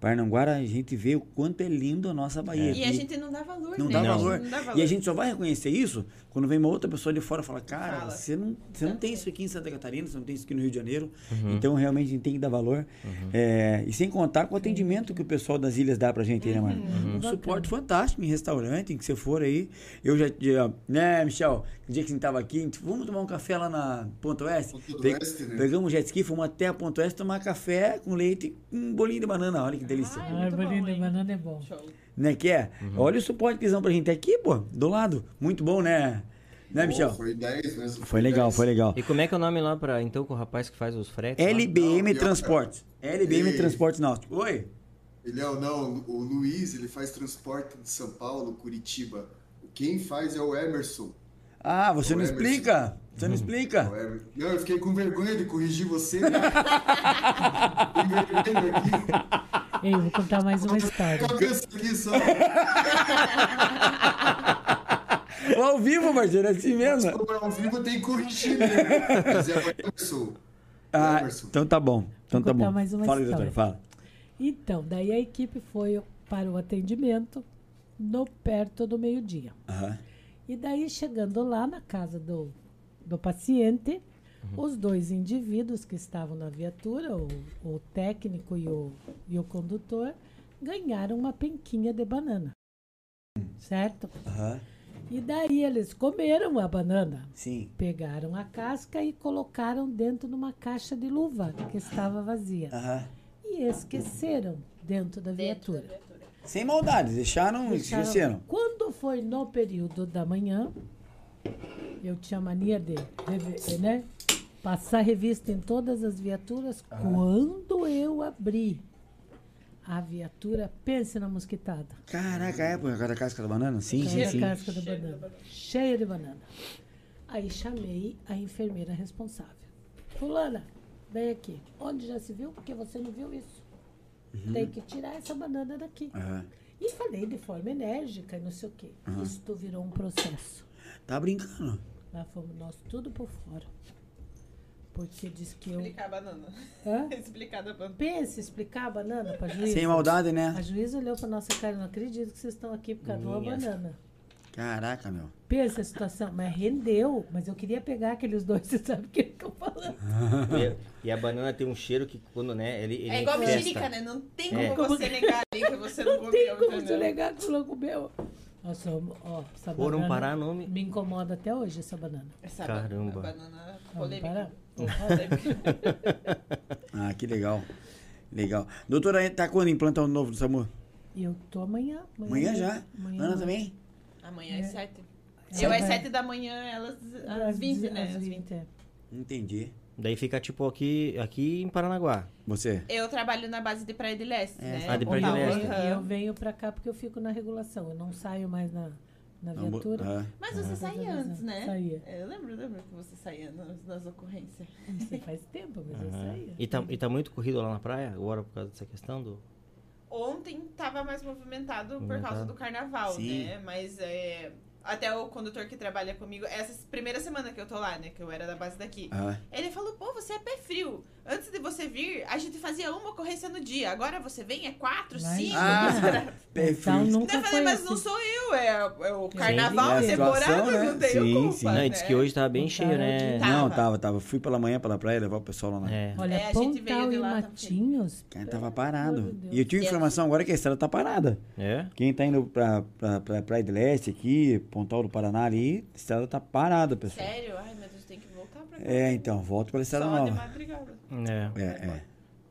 Parnanguara, a gente vê o quanto é lindo a nossa Bahia.
E a
aqui.
gente não dá valor,
Não
né?
dá
Não.
valor.
Não dá valor.
E a gente só vai reconhecer isso quando vem uma outra pessoa de fora e fala, cara,
Fala.
você não, você não tem isso aqui em Santa Catarina, você não tem isso aqui no Rio de Janeiro.
Uhum.
Então, realmente, a gente tem que dar valor. É, e sem contar com o atendimento que o pessoal das ilhas dá pra gente aí, né, mano? Um
Bacana.
suporte fantástico em restaurante, em que você for aí. Eu já, já né, Michel, no dia que a gente tava aqui, a gente, vamos tomar um café lá na Ponta Oeste?
Ponta do
Pe-
Oeste, né?
Pegamos um jet ski, fomos até a Ponta Oeste tomar café com leite e um bolinho de banana. Olha que delícia.
Ai,
bolinho
bom,
de banana é bom.
Show.
Né, que é? Olha o suporte que eles dão pra gente aqui, pô, do lado. Muito bom, né? Né, Michel?
Foi 10 mesmo.
Foi legal,
10.
foi legal.
E como é que é o nome lá pra, então, com o rapaz que faz os fretes?
LBM
Não,
Transportes. LBM
Ei.
Transportes Náutico. Oi?
Ele é o não, o Luiz, ele faz transporte de São Paulo, Curitiba. Quem faz é o Emerson.
Ah, você
O
não
Emerson.
explica? Você não explica?
Não, eu fiquei com vergonha de corrigir você. Né? Vergonha aqui.
Ei, eu vou contar mais uma história.
Cabeça aqui só.
Ao vivo, parceiro, é assim mesmo.
Como é ao vivo, tem que corrigir mesmo. Mas é Emerson.
Ah, então tá bom. Então
Vou
tá
contar
bom.
mais uma
fala
história.
doutor, fala.
Então, daí a equipe foi para o atendimento no perto do meio-dia.
Aham.
E daí, chegando lá na casa do, do paciente, os dois indivíduos que estavam na viatura, o, o técnico e o, e o condutor, ganharam uma penquinha de banana. Certo?
Aham.
E daí eles comeram a banana,
Sim.
pegaram a casca e colocaram dentro de uma caixa de luva que estava vazia.
Aham.
E esqueceram dentro da
Dentro da
viatura.
Sem maldade, deixaram,
Deixaram-
esqueceram.
Quando foi no período da manhã, eu tinha mania de rever- né, passar revista em todas as viaturas. Quando eu abri a viatura, pense na mosquitada.
Caraca, é por causa da casca da banana? Sim, sim,
Cheia
sim.
de casca da banana. Cheia de banana. Aí chamei a enfermeira responsável. Fulana, vem aqui. Onde já se viu? Porque você não viu isso.
Uhum.
Tem que tirar essa banana daqui.
Aham.
E falei de forma enérgica e não sei o quê. Isto virou um processo.
Tá brincando.
Lá fomos nós tudo por fora. Porque diz que eu.
Explicar a banana.
Hã?
Explicar da banana.
Pense explicar a banana pra juíza.
Sem maldade,
A
né?
juíza olhou pra nossa cara, não acredito que vocês estão aqui por causa de uma
Minha.
banana.
Caraca, meu.
Pensa a situação, mas rendeu. Mas eu queria pegar aqueles dois, você sabe o que que eu falando.
E, e a banana tem um cheiro que quando, né, ele, ele
É igual
infesta.
mexerica, né? Não tem
É.
como você negar ali que você não,
Não tem como você negar que você não comeu. Nossa, ó, essa
Foram
banana
parar nome.
me incomoda até hoje, essa banana.
Essa
Caramba.
ba- banana
Vamos
polêmica.
Ah, que legal. Legal. Doutora, tá quando implantar o novo do SAMU?
Eu tô amanhã.
Amanhã já?
Amanhã
Ana também?
Amanhã às sete.
É.
Eu às
Vai.
sete da manhã, elas às 20, né?
Às
Às
20,
20.
é.
Entendi.
Daí fica tipo aqui, aqui em Paranaguá.
Você?
Eu trabalho na base de Praia de Leste,
É,
né?
ah, de Praia de Leste.
E eu venho pra cá porque eu fico na regulação. Eu não saio mais na, na viatura.
é.
Mas você
Ah.
saía antes, né?
Saía.
Eu lembro, eu lembro que você saía nas, nas ocorrências.
Isso faz tempo, mas eu saía.
E tá, e tá muito corrido lá na praia agora por causa dessa questão do.
Ontem tava mais movimentado por
Movimentado.
causa do carnaval,
Sim.
né? Mas é, até o condutor que trabalha comigo, essa primeira semana que eu tô lá, né? Que eu era da base daqui.
Ah,
Ele falou, pô, você é pé frio. Antes de você vir, a gente fazia uma ocorrência no dia. Agora você vem, é quatro,
Mas-
cinco.
Ah, pé
Então
frio.
nunca
Eu falei,
foi
mas
assim.
não sou eu, é, é o carnaval,
É a
a temporada,
né?
não tenho
Sim,
culpa.
sim.
Não,
né?
diz que hoje tá bem
O
cheio, né?
Tá.
Não,
Tava.
tava, tava. Fui pela manhã pela praia levar o pessoal lá. Na...
É.
Olha,
É, a gente veio de lá, tá
Matinhos.
Cara, tava
pelo
parado. E eu tive informação agora que a estrada tá parada.
É?
Quem tá indo pra, pra, pra Praia do Leste aqui, Pontal do Paraná ali, a estrada tá parada, pessoal.
Sério? Ai, meu Deus, tem que voltar pra cá.
É, então, volta pela estrada
Só de
nova.
madrugada.
É.
É, é.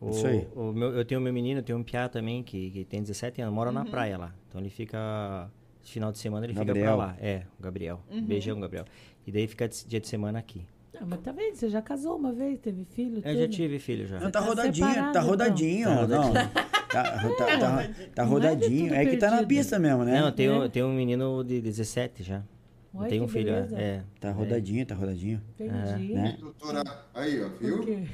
O,
Isso aí.
o meu, eu tenho meu menino, eu tenho um piá também que, que tem 17 anos,
Uhum.
mora na praia lá. Então ele fica. Final de semana ele
Gabriel.
fica pra lá. É, o Gabriel.
Uhum.
Beijão, Gabriel. E daí fica de- dia de semana aqui.
Ah, mas tá vendo? Você já casou uma vez, teve filho?
Eu já
tudo?
tive filho já.
Não, tá
tá
rodadinho,
separado,
tá
então.
rodadinho.
Tá
Não, tá, tá, tá, tá
Não é de
rodadinho. É que tá na pista mesmo, né?
Não, tenho,
É.
eu tenho um menino de 17 já. Eu
Olha
tenho um filho, é.
beleza.
é.
Tá rodadinho, tá rodadinho.
Entendi.
né?
Doutora, aí, ó, viu?
ni-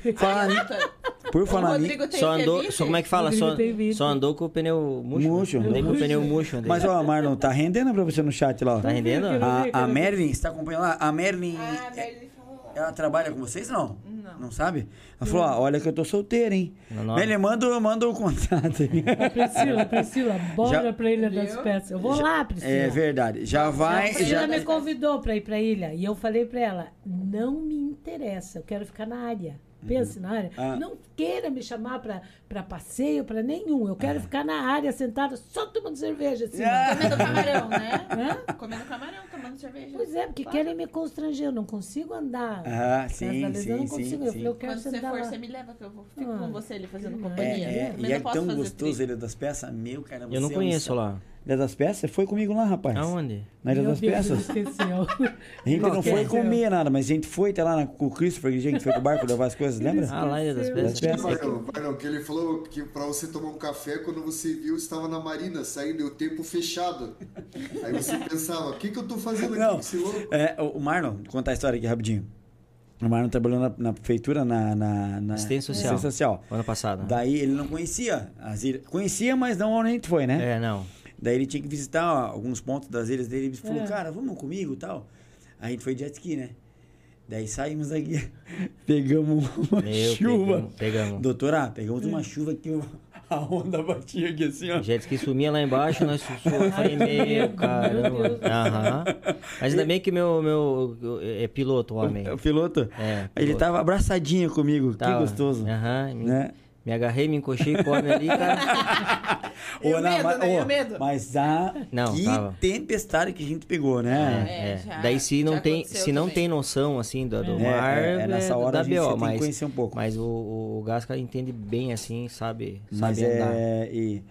por falar nisso.
Tem
Só andou, só como é que fala? Só,
tem
só andou com o pneu murcho.
Murcho.
Andei com o pneu murcho. andei.
Mas, ó, Marlon, tá rendendo pra você no chat lá. ó.
Tá rendendo?
A, a. Marilyn, você tá acompanhando lá? A Marilyn,
Ah, a Merlin.
Ela trabalha com vocês, não?
Não.
Não sabe? Ela falou, ó, olha que eu tô solteira, hein? Marilyn, manda, manda o contato
Priscila, Priscila, bora
Já-
pra Ilha das Peças. Eu vou lá, Priscila.
É verdade. Já
A
vai.
Priscila
Já...
me convidou pra ir pra ilha e eu falei pra ela: não me interessa, eu quero ficar na área. Pense na área.
Ah.
Não queira me chamar pra, pra passeio, pra nenhum. Eu quero ficar na área, sentada, só tomando cerveja. Assim,
Ah.
Comendo camarão, né?
Hã?
Comendo camarão, tomando cerveja.
Pois é, porque querem me constranger. Eu não consigo andar.
Ah, sim,
vez eu
sim,
não
sim,
consigo. Eu
sim.
falei, eu quero
Quando você for,
lá.
você me leva que eu vou ficar
Ah.
com você ali fazendo
É,
companhia.
É, é, e é
posso
tão
fazer
gostoso. Ilha das Peças. Meu, cara,
Eu não
você é um
conheço lá.
Ilha das Peças? Você foi comigo lá, rapaz?
Aonde?
Na Ilha
Meu
das
Deus,
Peças?
esqueceu.
A gente não foi comer nada, mas a gente foi até lá na- com o Christopher, que a gente foi com o barco levar as coisas, lembra?
Ah, lá Ilha das. Peças.
Das Peças.
Marlon, Marlon, que ele falou que pra você tomar um café, quando você viu, estava na marina, saindo e o tempo fechado. Aí você pensava, o que, que eu tô fazendo aqui
Não.
esse louco?
É, o o Marlon, vou contar a história aqui rapidinho. O Marlon trabalhou na, na prefeitura, na, na, na
Assistência social.
assistência social.
Ano passado.
Daí ele não conhecia as ilhas. Conhecia, mas não onde a gente foi, né?
É, não.
Daí ele tinha que visitar alguns pontos das ilhas dele. Ele falou,
É.
cara, vamos comigo e tal. Aí a gente foi de jet ski, né? Daí saímos daqui, pegamos uma
Meu,
chuva.
pegamos, pegamos.
Doutora, pegamos uma chuva que a onda batia aqui assim, ó.
Jet ski sumia lá embaixo, nós sussurramos. Eu falei, meu, caramba. Aham. Mas ainda bem que meu, meu é piloto, o homem.
O piloto,
É,
ele
piloto.
tava abraçadinho comigo,
Tava.
que gostoso.
Aham.
Né?
Me agarrei, me encoxei com o homem ali, cara.
Ô,
medo,
mas,
né? Medo?
mas a
Não,
que
tava.
tempestade que a gente pegou, né?
É,
É,
é.
já-
Daí se não tem, se não
também.
tem noção assim do, do
É,
mar,
é, é, nessa hora
da
a gente
BO,
tem que
mas,
conhecer um pouco.
mas o, o Gasca entende bem assim, sabe,
Mas
sabe andar.
é. E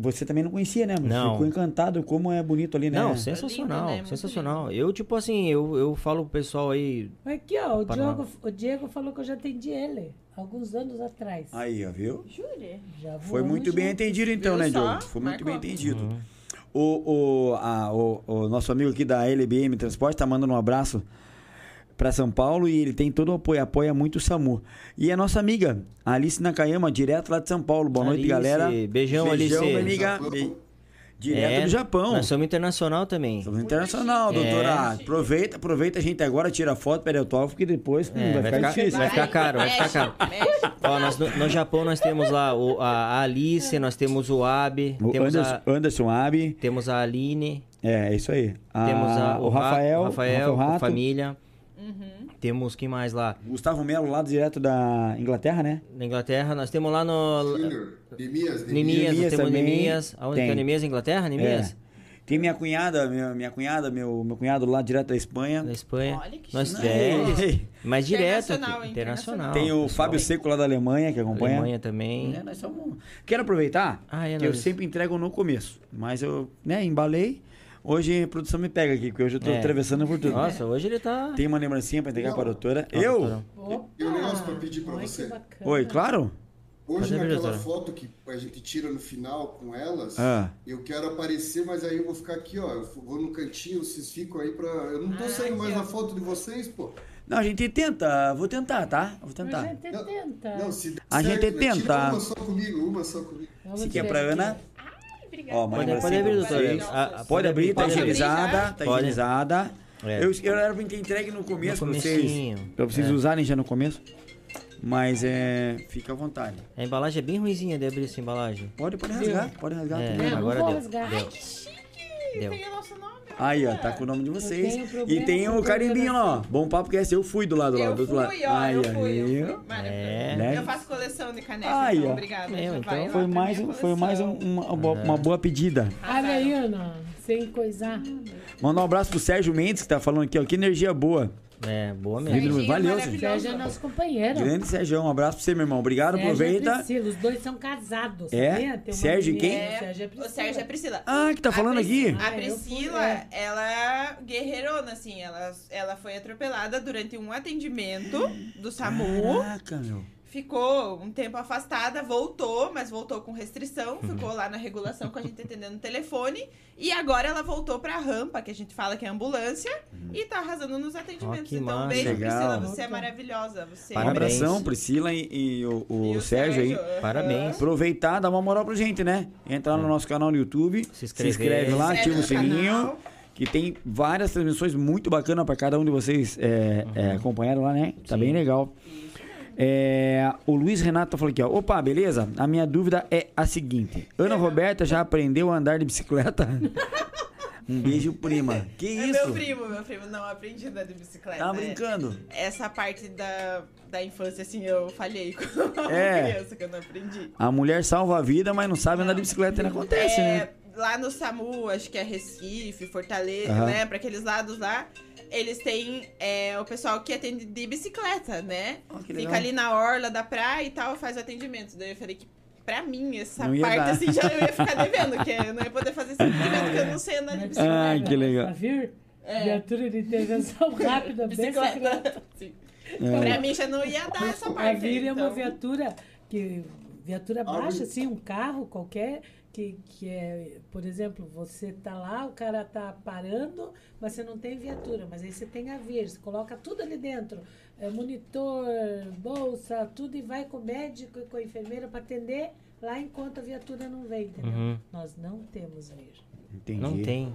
você também não conhecia, né?
Não.
ficou encantado como é bonito ali, né?
Não,
Lindo,
sensacional,
né? Muito
sensacional. Eu, tipo assim, eu, eu falo pro pessoal aí,
Aqui, ó, o o Diego falou que eu já atendi ele, alguns anos atrás.
Aí, ó, viu?
Jure.
Já
Foi muito bem
juntos.
entendido então,
Viu
né,
só?
Diogo? Foi muito bem entendido.
Uhum.
O, o, a- o, o nosso amigo aqui da LBM Transporte tá mandando um abraço para São Paulo e ele tem todo o apoio, apoia muito o SAMU. E a nossa amiga Alice Nakayama, direto lá de São Paulo. Boa noite,
Alice,
galera.
beijão,
Beijão,
Alice.
minha amiga. Be- Direto
É,
do Japão.
nós somos internacional também.
Somos internacional,
É.
doutora. Aproveita, aproveita a gente agora, tira foto, pede autógrafo, que depois hum,
É,
vai, ficar, difícil.
vai ficar caro, vai ficar caro. Ó, nós, no, no Japão nós temos lá o- a, Alice, nós temos o Abi,
O
temos,
Anderson,
a,
Anderson Abi.
temos a Aline,
É, é isso aí. A-
temos a,
o Rafael,
Ra- Rafael,
o
com
Rato,
família.
Uhum.
Temos quem mais lá?
Gustavo Melo, lá direto da Inglaterra, né?
Na Inglaterra, nós temos lá no.
Nemias,
Nemias, nós
Nemias
temos
também.
Nemias. Aonde que
Tem.
é Nemias, Inglaterra? Nemias?
É. Tem minha cunhada, minha, minha cunhada, meu, meu cunhado lá direto da Espanha.
Da Espanha.
Olha que
nós
chique.
é, mas direto
Internacional,
aqui,
hein?
internacional.
Tem o
pessoal.
Fábio Seco lá da Alemanha, que acompanha.
Alemanha também.
É, nós somos... Quero aproveitar
Ah, é,
que eu sempre entrego no começo. Mas eu né, embalei. Hoje a produção me pega aqui, porque hoje eu tô
É.
atravessando por tudo.
Nossa, hoje ele tá.
Tem uma lembrancinha pra entregar
Não.
para a doutora. Eu?
doutora.
Opa!
Tem um negócio pra pedir pra
Ai,
você.
Oi, claro?
Hoje,
Pode abrir,
naquela foto que a gente tira no final com elas,
Ah.
eu quero aparecer, mas aí eu vou ficar aqui, ó. Eu vou no cantinho, vocês ficam aí pra. Eu não tô
Ah,
saindo mais na foto de vocês, pô.
Não, a gente tenta. Vou tentar, tá? Vou
A
tentar.
gente
Não,
tenta.
Não, se der
A
certo,
gente
né?
tenta.
Tira uma só comigo, uma só comigo.
Vamos
Se quer
ver
pra
aqui.
Ana.
Obrigada.
Ó, mãe,
Pode,
assim
pode abrir, doutora. Ah, ah,
Pode abrir, tá
Pode
higienizada. Tá
Pode.
higienizada.
É.
Eu, eu era pra ter entregue no começo
No
pra vocês. Pra vocês
É.
usarem já no começo. Mas é. Fica à vontade.
A embalagem é bem ruimzinha de abrir essa embalagem.
Pode, pode rasgar. Pode rasgar.
É,
tudo.
Não,
agora deu.
rasgar.
deu.
Ih,
Deu.
Tem o nosso nome.
Aí, ó, tá com o nome de vocês. E tem o carimbinho lá, ó. Bom papo que é esse. Eu fui do lado lá,
Eu
do outro
fui,
lado.
ó,
Ai,
eu fui, eu
aí,
fui.
ó.
É.
Né?
Eu faço coleção de canecas,
Aí,
então
ó.
obrigada.
Meu,
já
então
lá
Foi
pra
mais,
minha
um, foi mais um-
coleção.
uma, boa- uma boa pedida.
Olha aí, Ana, sem coisar.
Mandar um abraço pro Sérgio Mendes, que tá falando aqui, ó. Que energia boa.
É, boa mesmo.
Serginho
valeu,
maravilhoso.
Sérgio é nosso companheiro.
Grande Sérgio, um abraço pra você, meu irmão. Obrigado,
Sérgio e
aproveita.
Priscila, os dois são casados,
É?
Tem uma
Sérgio e quem?
É,
Sérgio e
o
Priscila.
Sérgio é a Priscila.
Ah, que tá falando
a
aqui?
Priscila, A Priscila,
é.
ela guerreirona, assim, ela, ela foi atropelada durante um atendimento do SAMU.
Caraca, meu.
Ficou um tempo afastada, voltou, mas voltou com restrição, ficou lá na regulação com a gente atendendo no telefone. E agora ela voltou pra rampa, que a gente fala que é ambulância, e tá arrasando nos atendimentos.
Ó, que
então,
massa.
beijo,
Legal.
Priscila, você é maravilhosa. Você
Um
Parabéns.
abração, Priscila e, e o, o
E o
Sérgio aí.
Parabéns.
Aproveitar, dá uma moral pra gente, né? Entra lá no nosso canal no YouTube, se,
inscrever.
inscreve lá,
Se
ativa o
inscreve
sininho,
canal.
que tem várias transmissões muito bacanas pra cada um de vocês é, é, acompanharam lá, né? Tá
Sim.
bem legal. É, o Luiz Renato falou aqui, ó. Opa, beleza? A minha dúvida é a seguinte: Ana Roberta já aprendeu a andar de bicicleta? um beijo, prima. Que
É
isso?
meu primo, meu primo. Não aprendi a andar de bicicleta.
Tá
né?
brincando?
Essa parte da, da infância, assim, eu falhei com
É.
criança que eu não aprendi.
A mulher salva a vida, mas não sabe andar de bicicleta e não acontece,
É,
né?
Lá no SAMU, acho que é Recife, Fortaleza,
Aham.
né? Pra aqueles lados lá, eles têm é, o pessoal que atende de bicicleta, né?
Que
Fica ali na orla da praia e tal, faz o atendimento. Daí eu falei que pra mim, essa parte
dar.
assim, já eu ia ficar devendo, que eu não ia poder fazer esse atendimento, porque eu não sei andar de bicicleta.
Ai, que legal.
Vir,
É.
viatura de intervenção rápida, bem secreta.
Bicicleta. Sim.
É.
Pra mim já não ia dar essa
A
parte.
vir
aí,
é uma
então.
viatura que viatura baixa,
Ah,
assim, um carro qualquer que, que é, por exemplo, você tá lá, o cara tá parando, mas você não tem viatura, mas aí você tem a vir, você coloca tudo ali dentro, é, monitor, bolsa, tudo e vai com o médico e com a enfermeira para atender lá enquanto a viatura não vem, entendeu?
Uhum.
Nós não temos vir.
Entendi.
Não tem.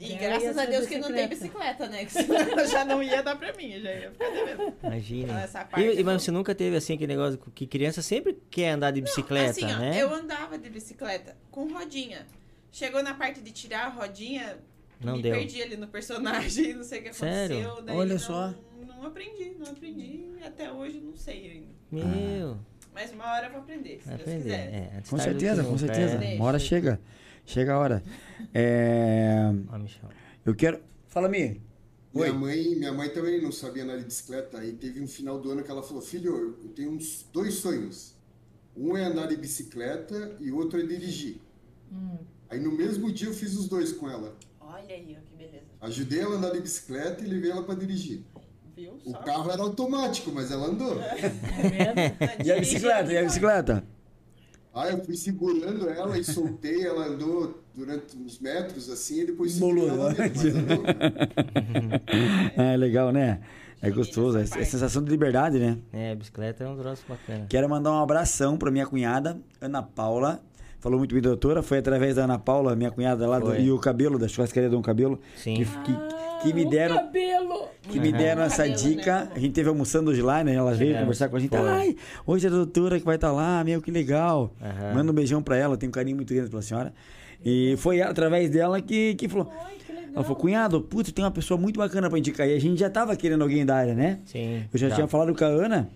E graças a Deus que não tem
bicicleta.
né? Que senão já não ia dar pra mim, já ia ficar devendo.
Imagina.
Essa parte
E, mas você nunca teve assim aquele negócio que criança sempre quer andar de bicicleta,
assim, ó,
né?
eu andava de bicicleta com rodinha. Chegou na parte de tirar a rodinha,
Não
me
deu.
perdi ali no personagem, não sei o que aconteceu.
Sério?
Daí
Olha
não,
só.
Não aprendi, não aprendi. Até hoje não sei ainda.
Meu.
Mas uma hora eu vou aprender, se Deus
Aprender.
quiser.
É,
Com certeza, com certeza.
É.
Uma hora chega. Chega a hora. É,
Michel.
eu quero. Fala, Mi. Oi.
Minha mãe, minha mãe também não sabia andar de bicicleta. Aí teve um final do ano que ela falou: Filho, eu tenho uns dois sonhos. Um é andar de bicicleta e outro é dirigir. Aí no mesmo dia eu fiz os dois com ela.
Olha aí, ó, que beleza.
Ajudei ela a andar de bicicleta e levei ela para dirigir.
Viu?
O
Só?
carro era automático, mas ela andou.
Tá vendo?
E a bicicleta? E a bicicleta?
Aí eu fui segurando ela e soltei, ela andou durante uns metros assim e depois
Bolou,
segurei ela
né?
mesmo, mas andou.
É legal, né? É gostoso. É, é sensação de liberdade, né?
É, bicicleta é um troço bacana.
Quero mandar um abração pra minha cunhada, Ana Paula. Falou muito bem, doutora. Foi através da Ana Paula, minha cunhada lá, do, e o cabelo, da churrascaria do Um Cabelo,
Sim.
que, que, que me deram.
Cabelo!
que me deram essa
Cabelo,
dica.
né?
A gente teve almoçando hoje lá, né? Ela veio conversar com a gente.
foi.
Ai, hoje é a doutora que vai estar lá, meu, que legal. Manda um beijão pra ela, tenho um carinho muito grande pela senhora. E foi através dela que, que falou.
Ai, que legal.
Ela falou, cunhado, putz, tem uma pessoa muito bacana pra indicar. E a gente já tava querendo alguém da área, né?
Sim.
Eu já
Tá.
tinha falado com a Ana.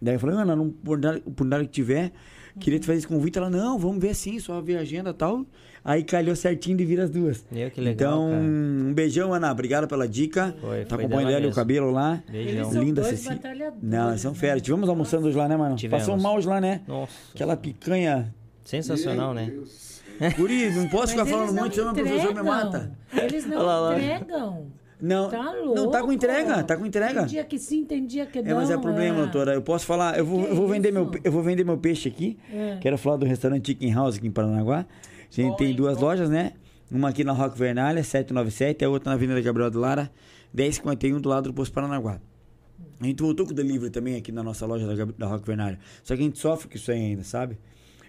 Daí eu falei, Ana, não, por nada por nada que tiver, queria te fazer esse convite. Ela, não, vamos ver sim, só ver a agenda e tal. Aí calhou certinho de vir as duas.
Meu, que legal,
Então,
cara.
um beijão, Ana. Obrigado pela dica.
Foi,
tá
foi
acompanhando ela e o cabelo lá.
Beijão.
Eles são
Linda
dois
Ceci. Não, são
né?
férias. Tivemos almoçando hoje lá, né, mano?
Tivemos.
Passou mal hoje lá, né?
Nossa.
Aquela picanha.
Sensacional,
Meu
né?
Deus.
Guri, não posso
Mas
ficar falando muito, senão o professor me mata.
Eles não
lá, lá.
entregam.
Não,
Tá
não tá com
louco.
entrega, tá com entrega.
Tem dia que sim, tem dia que não.
É, mas é problema, doutora. Eu posso falar, eu vou, eu vou vender meu, eu vou vender meu peixe aqui.
É.
Quero falar do restaurante Chicken House aqui em Paranaguá. A gente
Bom,
tem
hein?
duas
Bom.
lojas, né? Uma aqui na Rock Vernalha, 797, a outra na Avenida Gabriel de Lara, 1051, do lado do Posto Paranaguá. A gente voltou com o delivery também aqui na nossa loja da, da Rock Vernalha. Só que a gente sofre com isso aí ainda, sabe?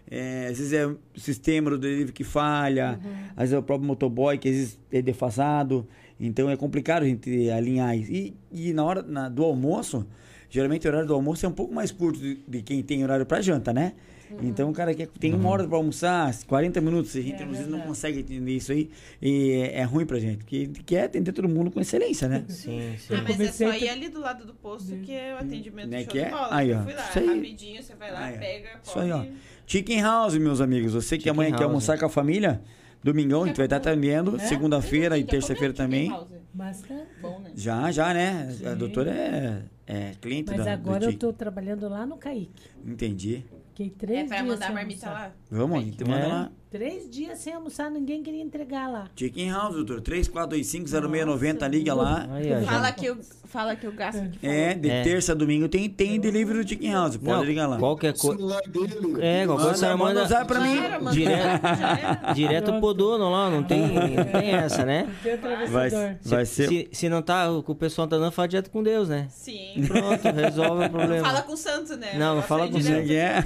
É, às vezes é o sistema do delivery que falha, às vezes é o próprio motoboy que às vezes é defasado. Então é complicado a gente alinhar isso. E, e na hora na- do almoço, geralmente o horário do almoço é um pouco mais curto de, de quem tem horário para janta, né? Então o cara quer, tem uma hora para almoçar, 40 minutos, a gente
É
às vezes não consegue entender isso aí. E é, é ruim pra gente, porque a quer atender todo mundo com excelência, né?
Sim, sim.
Ah, mas é só
a-
ir ali do lado do posto que é o atendimento
Né,
show
que
de
é?
bola.
Aí,
eu
ó.
fui lá,
Isso aí.
rapidinho, você vai lá,
Aí, ó.
pega,
Isso aí, ó. Chicken House, meus amigos. Você que amanhã quer almoçar com a família, domingão, a gente vai estar atendendo,
É?
segunda-feira e terça-feira também.
house?
Bastante.
Bom, né?
Já, já, né? A
Sim.
doutora é, é cliente
Mas
da,
agora
do
eu tô trabalhando lá no Kaique.
Entendi.
Fiquei três
É pra
dias
mandar a marmita
almoçar.
lá?
Vamos, gente manda
É.
lá.
Três dias sem almoçar, ninguém queria entregar lá.
Chicken House, doutor. 3425-0690, liga lá.
Aí,
Fala que, eu, fala que eu gasto que
É, de
É.
terça a domingo tem, tem delivery do Chicken House. Pode
Não,
ligar lá.
Qualquer
O
coisa.
celular dele.
É, qualquer
Manda,
coisa
manda
manda
usar pra mim.
Mano.
direto,
era.
direto pro dono lá, não tem, não tem essa, né?
Tem
Vai,
atravessador.
vai
se,
ser...
se, se não tá, o que o pessoal tá dando, fala direto com Deus, né?
Sim.
Pronto, resolve o problema.
Fala com o santo, né?
Não, não fala com o
direto.
Você quer?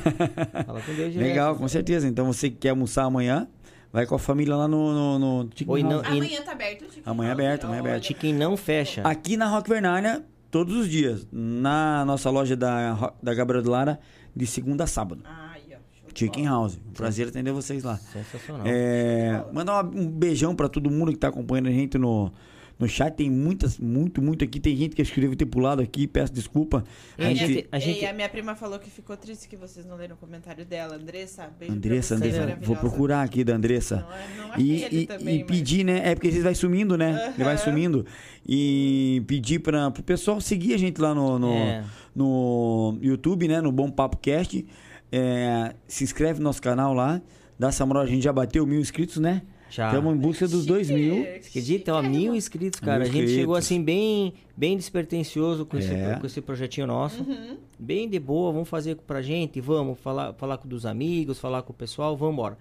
Fala com Deus direto.
Legal, com certeza. Então você que quer almoçar amanhã, vai com a família lá no, no, no Chicken
Oi,
House.
não-
Amanhã tá aberto
Amanhã é aberto, amanhã é aberto.
Não fecha.
Aqui na Rock Vernalha, todos os dias. Na nossa loja da, da Gabriel de Lara, de segunda a sábado.
Ai, ó. show de
Chicken. House. Um prazer atender vocês lá.
Sensacional.
É, mandar um beijão pra todo mundo que tá acompanhando a gente no, no chat. Tem muitas, muito, muito aqui. Tem gente que escreveu ter pulado aqui, peço desculpa.
A
A
E
gente,
a gente-
E a minha prima falou que ficou triste que vocês não leram o comentário dela. Andressa, beijo
Andressa, Andressa, vou procurar aqui da Andressa.
Não é, não aquele
E, e,
também,
e
mas-
pedir, né? É porque vocês vai sumindo, né? Ele vai sumindo. E pedir para o pessoal seguir a gente lá no, no,
É.
no YouTube, né? No Bom Papo Cast. É, se inscreve no nosso canal lá. Dá essa moral, a gente já bateu mil inscritos, né?
Já.
Estamos em busca dos dois mil.
Você acredita? Ó, mil inscritos, cara.
Mil
a gente chegou assim bem, bem despretensioso com, esse,
É.
com esse projetinho nosso.
Uhum.
Bem de boa, vamos fazer pra gente, vamos falar, falar com dos amigos, falar com o pessoal, vamos embora.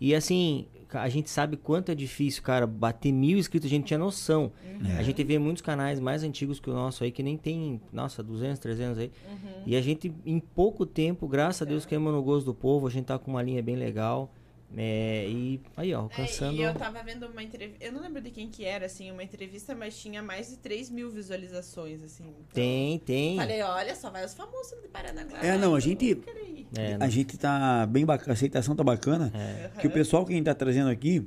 E assim, a gente sabe quanto é difícil, cara, bater mil inscritos, a gente tinha noção.
É.
A gente vê muitos canais mais antigos que o nosso aí, que nem tem, nossa, 200, 300 aí.
Uhum.
E a gente, em pouco tempo, graças a Deus, queimou no gosto do povo, a gente tá com uma linha bem legal. É, e aí, ó, alcançando.
É, e eu tava vendo uma entrevista. Eu não lembro de quem que era, assim, uma entrevista, mas tinha mais de 3 mil visualizações, assim. Então,
Tem, tem.
Falei, olha, só vai os famosos de Paranaguá.
É, não, a gente-.
É,
A gente tá bem bacana, a aceitação tá bacana.
É.
Que o pessoal que a gente tá trazendo aqui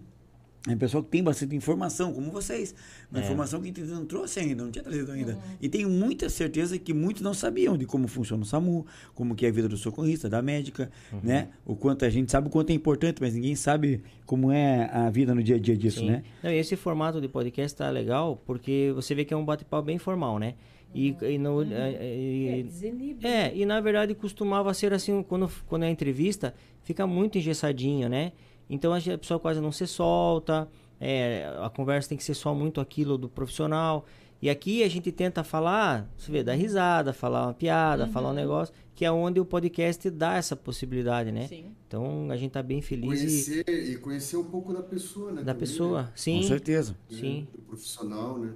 é pessoal que tem bastante informação, como vocês. Uma
É.
informação que a gente não trouxe ainda, não tinha trazido ainda.
Uhum.
E tenho muita certeza que muitos não sabiam de como funciona o SAMU, como que é a vida do socorrista, da médica,
Uhum.
né? O quanto a gente sabe o quanto é importante, mas ninguém sabe como é a vida no dia a dia disso,
Sim.
né?
Não, e esse formato de podcast tá legal porque você vê que é um bate-papo bem formal, né? E, e no, é,
É,
e-
desinibe.
é, e na verdade costumava ser assim, quando, quando é entrevista, fica muito engessadinho, né? Então a, pessoa quase não se solta, é, a conversa tem que ser só muito aquilo do profissional. E aqui a gente tenta falar, você vê, dar risada, falar uma piada, falar um negócio, que é onde o podcast dá essa possibilidade, né?
Sim.
Então a gente tá bem feliz e,
Conhecer, e conhecer um pouco da pessoa, né?
da
também,
pessoa.
né?
Sim,
Com certeza,
sim.
Do profissional, né?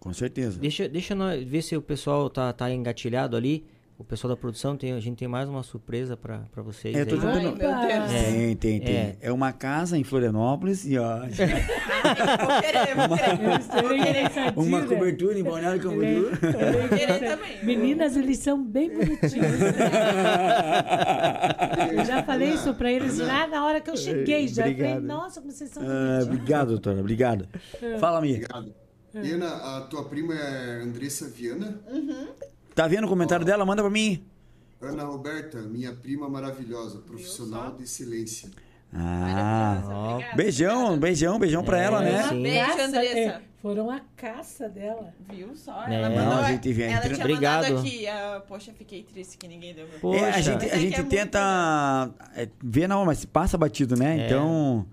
com certeza.
Deixa, deixa nós ver se o pessoal tá, tá engatilhado ali. O pessoal da produção, tem, a gente tem mais uma surpresa pra pra vocês.
É, tô
Ai, meu Deus.
É.
Tem, tem, tem.
É.
É. uma casa em Florianópolis e ó,
Vou querer, vou querer.
Ele engraçadinho,
uma
né?
cobertura em Balneário Camboriú.
Vou querer também.
Meninas, eles são bem bonitinhos. Eu já falei isso pra eles lá na hora que eu cheguei. Já falei,
Obrigado.
nossa, como vocês são
Ah,
bonitinhos.
obrigado, doutora. Obrigado. Fala, amiga.
Obrigado. Diana, a tua prima é Andressa Viana?
Tá vendo o comentário dela? Manda pra mim.
Ana Roberta, minha prima maravilhosa, profissional de excelência.
Ah.
Obrigada,
beijão,
obrigada.
beijão, beijão pra
É,
ela, né?
sim.
Beijo, Andressa.
é, foram a caça dela.
Viu só?
É.
Ela
Não,
mandou.
a gente vê,
ela
entre-
tinha
Obrigado.
mandado aqui. ah, poxa, fiquei triste que ninguém deu.
Poxa.
É, a gente, a
é
gente
é muito,
tenta é, ver, não, mas passa batido, né?
É.
Então,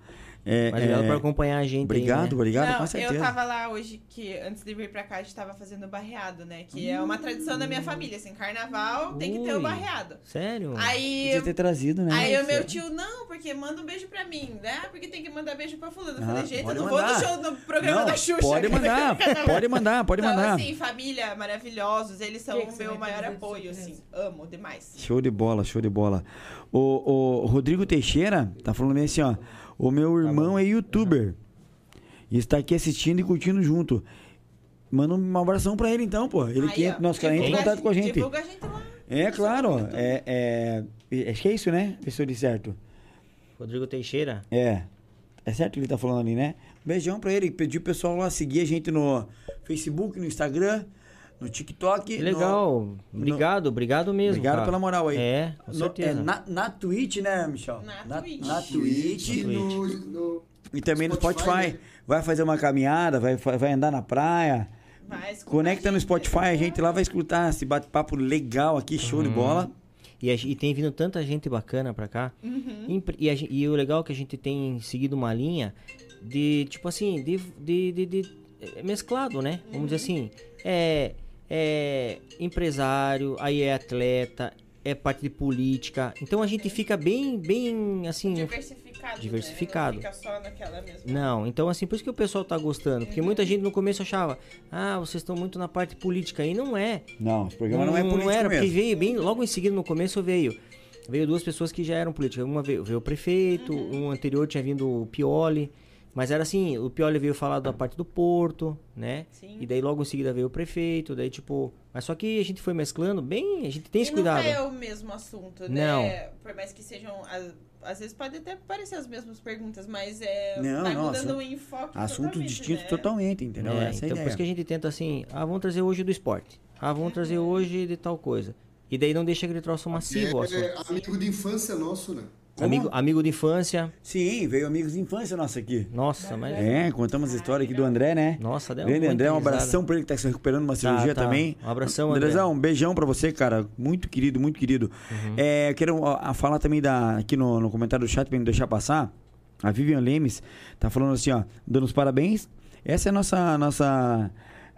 É,
Mas
é,
obrigado por acompanhar a gente. aí,
Obrigado,
né?
obrigado,
Não,
com certeza.
eu tava lá hoje, que antes de vir pra cá, a gente tava fazendo barreado, né? Que é uma tradição da minha família, assim, carnaval tem que ter o barreado.
Sério?
Aí,
Podia ter trazido, né?
aí o meu tio, não, porque manda um beijo pra mim, né? Porque tem que mandar beijo pra fulano. Eu
Ah,
falei, gente, eu não
mandar.
vou no show no programa
Não,
da Xuxa.
pode mandar, pode mandar, pode
então,
mandar.
assim, família, maravilhosos, eles são o meu maior apoio, assim. Amo demais.
Show de bola, show de bola. O, o Rodrigo Teixeira tá falando bem assim, ó. O meu irmão é youtuber. E está aqui assistindo e curtindo junto. Manda um abração pra ele então, pô. Ele
Aí,
que
ó,
entra nosso canal, entra em
divulga
contato com a gente.
Divulga a gente lá.
É, claro. É, é, acho que é isso, né? Vê se eu li certo.
Rodrigo Teixeira.
É. É certo que ele tá falando ali, né? Beijão pra ele. Pediu o pessoal lá seguir a gente no Facebook, no Instagram, no TikTok.
Que
no-
legal. Obrigado, obrigado mesmo.
Obrigado
cara.
pela moral aí.
É, com
no-
certeza.
é, na, na Twitch, né, Michel?
Na Twitch.
Na Twitch.
E no, no-
E também no
Spotify,
Spotify.
né?
Vai fazer uma caminhada, vai, vai andar na praia. Conecta no Spotify, a gente lá vai escutar esse bate-papo legal aqui, show
Uhum.
de bola.
E, a e tem vindo tanta gente bacana pra cá.
Uhum.
E, a e o legal é que a gente tem seguido uma linha de, tipo assim, de, de, de- de- é mesclado, né? Vamos dizer assim, é, é empresário, aí é atleta, é parte de política. Então a gente fica bem, bem, assim...
Diversificado.
Diversificado.
Né? Não fica só naquela mesma.
Não, então assim, por isso que o pessoal tá gostando. Porque muita gente no começo achava, ah, vocês estão muito na parte política. E não é.
Não, esse programa não, é político
era, porque
mesmo.
veio bem, logo em seguida no começo veio. Veio duas pessoas que já eram políticas. Uma veio, veio o prefeito, um anterior tinha vindo o Pioli. Mas era assim, o Pioli veio falar da parte do porto, né?
Sim.
E daí logo em seguida veio o prefeito, daí tipo... Mas só que a gente foi mesclando bem, a gente tem esse
e
cuidado.
Nunca é o mesmo assunto, né?
Não.
Por mais que sejam. Às, às vezes pode até parecer as mesmas perguntas, mas é.
Não,
vai
não,
mudando
assunto-
o enfoque.
Assunto distinto
né?
totalmente, entendeu?
É,
Essa é
então por isso que a gente tenta assim, ah, vamos trazer hoje do esporte. Ah, vamos trazer hoje de tal coisa. E daí não deixa aquele troço massivo, assunto.
é, amigo de infância nosso, né?
Como?
Amigo, amigo de infância.
Sim, veio amigos de infância nossa aqui.
Nossa, mas.
É, contamos a história aqui do André, né?
Nossa, deu
Grande André, um abração pra ele que tá se recuperando de uma cirurgia
tá.
também.
Um abração, André.
Andrezão, um beijão pra você, cara. Muito querido, muito querido.
Uhum.
É, eu quero a falar também da, aqui no, no comentário do chat pra não deixar passar. A Vivian Lemes tá falando assim, ó, dando os parabéns. Essa é a nossa, nossa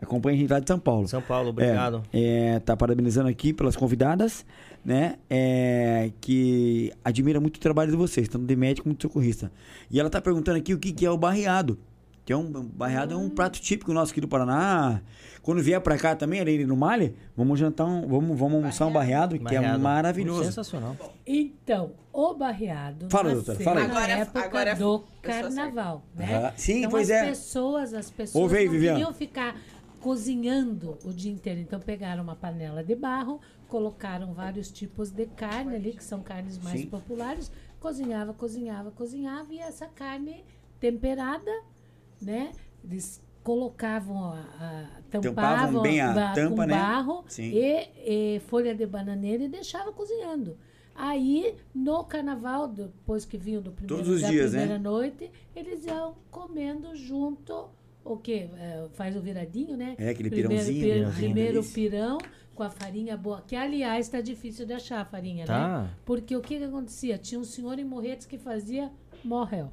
acompanha a gente lá de São Paulo.
São Paulo, obrigado.
É, é, tá parabenizando aqui pelas convidadas, né? É, que admira muito o trabalho de vocês, tanto de médico como de socorrista. E ela tá perguntando aqui o que, que é o barreado. Que é um barreado é um prato típico nosso aqui do Paraná. Quando vier pra cá também, ali no Mali, vamos jantar um, vamos, vamos almoçar um barreado, que é
Barreado.
maravilhoso.
Sensacional.
Então, o barreado
Fala,
nasceu
doutora, fala aí.
na
Agora-
época
agora
do carnaval, né?
Aham. Sim,
então,
pois
as
é.
pessoas, as pessoas
Ouve aí,
não queriam ficar cozinhando o dia inteiro. Então, pegaram uma panela de barro, colocaram vários tipos de carne ali, que são carnes mais
Sim.
populares, cozinhava, cozinhava, cozinhava, e essa carne temperada, né? Eles colocavam a, a
Tampavam
tampavam
bem a tampa,
com
né?
barro e, e folha de bananeira e deixava cozinhando. Aí, no carnaval, depois que vinham do primeiro,
Todos os
da
dias, né?
primeira noite, eles iam comendo junto, o quê? É, faz o viradinho, né?
É, aquele
primeiro,
pirãozinho,
pir-
pirãozinho,
primeiro pirão com a farinha boa, que aliás está difícil de achar a farinha, né?
Tá.
Porque o que, que acontecia? Tinha um senhor em Morretes que fazia morrel.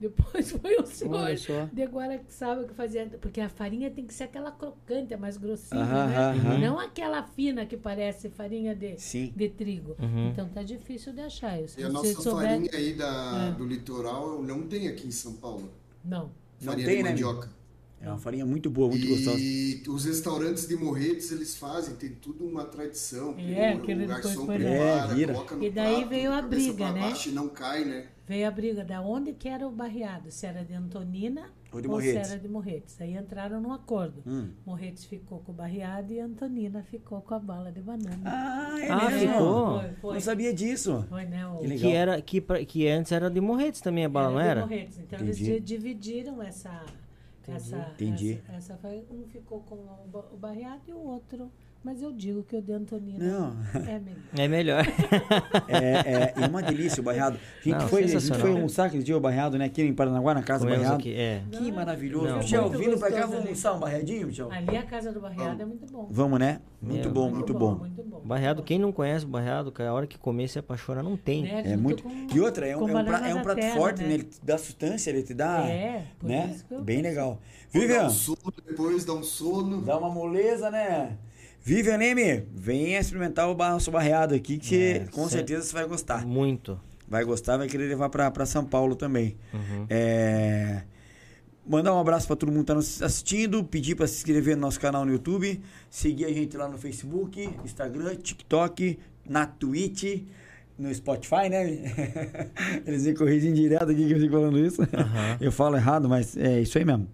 Depois foi um senhor de Guaraxaba que fazia. Porque a farinha tem que ser aquela crocante, a mais grossinha,
Aham,
né?
aham.
Não aquela fina que parece farinha de,
Sim.
de trigo.
Uhum.
Então tá difícil de achar. Se
E a nossa
souber.
farinha aí da,
É.
do litoral não tem aqui em São Paulo.
Não.
Não
farinha
tem,
de
né,
mandioca.
É uma farinha muito boa, muito gostosa.
E os restaurantes de Morretes, eles fazem, tem tudo uma tradição.
É,
o,
aquele
o garçom prepara,
É, vira.
coloca no
E daí
prato,
veio a briga, né?
baixo E não cai, né?
Veio a briga da onde que era o barreado, se era de Antonina
Ou de
ou se
Morretes.
era de Morretes. Aí entraram num acordo.
Hum.
Morretes ficou com o barreado e Antonina ficou com a bala de banana.
Ah, é
Ah,
mesmo?
ficou?
Foi, foi.
Não sabia disso.
Foi, né? O...
Que legal.
Que, era, que, que antes era de Morretes também a bala, não
de
era?
Morretes. Então
Entendi.
eles di- dividiram essa. Essa,
Entendi.
essa, essa foi- um ficou com o ba- o barreado e o outro Mas eu digo que o de Antonina
Não.
é melhor.
É melhor.
É, é, é uma delícia o barreado. A gente,
Não,
foi, a gente foi almoçar aquele dia o barreado, né? Aqui em Paranaguá, na casa do barreado.
aqui, é.
Que maravilhoso.
Não,
Michel,
muito
vindo pra cá, vamos almoçar um barreadinho, Michel?
Ali a casa do Barreado é muito bom.
Vamos, né? Muito
Meu,
bom, muito bom.
Muito bom.
Barreado, quem não conhece o barreado, cara, a hora que comer se apaixona, não tem.
Né,
É muito.
com-
E outra, é um, é um, pra- é um prato
terra,
forte,
né?
né? Ele te dá sustância, ele te dá.
É,
né? Bem legal.
Dá
Vivian,
um sono depois, dá um sono.
dá uma moleza, né? Vivian Leme, venha experimentar o nosso barreado aqui, que
É,
com certeza você vai gostar.
Muito.
Vai gostar, vai querer levar pra, pra São Paulo também.
Uhum.
É, Mandar um abraço pra todo mundo que tá nos assistindo, pedir pra se inscrever no nosso canal no YouTube, seguir a gente lá no Facebook, Instagram, TikTok, na Twitch, no Spotify, né? Eles me corrigem direto aqui que eu fico falando isso. Eu falo errado, mas é isso aí mesmo.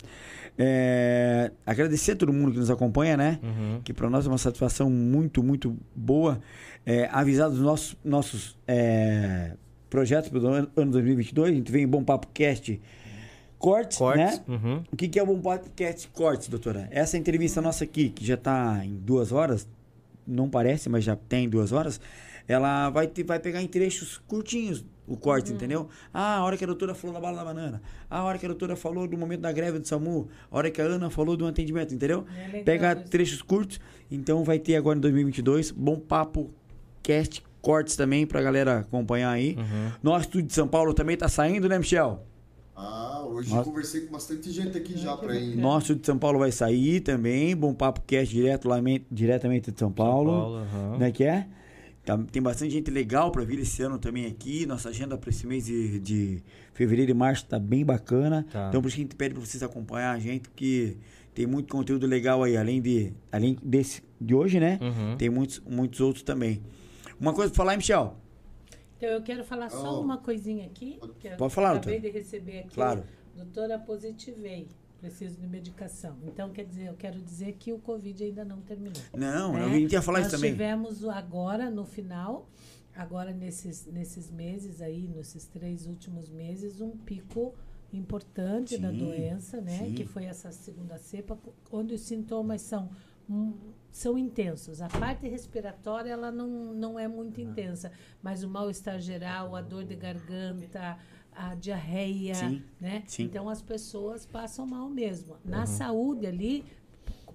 É, Agradecer a todo mundo que nos acompanha, né?
Uhum.
que para nós é uma satisfação muito, muito boa. É, avisar dos nossos, nossos é, projetos para o ano, ano 2022. A gente vem em Bom Papo Cast Cortes,
Cortes.
né?
Uhum.
O que, que é o Bom Papo Cast Cortes, doutora? Essa entrevista nossa aqui, que já está em duas horas, não parece, mas já tem duas horas, ela vai, ter, vai pegar em trechos curtinhos o corte, entendeu? Ah, a hora que a doutora falou da bala da banana. Ah, a hora que a doutora falou do momento da greve do SAMU. A hora que a Ana falou do atendimento, entendeu?
É legal
Pega
isso.
trechos curtos. Então vai ter agora em 2022 Bom Papo Cast Cortes também pra galera acompanhar aí.
Uhum.
Nosso estúdio de São Paulo também tá saindo, né, Michel?
Ah, hoje
Nossa.
conversei com bastante gente aqui já pra ir.
bacana.
Nosso de São Paulo vai sair também. Bom Papo Cast direto lá, diretamente de São Paulo.
Paulo, aham.
Né, que é? Tá- tem bastante gente legal para vir esse ano também aqui. Nossa agenda para esse mês de, de fevereiro e março tá bem bacana.
Tá.
Então por isso que a gente pede para vocês acompanhar a gente, porque tem muito conteúdo legal aí, além de além desse de hoje, né?
Uhum.
Tem muitos muitos outros também. Uma coisa para falar, hein, Michel?
Então eu quero falar só
Oh.
uma coisinha aqui. Que eu
Pode falar,
acabei
doutora.
de receber aqui.
Claro.
Doutora, positivei. Preciso de medicação. Então, quer dizer, eu quero dizer que o Covid ainda não terminou.
Não,
né?
gente ia falar
Nós
isso também.
tivemos o agora, no final, agora nesses, nesses meses aí, nesses três últimos meses, um pico importante da
Sim,
doença, né?
sim.
Que foi essa segunda cepa, onde os sintomas são hum, são intensos. A parte respiratória ela não, não é muito intensa, mas o mal-estar geral, a dor de garganta, a diarreia,
Sim,
né?
sim.
Então as pessoas passam mal mesmo. Na saúde ali,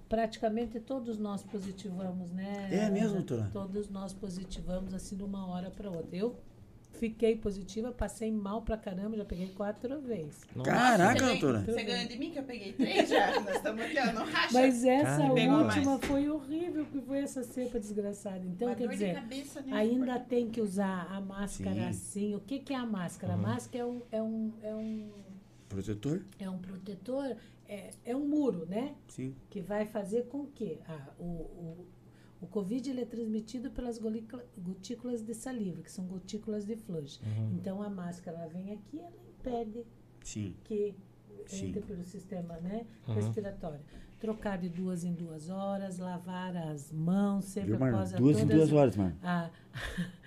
praticamente todos nós positivamos, né?
É mesmo, doutora?
Todos nós positivamos assim de uma hora para outra. Eu fiquei positiva, passei mal pra caramba, já peguei quatro vezes.
Caraca,
Você ganha-
doutora.
Você ganha de mim que eu peguei três já. Nós estamos aqui, ó, no racha.
Mas essa
Cara,
pegou
última foi horrível, que foi essa cepa desgraçada. Então,
Uma
quer dizer,
cabeça, né?
ainda tem que usar a máscara
Sim.
assim. O que, que é a máscara? A máscara é um, é um, é um,
Protetor?
é um protetor, é, é um muro, né?
Sim.
Que vai fazer com que ah, o, o, o Covid ele é transmitido pelas gotículas de saliva, que são gotículas de flush. Então, a máscara ela vem aqui ela impede
Sim.
que
Sim.
entre pelo sistema né, respiratório. Trocar de duas em duas horas, lavar as mãos sempre
Viu,
após a
Duas em duas horas, mano.
a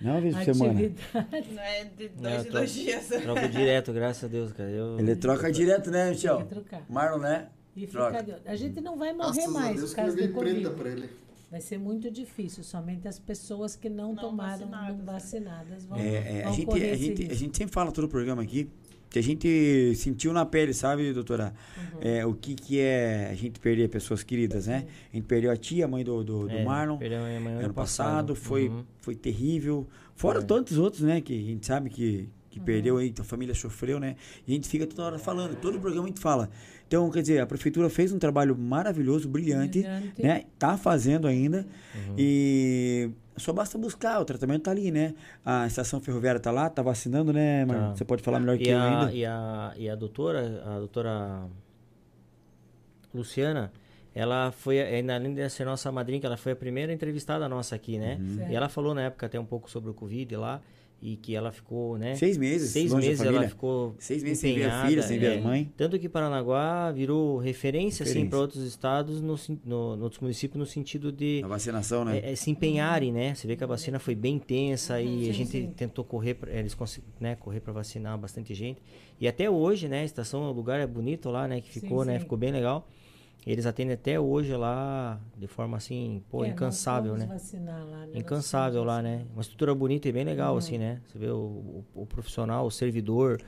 Não é uma vez por semana.
atividade.
Não é de dois
eu
em dois dias.
Troco direto, graças a Deus, cara. Eu...
Ele troca direto, né, Michel?
que.
Marlon, né?
E
Troca.
olho. A gente não vai morrer mais
Deus
por
que eu
causa
preta
Covid.
pra ele.
Vai ser muito difícil. Somente as pessoas que não,
Não
tomaram,
vacinadas,
não
né?
vacinadas vão,
É, é, a,
vão
gente,
correr
a,
esse
gente, a gente sempre fala todo o programa aqui que a gente sentiu na pele, sabe, doutora?
Uhum.
É, o que, que é a gente perder pessoas queridas, né? A gente perdeu a tia, a mãe do, do, do
É,
Marlon,
perdeu a minha mãe
ano passado, foi,
Uhum.
foi terrível. Fora
É.
tantos outros, né, que a gente sabe que, que
Uhum.
perdeu aí, que a família sofreu, né? E a gente fica toda hora falando, todo programa a gente fala. Então, quer dizer, a prefeitura fez um trabalho maravilhoso, brilhante,
Brilhante.
né? Tá fazendo ainda.
Uhum.
E só basta buscar, o tratamento tá ali, né? A estação ferroviária tá lá, tá vacinando, né, Marlon?
Tá.
Você pode falar melhor que
E
eu
a,
ainda.
e, a, e a doutora, a doutora Luciana, ela foi, ainda além de ser nossa madrinha, que ela foi a primeira entrevistada nossa aqui, né?
Certo.
E ela falou na época até um pouco sobre o Covid lá, e que ela ficou, né?
Seis meses,
Seis
longe da
meses ela ficou
Seis meses sem ver a
empenhada,
filha, sem ver
é.
a mãe.
Tanto que Paranaguá virou referência, assim,
Referência.
para outros estados, no, no, no outros municípios, no sentido de
A vacinação, né?
é, é, se empenharem, né? Você vê que a vacina foi bem intensa e
Sim,
a gente
sim.
tentou correr, pra, eles conseguiram, né, correr para vacinar bastante gente. E até hoje, né? A estação, o lugar é bonito lá, né? Que
Sim,
ficou, né?
sim.
Ficou bem legal. Eles atendem até hoje lá de forma assim, pô,
É,
incansável, né?
lá, né?
Incansável lá, né? Uma estrutura bonita e bem legal,
Uhum.
assim, né? Você vê o, o- o profissional, o servidor,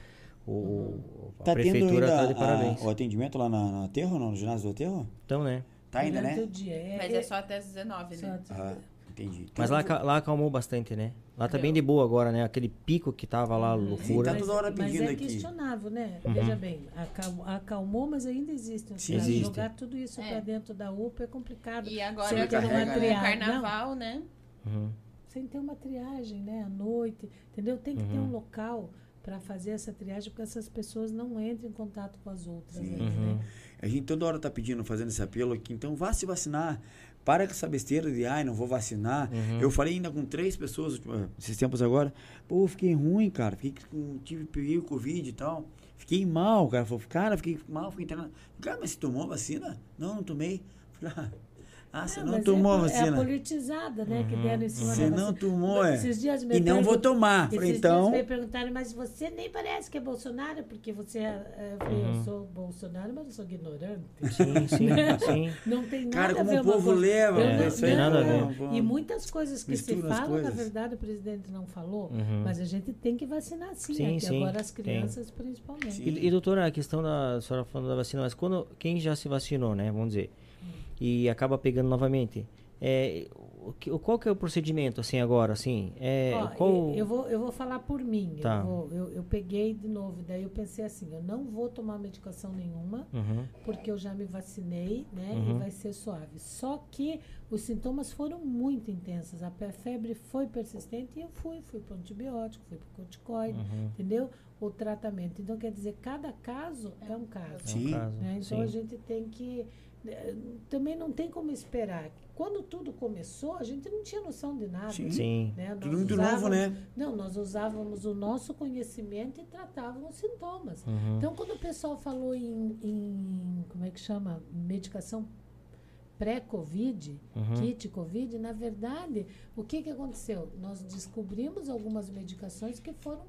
o,
Uhum.
a
Tá tendo
prefeitura
ainda
tá de
a-
parabéns.
o atendimento lá na, na Aterro, não? No ginásio do Aterro?
Então, né?
Tá ainda, né?
dia. É,
Mas é só até as 19, né?
só-
Ah, entendi.
Mas lá, lá acalmou bastante, né? Lá tá bem de boa agora, né? Aquele pico que tava lá,
Sim,
loucura.
tá toda hora
mas
pedindo
é
aqui.
questionável, né?
Uhum.
Veja bem, acalmou, acalmou, mas ainda existe.
Sim,
Pra
existe.
Jogar tudo isso
É.
para dentro da UPA é complicado.
E agora
Você
que é
carrega,
o
né?
carnaval, né?
Uhum.
Sem ter uma triagem, né? À noite, entendeu? Tem que ter
Uhum.
um local para fazer essa triagem, porque essas pessoas não entram em contato com as outras.
Sim.
ainda,
Uhum.
né?
A gente toda hora tá pedindo, fazendo esse apelo aqui, então vá se vacinar. Para com essa besteira de, ai, não vou vacinar.
Uhum.
Eu falei ainda com três pessoas eh, esses tempos agora. Pô, fiquei ruim, cara. Fiquei com, tive, peguei o Covid e tal. Fiquei mal, cara. Falei, cara, fiquei mal, fiquei internado. Cara, mas você tomou vacina? Não, não tomei. Falei, ah, ah, você
É,
não
mas
tomou a
é, É a
vacina.
politizada, né? Que
Uhum.
deram em cima
Você
da
não
vacina.
tomou, é.
Esses dias me
E não vou tomar.
Esses
Falei,
dias
então.
me perguntaram, mas você nem parece que é Bolsonaro, porque você é. é, eu falei,
Uhum.
eu sou Bolsonaro, mas eu sou ignorante.
Sim, sim, sim.
Não tem nada
Cara,
a
como
ver
o povo
coisa-
leva.
É,
não-
isso aí nada a ver.
não, E muitas coisas que se
Mistura as
falam, na verdade, o presidente não falou.
Uhum.
Mas a gente tem que vacinar sim,
Sim,
até
sim,
agora as
tem.
crianças principalmente.
E, e, doutora, a questão da a senhora falando da vacina, mas quando quem já se vacinou, né, vamos dizer, e acaba pegando novamente, é, o qual que é o procedimento, assim, agora, assim, é,
Ó,
qual...
eu, eu vou, eu vou falar por mim.
Tá.
Eu, vou- eu, eu peguei de novo, daí eu pensei assim, eu não vou tomar medicação nenhuma,
Uhum,
porque eu já me vacinei, né?
Uhum.
E vai ser suave. Só que os sintomas foram muito intensos. A febre foi persistente e eu fui, fui para antibiótico, fui para corticoide,
uhum.
entendeu? O tratamento. Então, quer dizer, cada caso é um caso.
É um
Sim.
caso,
né? Então
sim.
a gente tem que. Eh, Também não tem como esperar. Quando tudo começou, a gente não tinha noção de nada.
Sim.
Sim,
Né? Nós
Tudo muito novo,
usávamos-
né?
Não, nós usávamos o nosso conhecimento e tratávamos os sintomas.
uhum,
Então, quando o pessoal falou em, em como é que chama? Medicação pré-Covid,
uhum,
kit Covid, na verdade, o que, que aconteceu? Nós descobrimos algumas medicações que foram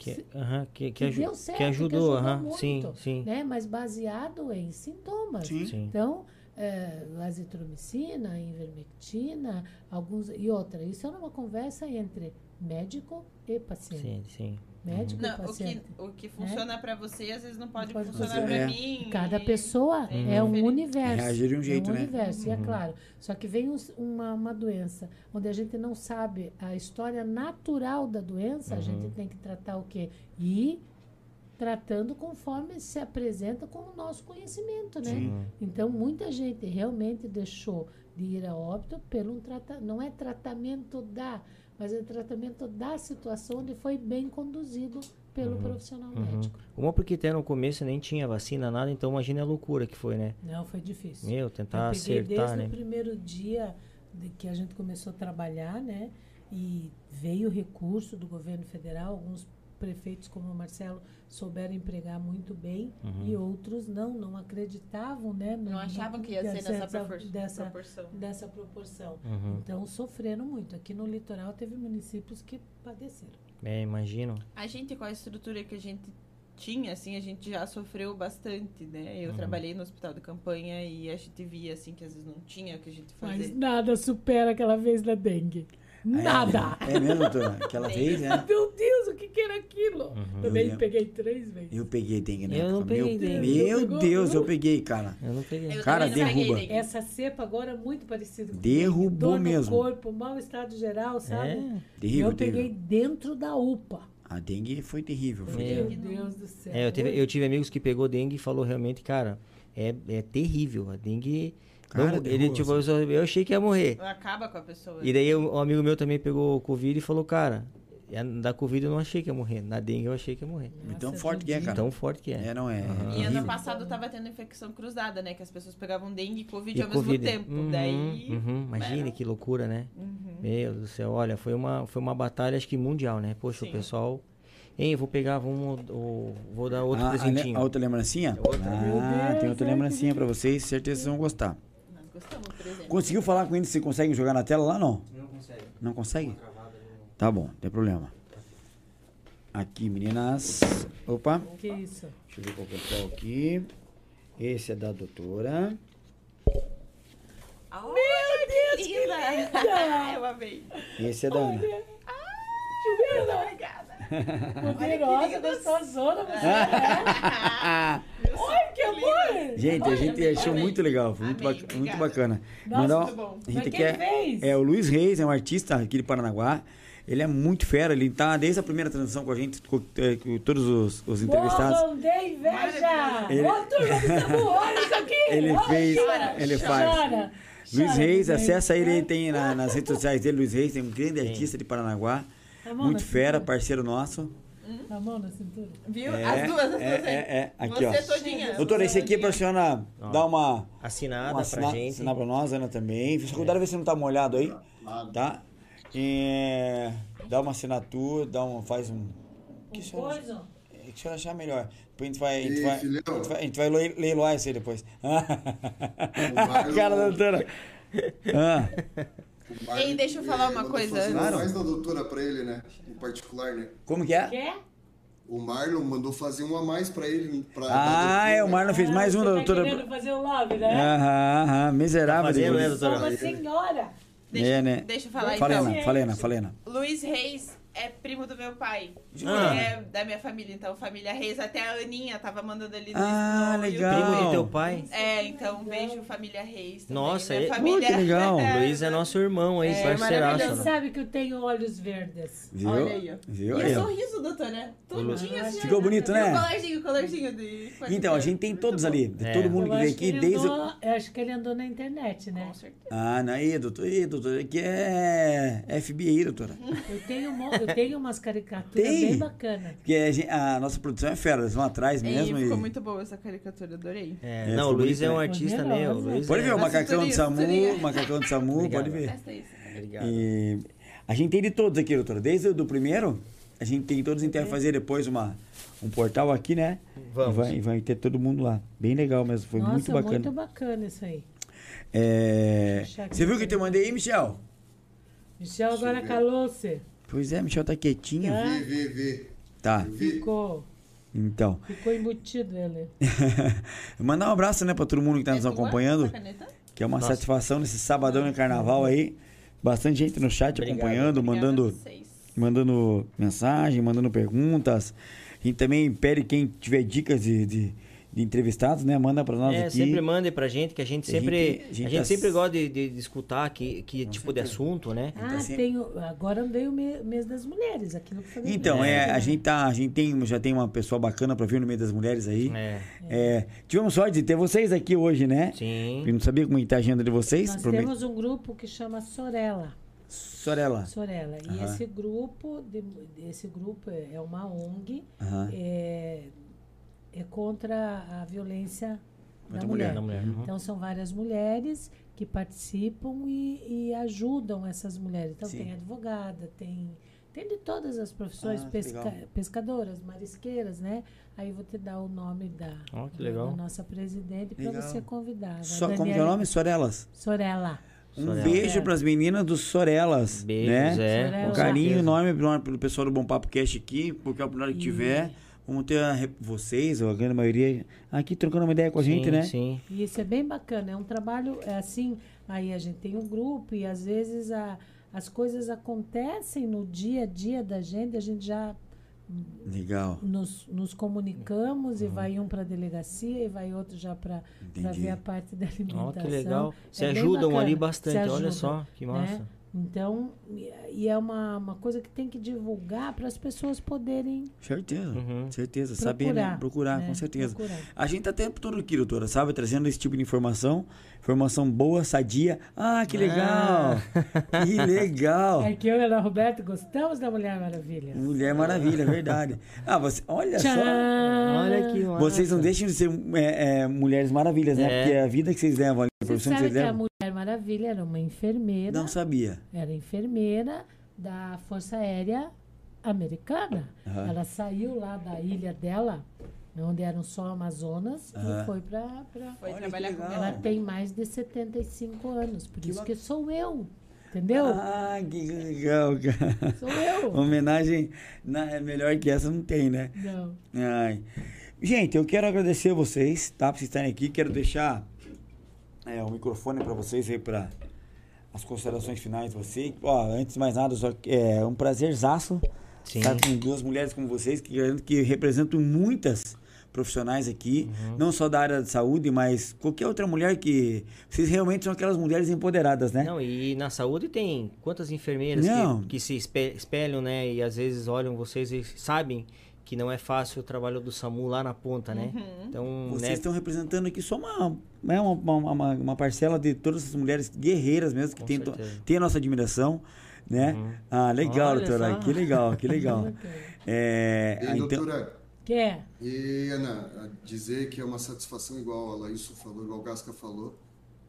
que, aham, que, que,
que
aju-
deu certo,
que
que
ajudou,
ajudou
aham, sim,
muito,
sim,
né, mas baseado em sintomas.
Sim.
sim,
Então, é, azitromicina, ivermectina, alguns e outra. Isso era uma conversa entre médico e paciente.
sim, sim,
Médico e
Não, o que,
paciente.
o que funciona pra você, às vezes não pode,
Pode
funcionar pra
É.
mim.
Cada pessoa
é
é um universo.
Reagir de um jeito,
é um
né?
universo, e é
Uhum.
claro. Só que vem uns- uma, uma doença onde a gente não sabe a história natural da doença, a
Uhum.
gente tem que tratar o quê? E tratando conforme se apresenta com o nosso conhecimento, né?
Sim.
Então, muita gente realmente deixou de ir a óbito pelo um tratamento. Não é tratamento da, mas é tratamento da situação onde foi bem conduzido pelo profissional
uhum.
médico.
Uma porque até no começo nem tinha vacina, nada, então imagina a loucura que foi, né?
Não, foi difícil.
Meu, tentar
eu peguei
acertar,
desde
né?
o primeiro dia de que a gente começou a trabalhar, né? E veio recurso do governo federal, alguns prefeitos como o Marcelo souberam empregar muito bem
Uhum.
e outros não, não acreditavam, né? no-
Não achavam que ia ser nessa
dessa,
propor-
dessa,
proporção.
dessa proporção.
Uhum.
Então sofreram muito. Aqui no litoral teve municípios que padeceram.
É, imagino.
A gente, com a estrutura que a gente tinha, assim, a gente já sofreu bastante, né? Eu
Uhum.
trabalhei no hospital de campanha e a gente via, assim, que às vezes não tinha o que a gente
Mas
fazia.
nada supera aquela vez da dengue. Nada!
É, é mesmo, doutora? Aquela vez, né?
Meu Deus, o que, que era aquilo?
Uhum.
Também
Eu-
peguei três vezes.
Eu peguei dengue na
Eu não
época.
peguei
meu,
dengue.
Meu
Pegou?
Deus, eu peguei, cara.
Eu não peguei.
Eu
Cara,
peguei
derruba.
dengue.
Essa cepa agora é muito parecida com
Derrubou
dor no
mesmo.
corpo, mau estado geral, sabe?
É,
Terrível,
eu peguei
terrível.
dentro da UPA.
A dengue foi terrível. Foi
Meu.
terrível.
Meu Deus do céu.
é eu, tive, eu tive amigos que pegou dengue e falou realmente, cara, é, é terrível. A dengue.
Cara,
não- ele, tipo, eu,
assim.
eu achei que ia morrer.
Acaba com a pessoa.
E daí um amigo meu também pegou Covid e falou, cara, da Covid eu não achei que ia morrer. Na dengue eu achei que ia morrer.
E tão
Nossa,
forte que é, cara.
Tão forte que é.
É, não é.
Aham.
E ano passado tava tendo infecção cruzada, né? Que as pessoas pegavam dengue e covid
E
ao mesmo
Covid.
tempo.
Uhum,
Daí.
uhum, imagine
era-
que loucura, né?
Uhum.
Meu Deus do céu, olha, foi uma, foi uma batalha, acho que mundial, né? Poxa,
Sim.
o pessoal. Hein, eu vou pegar, vamos, o- vou dar outro
Ah, a,
presentinho.
a outra lembrancinha?
Outra.
Ah,
Deus,
tem outra lembrancinha
que
pra vocês, certeza que vocês vão gostar.
Nós gostamos, por exemplo.
Conseguiu falar com eles se conseguem jogar na tela lá, não?
Não consegue.
Não consegue? Tá bom, não tem problema. Aqui, meninas. Opa,
Que isso?
deixa eu ver qual que é aqui. Esse é da doutora.
Meu Deus, que linda! Eu amei.
Esse é da Ana.
Muito obrigada.
Poderosa, gostosona, você é. Ai, que amor!
Gente, a gente
Olha,
achou
amei.
muito legal, foi muito,
Amei,
bac- muito bacana.
Nossa,
Mandar
muito bom.
A gente quer.
fez?
É o Luiz Reis, é um artista aqui de Paranaguá. Ele é muito fera, ele tá desde a primeira transição com a gente, com, eh, com todos os, os entrevistados.
Morram de inveja!
Ele-
Ô, turma olha isso aqui!
Ele
Olha,
fez,
chora,
ele faz.
Chora,
Luiz
chora,
Reis, acessa ele, ele tem na- nas redes sociais dele, Luiz Reis, tem um grande artista de Paranaguá. Muito
na
fera,
cintura.
parceiro nosso.
A mão na cintura.
Viu?
É,
as duas, as duas
é,
aí.
é, é. Aqui,
Você
ó.
todinha.
Doutora, esse aqui é pra senhora
Ó.
dar uma.
Assinada
uma
pra
assina-
gente.
assinar pra nós, Ana também. Fica cuidado ver se não tá molhado aí,
Nada.
tá? É, dá uma assinatura, dá um, faz um. O que a senhora,
Coisa?
é que a senhora achar melhor. Depois a gente vai. A gente
Ei,
vai, a gente vai, a gente vai lei- leiloar isso aí depois. Cara da doutora. Ah,
O Marlon-
Ei, deixa eu falar uma coisa.
Claro.
mais da doutora pra ele, né? Em particular, né?
como que é?
Quer?
O Marlon mandou fazer um a mais pra ele. Pra,
Ah, é, o. Marlon fez mais um da
tá
doutora.
querendo fazer o love, né?
Aham, aham, miserável.
Tá fazendo, né, doutora?
uma senhora.
Deixa,
É, né?
deixa eu falar
Falena,
então.
Falena, Falena.
Luiz Reis é primo do meu pai.
Ah.
É da minha família, então família Reis. Até a Aninha tava mandando ali no
Ah,
no
legal.
Primo do teu pai?
É, então beijo família Reis. Também.
Nossa,
Minha
é-
família...
Pô, que legal.
Luiz é nosso irmão aí,
É,
parceiraço.
Você
né?
sabe que eu tenho olhos verdes.
Viu?
Olha aí, ó.
Viu
E
aí,
o
ó.
sorriso, doutora? Tudinho assim.
Ficou
ó.
bonito, né?
o colarzinho, o colarzinho de...
Então, a gente tem todos ali.
É.
Todo mundo
Eu
que
que
aqui desde. o-
andou, eu acho que ele andou na internet, né?
Com certeza.
Ah, não, aí, doutor. Aí, doutor. Aqui é FBI, doutora.
Eu tenho, eu tenho umas caricaturas
Tem?
Bem bacanas.
Porque a, gente- a nossa produção é fera, eles vão atrás mesmo.
E ficou
e-
muito boa essa caricatura, adorei.
É,
É,
não, o Luiz é um
né?
artista, né? Luiz
Pode
é...
ver, o macacão do SAMU, macacão do SAMU, pode ver.
Obrigado.
E a gente tem de todos aqui, doutora. Desde o do primeiro, a gente tem todos. A gente vai fazer depois uma, um portal aqui, né?
Vamos.
E vai, e vai ter todo mundo lá. Bem legal mesmo. Foi
Nossa,
muito bacana.
muito bacana isso aí.
É, Você viu o que eu te mandei aí, Michel?
Michel agora calou-se.
Pois é, Michel tá quietinho.
Tá.
Vê, vê, vê.
Tá.
Vi.
Ficou,
Então.
ficou embutido ele.
Mandar um abraço, né, pra todo mundo que tá nos
É tua?
acompanhando. Que é uma
Nossa.
satisfação nesse sabadão de carnaval aí. Bastante gente no chat
Obrigado.
acompanhando,
Obrigada
mandando, mandando mensagem, mandando perguntas. A gente também pede quem tiver dicas de, de, de entrevistados, né? Manda pra nós
É,
aqui.
sempre mandem pra gente, que a gente
A gente-
sempre,
a
a
gente
gente
tá-
sempre gosta de, de, de escutar que, que tipo de assunto, né?
Ah,
sempre-
tenho, agora veio o mês das mulheres aqui no programa.
Então, é,
né?
a gente tá, a gente tem, já tem uma pessoa bacana pra vir no meio das mulheres aí.
É,
É, tivemos sorte de ter vocês aqui hoje, né?
sim.
Eu não sabia como está a agenda de vocês.
Nós
Prome-
temos um grupo que chama Sorella.
Sorella.
Sorella. E
Aham.
esse grupo, de- esse grupo é é uma ONG,
Aham.
é, é contra a violência
Contra
da
a
mulher.
Da mulher. uhum.
Então são várias mulheres que participam e, e ajudam essas mulheres. Então
Sim.
tem advogada, tem tem de todas as profissões,
Ah,
pesca- pescadoras, marisqueiras, né? Aí vou te dar o nome da,
que
da-
legal.
da nossa presidente para você convidar.
Só, como que é o nome? Sorellas.
Sorella.
Um
Sorella.
beijo
É.
para as meninas dos Sorellas.
Beijos,
né?
é.
Um
com
carinho enorme pelo, pelo pessoal do Bom Papo Cast aqui, porque a hora que
E-
vamos ter a vocês, ou a grande maioria, aqui trocando uma ideia com a gente,
sim,
né?
Sim.
E isso é bem bacana, é um trabalho é assim, aí a gente tem um grupo e às vezes a, as coisas acontecem no dia a dia da gente, a gente já
Legal.
nos, nos comunicamos e vai um para a delegacia e vai outro já para ver a parte da alimentação.
Ó, que legal. Se
É
ajudam ali bastante, olha só, que massa.
né? Então, e- é uma, uma coisa que tem que divulgar para as pessoas poderem
Certeza,
Uhum.
certeza. Saber, né?
procurar.
Procurar,
né?
com certeza.
Procurar.
A gente tá o tempo todo aqui, doutora, sabe? Trazendo esse tipo de informação. Informação boa, sadia. Ah, que legal! Que legal!
É que eu e a Ana Roberto gostamos da Mulher Maravilha.
Mulher Maravilha, é verdade. Ah, você, olha
Tchan!
só.
Olha que massa.
Vocês não deixam de ser é, é, mulheres maravilhas, né?
É.
Porque a vida que vocês levam ali, a profissão que
sabe
vocês
que a
levam.
Mulher Maravilha era uma enfermeira,
Não sabia.
era enfermeira da Força Aérea Americana.
Aham.
Ela saiu lá da ilha dela, onde eram só Amazonas, e foi para. Pra...
Foi
Olha
trabalhar com.
Ela tem mais de 75 anos, por
Que
isso
bac-
que sou eu. Entendeu?
Ah, que legal, cara.
Sou eu.
Homenagem na, é melhor que essa não tem, né?
Não.
Ai. Gente, eu quero agradecer vocês, tá? Por vocês estarem aqui. Quero deixar é, o microfone para vocês aí para as considerações finais de vocês. Ó, antes de mais nada, só, é um prazerzaço
Sim.
estar com duas mulheres como vocês, que, garanto que representam muitas profissionais aqui,
Uhum.
não só da área de saúde, mas qualquer outra mulher que... Vocês realmente são aquelas mulheres empoderadas, né?
Não, e na saúde tem quantas enfermeiras
Não.
que, que se espe- espelham, né? E às vezes olham vocês e sabem que não é fácil o trabalho do SAMU lá na ponta, né? Então,
Vocês
né?
estão representando aqui só uma, né, uma, uma, uma- uma parcela de todas as mulheres guerreiras mesmo, que tem, tem a nossa admiração, né?
Uhum.
Ah, legal,
Olha
doutora.
só.
Que legal, que legal. É,
E
então,
doutora,
Quer?
e Ana, a dizer que é uma satisfação igual a Laíso falou, igual o Gasca falou,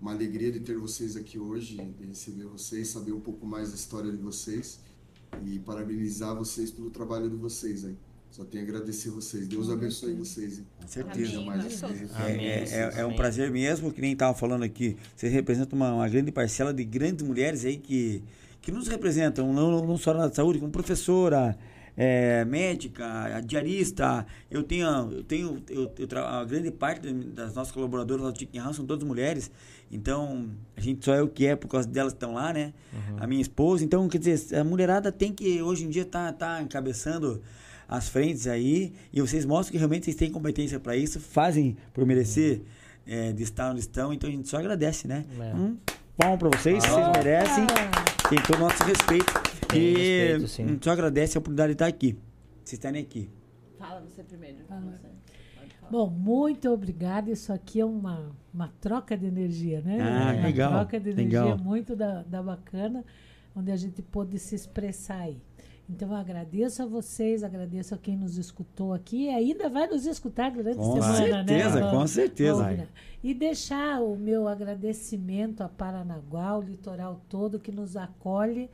uma alegria de ter vocês aqui hoje, de receber vocês, saber um pouco mais da história de vocês e parabenizar vocês pelo trabalho de vocês aí. Só tenho a agradecer vocês. Deus abençoe vocês. hein?
com certeza.
Amém.
Mais.
É,
Amém.
é- é- é um prazer mesmo, que nem estava falando aqui. Vocês representam uma, uma grande parcela de grandes mulheres aí que, que nos representam, não, não só na saúde, como professora, é, médica, diarista. Eu tenho, eu tenho eu, eu a grande parte das nossas colaboradoras lá do Chicken House são todas mulheres. Então, a gente só é o que é por causa delas que estão lá, né? A minha esposa. Então, quer dizer, a mulherada tem que, hoje em dia, tá, tá encabeçando as frentes aí. E vocês mostram que realmente vocês têm competência para isso, fazem por merecer é, de estar onde estão. Então, a gente só agradece, né?
É.
Um palmo para vocês, vocês merecem. Tem todo o nosso respeito.
Respeito, sim.
a gente só agradece a oportunidade de estar aqui. Vocês estarem aqui.
Fala você primeiro.
Fala.
Você.
Bom, muito obrigada. Isso aqui é uma, uma troca de energia, né?
Ah,
uma
legal,
troca de energia
legal.
muito da, da bacana, onde a gente pôde se expressar aí. Então, eu agradeço a vocês, agradeço a quem nos escutou aqui e ainda vai nos escutar durante a
Com
semana,
certeza,
né?
com certeza.
Vamos lá. E deixar o meu agradecimento a Paranaguá, o litoral todo que nos acolhe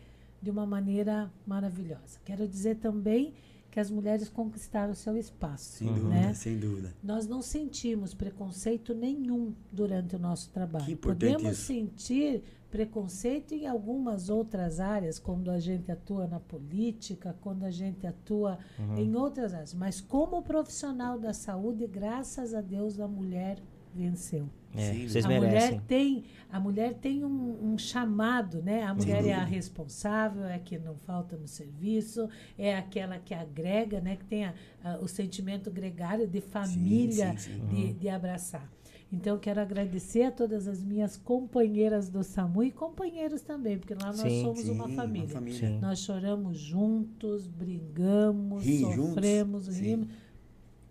de uma maneira maravilhosa. Quero dizer também que as mulheres conquistaram o seu espaço.
Sem dúvida,
né?
sem dúvida.
Nós não sentimos preconceito nenhum durante o nosso trabalho.
Que
Podemos
isso.
sentir preconceito em algumas outras áreas, quando a gente atua na política, quando a gente atua
Uhum.
em outras áreas. Mas como profissional da saúde, graças a Deus, a mulher venceu.
É,
Sim,
vocês
a
merecem.
mulher tem, a mulher tem um, um chamado, né? A mulher é a responsável, é a que não falta no serviço, é aquela que agrega, né? Que tem a- a- o sentimento gregário de família,
sim, sim.
De, de abraçar. Então, eu quero agradecer a todas as minhas companheiras do SAMU e companheiros também, porque lá nós
Sim,
somos
Sim,
uma família.
Sim.
Nós choramos juntos, brigamos,
Ri juntos,
sofremos,
sim.
rimos,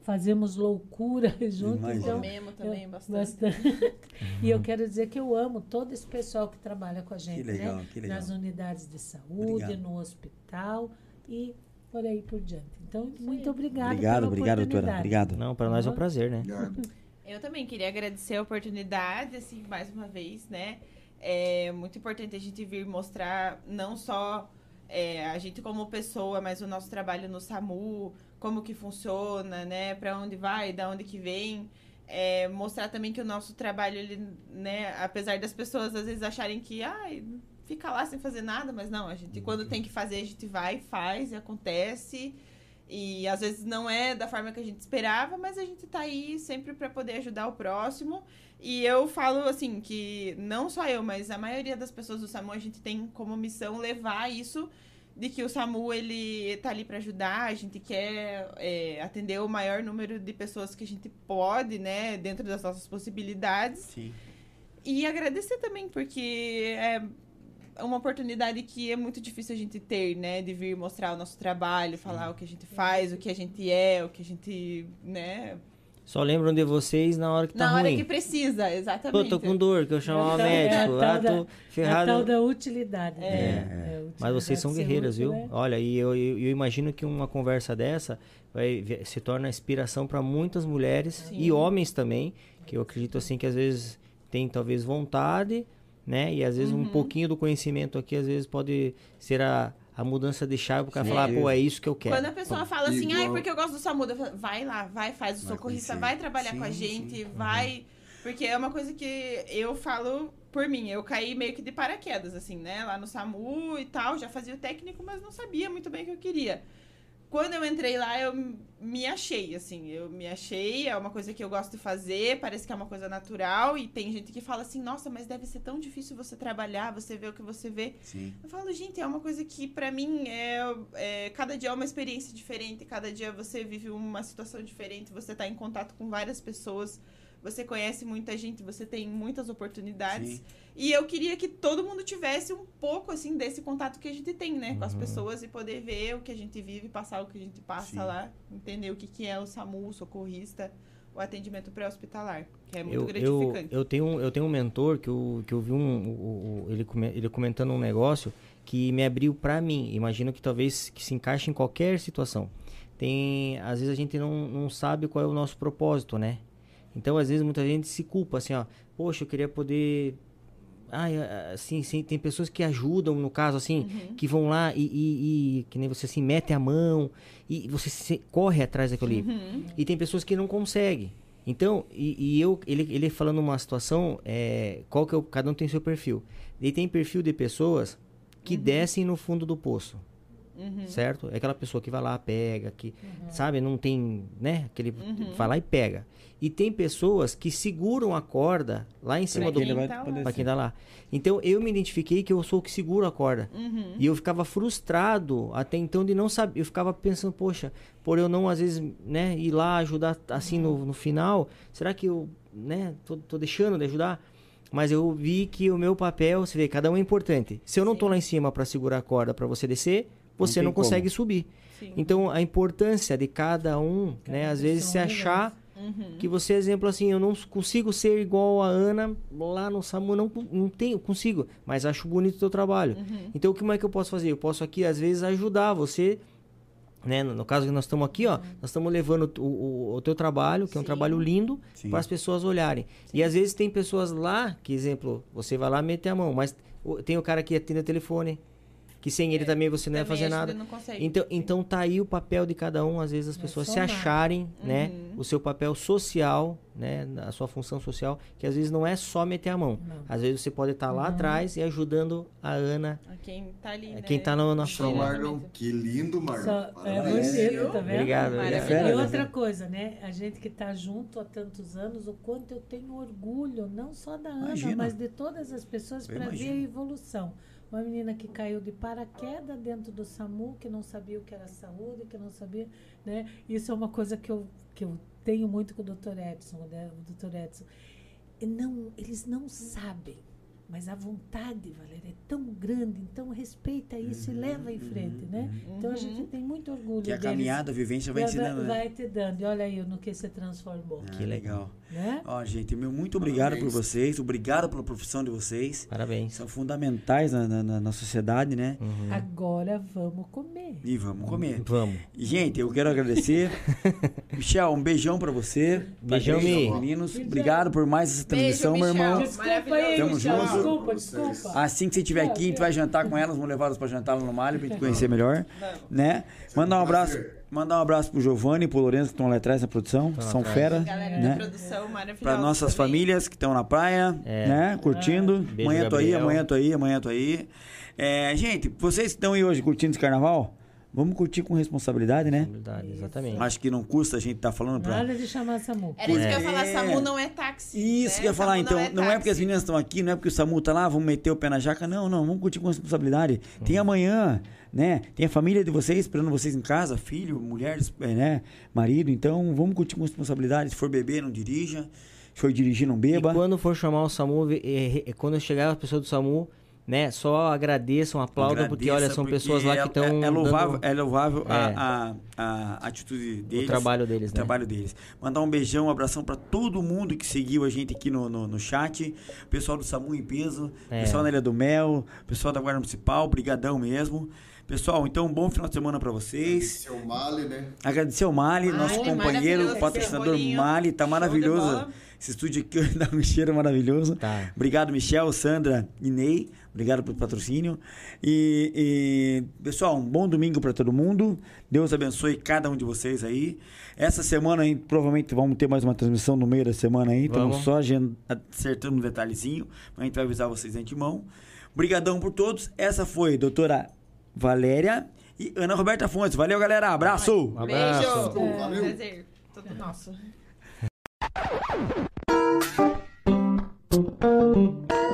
fazemos loucura juntos. Então,
Comemos também
eu-
bastante.
e eu quero dizer que eu amo todo esse pessoal que trabalha com a gente,
Que legal,
né?
que legal.
Nas unidades de saúde,
Obrigado.
no hospital e por aí por diante. Então, muito obrigada
Obrigado,
pela
obrigado, doutora. Obrigado.
Não, para nós é um prazer, né?
Obrigado.
Eu também queria agradecer a oportunidade, assim, mais uma vez, né? É muito importante a gente vir mostrar não só é, a gente como pessoa, mas o nosso trabalho no SAMU, como que funciona, né? Para onde vai, da onde que vem. É, mostrar também que o nosso trabalho, ele, né? Apesar das pessoas às vezes acharem que, ai, fica lá sem fazer nada, mas não, a gente quando tem que fazer, a gente vai, faz e acontece. E às vezes não é da forma que a gente esperava, mas a gente tá aí sempre para poder ajudar o próximo. E eu falo assim que não só eu, mas a maioria das pessoas do SAMU a gente tem como missão levar isso de que o SAMU ele tá ali para ajudar, a gente quer é, atender o maior número de pessoas que a gente pode, né, dentro das nossas possibilidades.
Sim.
E agradecer também, porque é uma oportunidade que é muito difícil a gente ter, né? De vir mostrar o nosso trabalho, falar o que a gente faz, o que a gente é, o que a gente, né?
Só lembram de vocês na hora que tá
Na hora
ruim.
que precisa,
Pô,
exatamente.
tô com dor, que eu chamava
É a
médico.
tal
Ah,
da-
tô
É a tal
ferrado.
da utilidade. né?
É.
É, a
Mas vocês
utilidade
são guerreiras, viu?
né?
Olha, e eu, eu, eu imagino que uma conversa dessa vai, se torna inspiração para muitas mulheres e homens também, que eu acredito assim que às vezes tem talvez vontade, né? E às vezes
Uhum.
um pouquinho do conhecimento aqui às vezes pode ser a, a mudança de chave para o cara
Sim.
falar, pô, é isso que eu quero.
Quando a pessoa fala assim, ai,
Igual-
porque eu gosto do SAMU, eu falo, vai lá, vai, faz o
Vai
socorrista,
conhecer.
vai trabalhar com a
Sim,
gente,
sim.
vai. Porque é uma coisa que eu falo por mim, eu caí meio que de paraquedas, assim, né? Lá no SAMU e tal, já fazia o técnico, mas não sabia muito bem o que eu queria. Quando eu entrei lá, eu me achei, assim, eu me achei, é uma coisa que eu gosto de fazer, parece que é uma coisa natural, e tem gente que fala assim, nossa, mas deve ser tão difícil você trabalhar, você vê o que você vê.
Sim.
Eu falo, gente, é uma coisa que pra mim é, é- Cada dia é uma experiência diferente, cada dia você vive uma situação diferente, você tá em contato com várias pessoas, você conhece muita gente, você tem muitas oportunidades.
Sim.
E eu queria que todo mundo tivesse um pouco, assim, desse contato que a gente tem, né? Com as
Uhum.
pessoas e poder ver o que a gente vive, passar o que a gente passa
Sim.
lá, entender o que, que é o SAMU, o socorrista, o atendimento pré-hospitalar, que é muito
eu, eu,
gratificante.
eu, tenho um, eu tenho um mentor que eu, que eu vi um, o- o- ele, ele comentando um negócio que me abriu pra mim. Imagino que talvez que se encaixe em qualquer situação. Tem, às vezes a gente não, não sabe qual é o nosso propósito, né? Então, às vezes, muita gente se culpa, assim, ó. Poxa, eu queria poder... Ai, assim, sim, tem pessoas que ajudam, no caso, assim,
Uhum.
que vão lá e, e- e, que nem você, assim, mete a mão e você se- corre atrás daquilo ali.
Uhum.
E tem pessoas que não conseguem. Então, e, e eu, ele, ele falando uma situação, é, qual que é o, cada um tem seu perfil. E tem perfil de pessoas que descem no fundo do poço,
Uhum.
certo? É aquela pessoa que vai lá, pega, que, sabe, não tem, né, aquele,
Uhum.
vai lá e pega. E tem pessoas que seguram a corda lá em cima
Pra
do...
quem
vai
tá
Pra quem tá lá. Então, eu me identifiquei que eu sou o que segura a corda.
Uhum.
E eu ficava frustrado até então de não saber. Eu ficava pensando, poxa, por eu não às vezes, né, ir lá ajudar assim no, no final, será que eu, né, tô, tô deixando de ajudar? Mas eu vi que o meu papel, você vê, cada um é importante. Se eu não tô lá em cima para segurar a corda para você descer, você
tem
não, consegue
como.
subir.
Sim.
Então a importância de cada um, né, às vezes se
é
achar
Uhum.
que você, exemplo assim, eu não consigo ser igual a Ana lá no SAMU, não, não tenho, consigo, mas acho bonito o teu trabalho.
Uhum.
Então, como é que eu posso fazer? Eu posso aqui, às vezes, ajudar você, né? No, no caso que nós estamos aqui, ó, nós estamos levando o, o, o teu trabalho, que é um
Sim.
trabalho lindo,
Sim.
para as pessoas olharem. E às vezes tem pessoas lá, que exemplo, você vai lá meter a mão, mas o- tem o cara que atende o telefone, que sem ele também você não ia fazer nada.
não consegue.
Então, então tá aí o papel de cada um, às vezes as
É
pessoas se acharem, né,
Uhum.
o seu papel social, né, a sua função social, que às vezes não é só meter a mão.
Não.
Às vezes você pode estar lá atrás e ajudando a Ana.
A Quem tá ali, né?
Quem tá na- frente.
Marlon. Que lindo, Marlon.
Só, é bonito, tá vendo?
Obrigado,
É
obrigado.
E
né?
outra coisa, né? A gente que está junto há tantos anos, o quanto eu tenho orgulho, não só da Ana,
Imagina.
mas de todas as pessoas para ver a evolução. Uma menina que caiu de paraquedas dentro do SAMU, que não sabia o que era saúde, que não sabia, né? Isso é uma coisa que eu, que eu tenho muito com o Dr. Edson, né? o Dr. Edson. E Não, eles não sabem, mas a vontade, Valéria, é tão grande, então respeita isso e leva em frente, né? Então a gente tem muito orgulho
Que a
deles.
caminhada, a vivência vai
Vai,
ensinando, né?
vai te dando. E olha aí no que se transformou.
Ah, legal.
Né?
Ó, gente, meu muito obrigado por
Parabéns.
vocês, obrigado pela profissão de vocês.
Parabéns.
São fundamentais na, na- na- sociedade, né?
Uhum.
Agora vamos comer.
E vamos comer.
Vamos.
Gente, eu quero agradecer. Michel, um beijão pra você.
Beijão,
aos Meninos, obrigado por mais essa transmissão,
Beijo,
meu irmão.
Desculpa aí,
Tamo
Michel.
junto.
Desculpa, desculpa.
Assim que você estiver aqui, a gente vai jantar com elas, vamos levar elas pra jantar lá no Malho pra gente conhecer melhor. Né? Mandar um abraço. Mandar um abraço pro Giovanni e pro Lourenço que estão lá atrás na produção. São
atrás.
fera.
Galera
né?
da produção maravilhosa.
Para nossas
também.
famílias que estão na praia,
É.
né? Curtindo.
Beijo,
amanhã tô aí,
Gabriel.
amanhã tô aí, amanhã tô aí. É, gente, vocês que estão aí hoje curtindo esse carnaval, vamos curtir com responsabilidade, né?
Verdade, exatamente.
Acho que não custa a gente estar falando pra.
Nada de chamar SAMU.
Era isso que eu ia falar,
É.
SAMU não é táxi.
Isso
né?
que eu ia falar, então. Não é,
táxi.
porque as meninas estão aqui, não é porque o SAMU tá lá, vamos meter o pé na jaca. Não, não, vamos curtir com responsabilidade. Tem amanhã, né? Tem a família de vocês esperando vocês em casa, filho, mulher, eh, né? Marido. Então, vamos curtir com responsabilidade. Se for beber, não dirija. Se for dirigir, não
E
beba.
quando for chamar o SAMU, é, é, quando chegar a pessoa do SAMU, né, só agradeçam, aplaudam, porque olha,
Agradeça,
são
porque
pessoas lá
é,
que estão.
É, é louvável,
dando
é louvável a-
É.
A, a, atitude deles.
o trabalho deles,
o
né?
trabalho deles. Mandar um beijão, um abração para todo mundo que seguiu a gente aqui no, no, no chat. Pessoal do SAMU em peso,
É.
pessoal da Ilha do Mel, pessoal da Guarda Municipal, brigadão mesmo. Pessoal, então um bom final de semana para vocês.
Seu Mali, né?
Agradecer ao Mali,
Mali,
nosso companheiro, patrocinador. Mali, tá maravilhoso. Esse estúdio aqui dá um cheiro maravilhoso.
Tá.
Obrigado, Michel, Sandra e Ney. Obrigado pelo patrocínio. E, e pessoal, um bom domingo para todo mundo. Deus abençoe cada um de vocês aí. Essa semana aí, provavelmente vamos ter mais uma transmissão no meio da semana aí. Estamos só acertando um detalhezinho, mas a gente vai avisar vocês de antemão. Obrigadão por todos. Essa foi a doutora Valéria e Ana Roberta Fontes. Valeu, galera. Abraço.
Um abraço.
Beijo.
É, Valeu.
Prazer. Todo é nosso.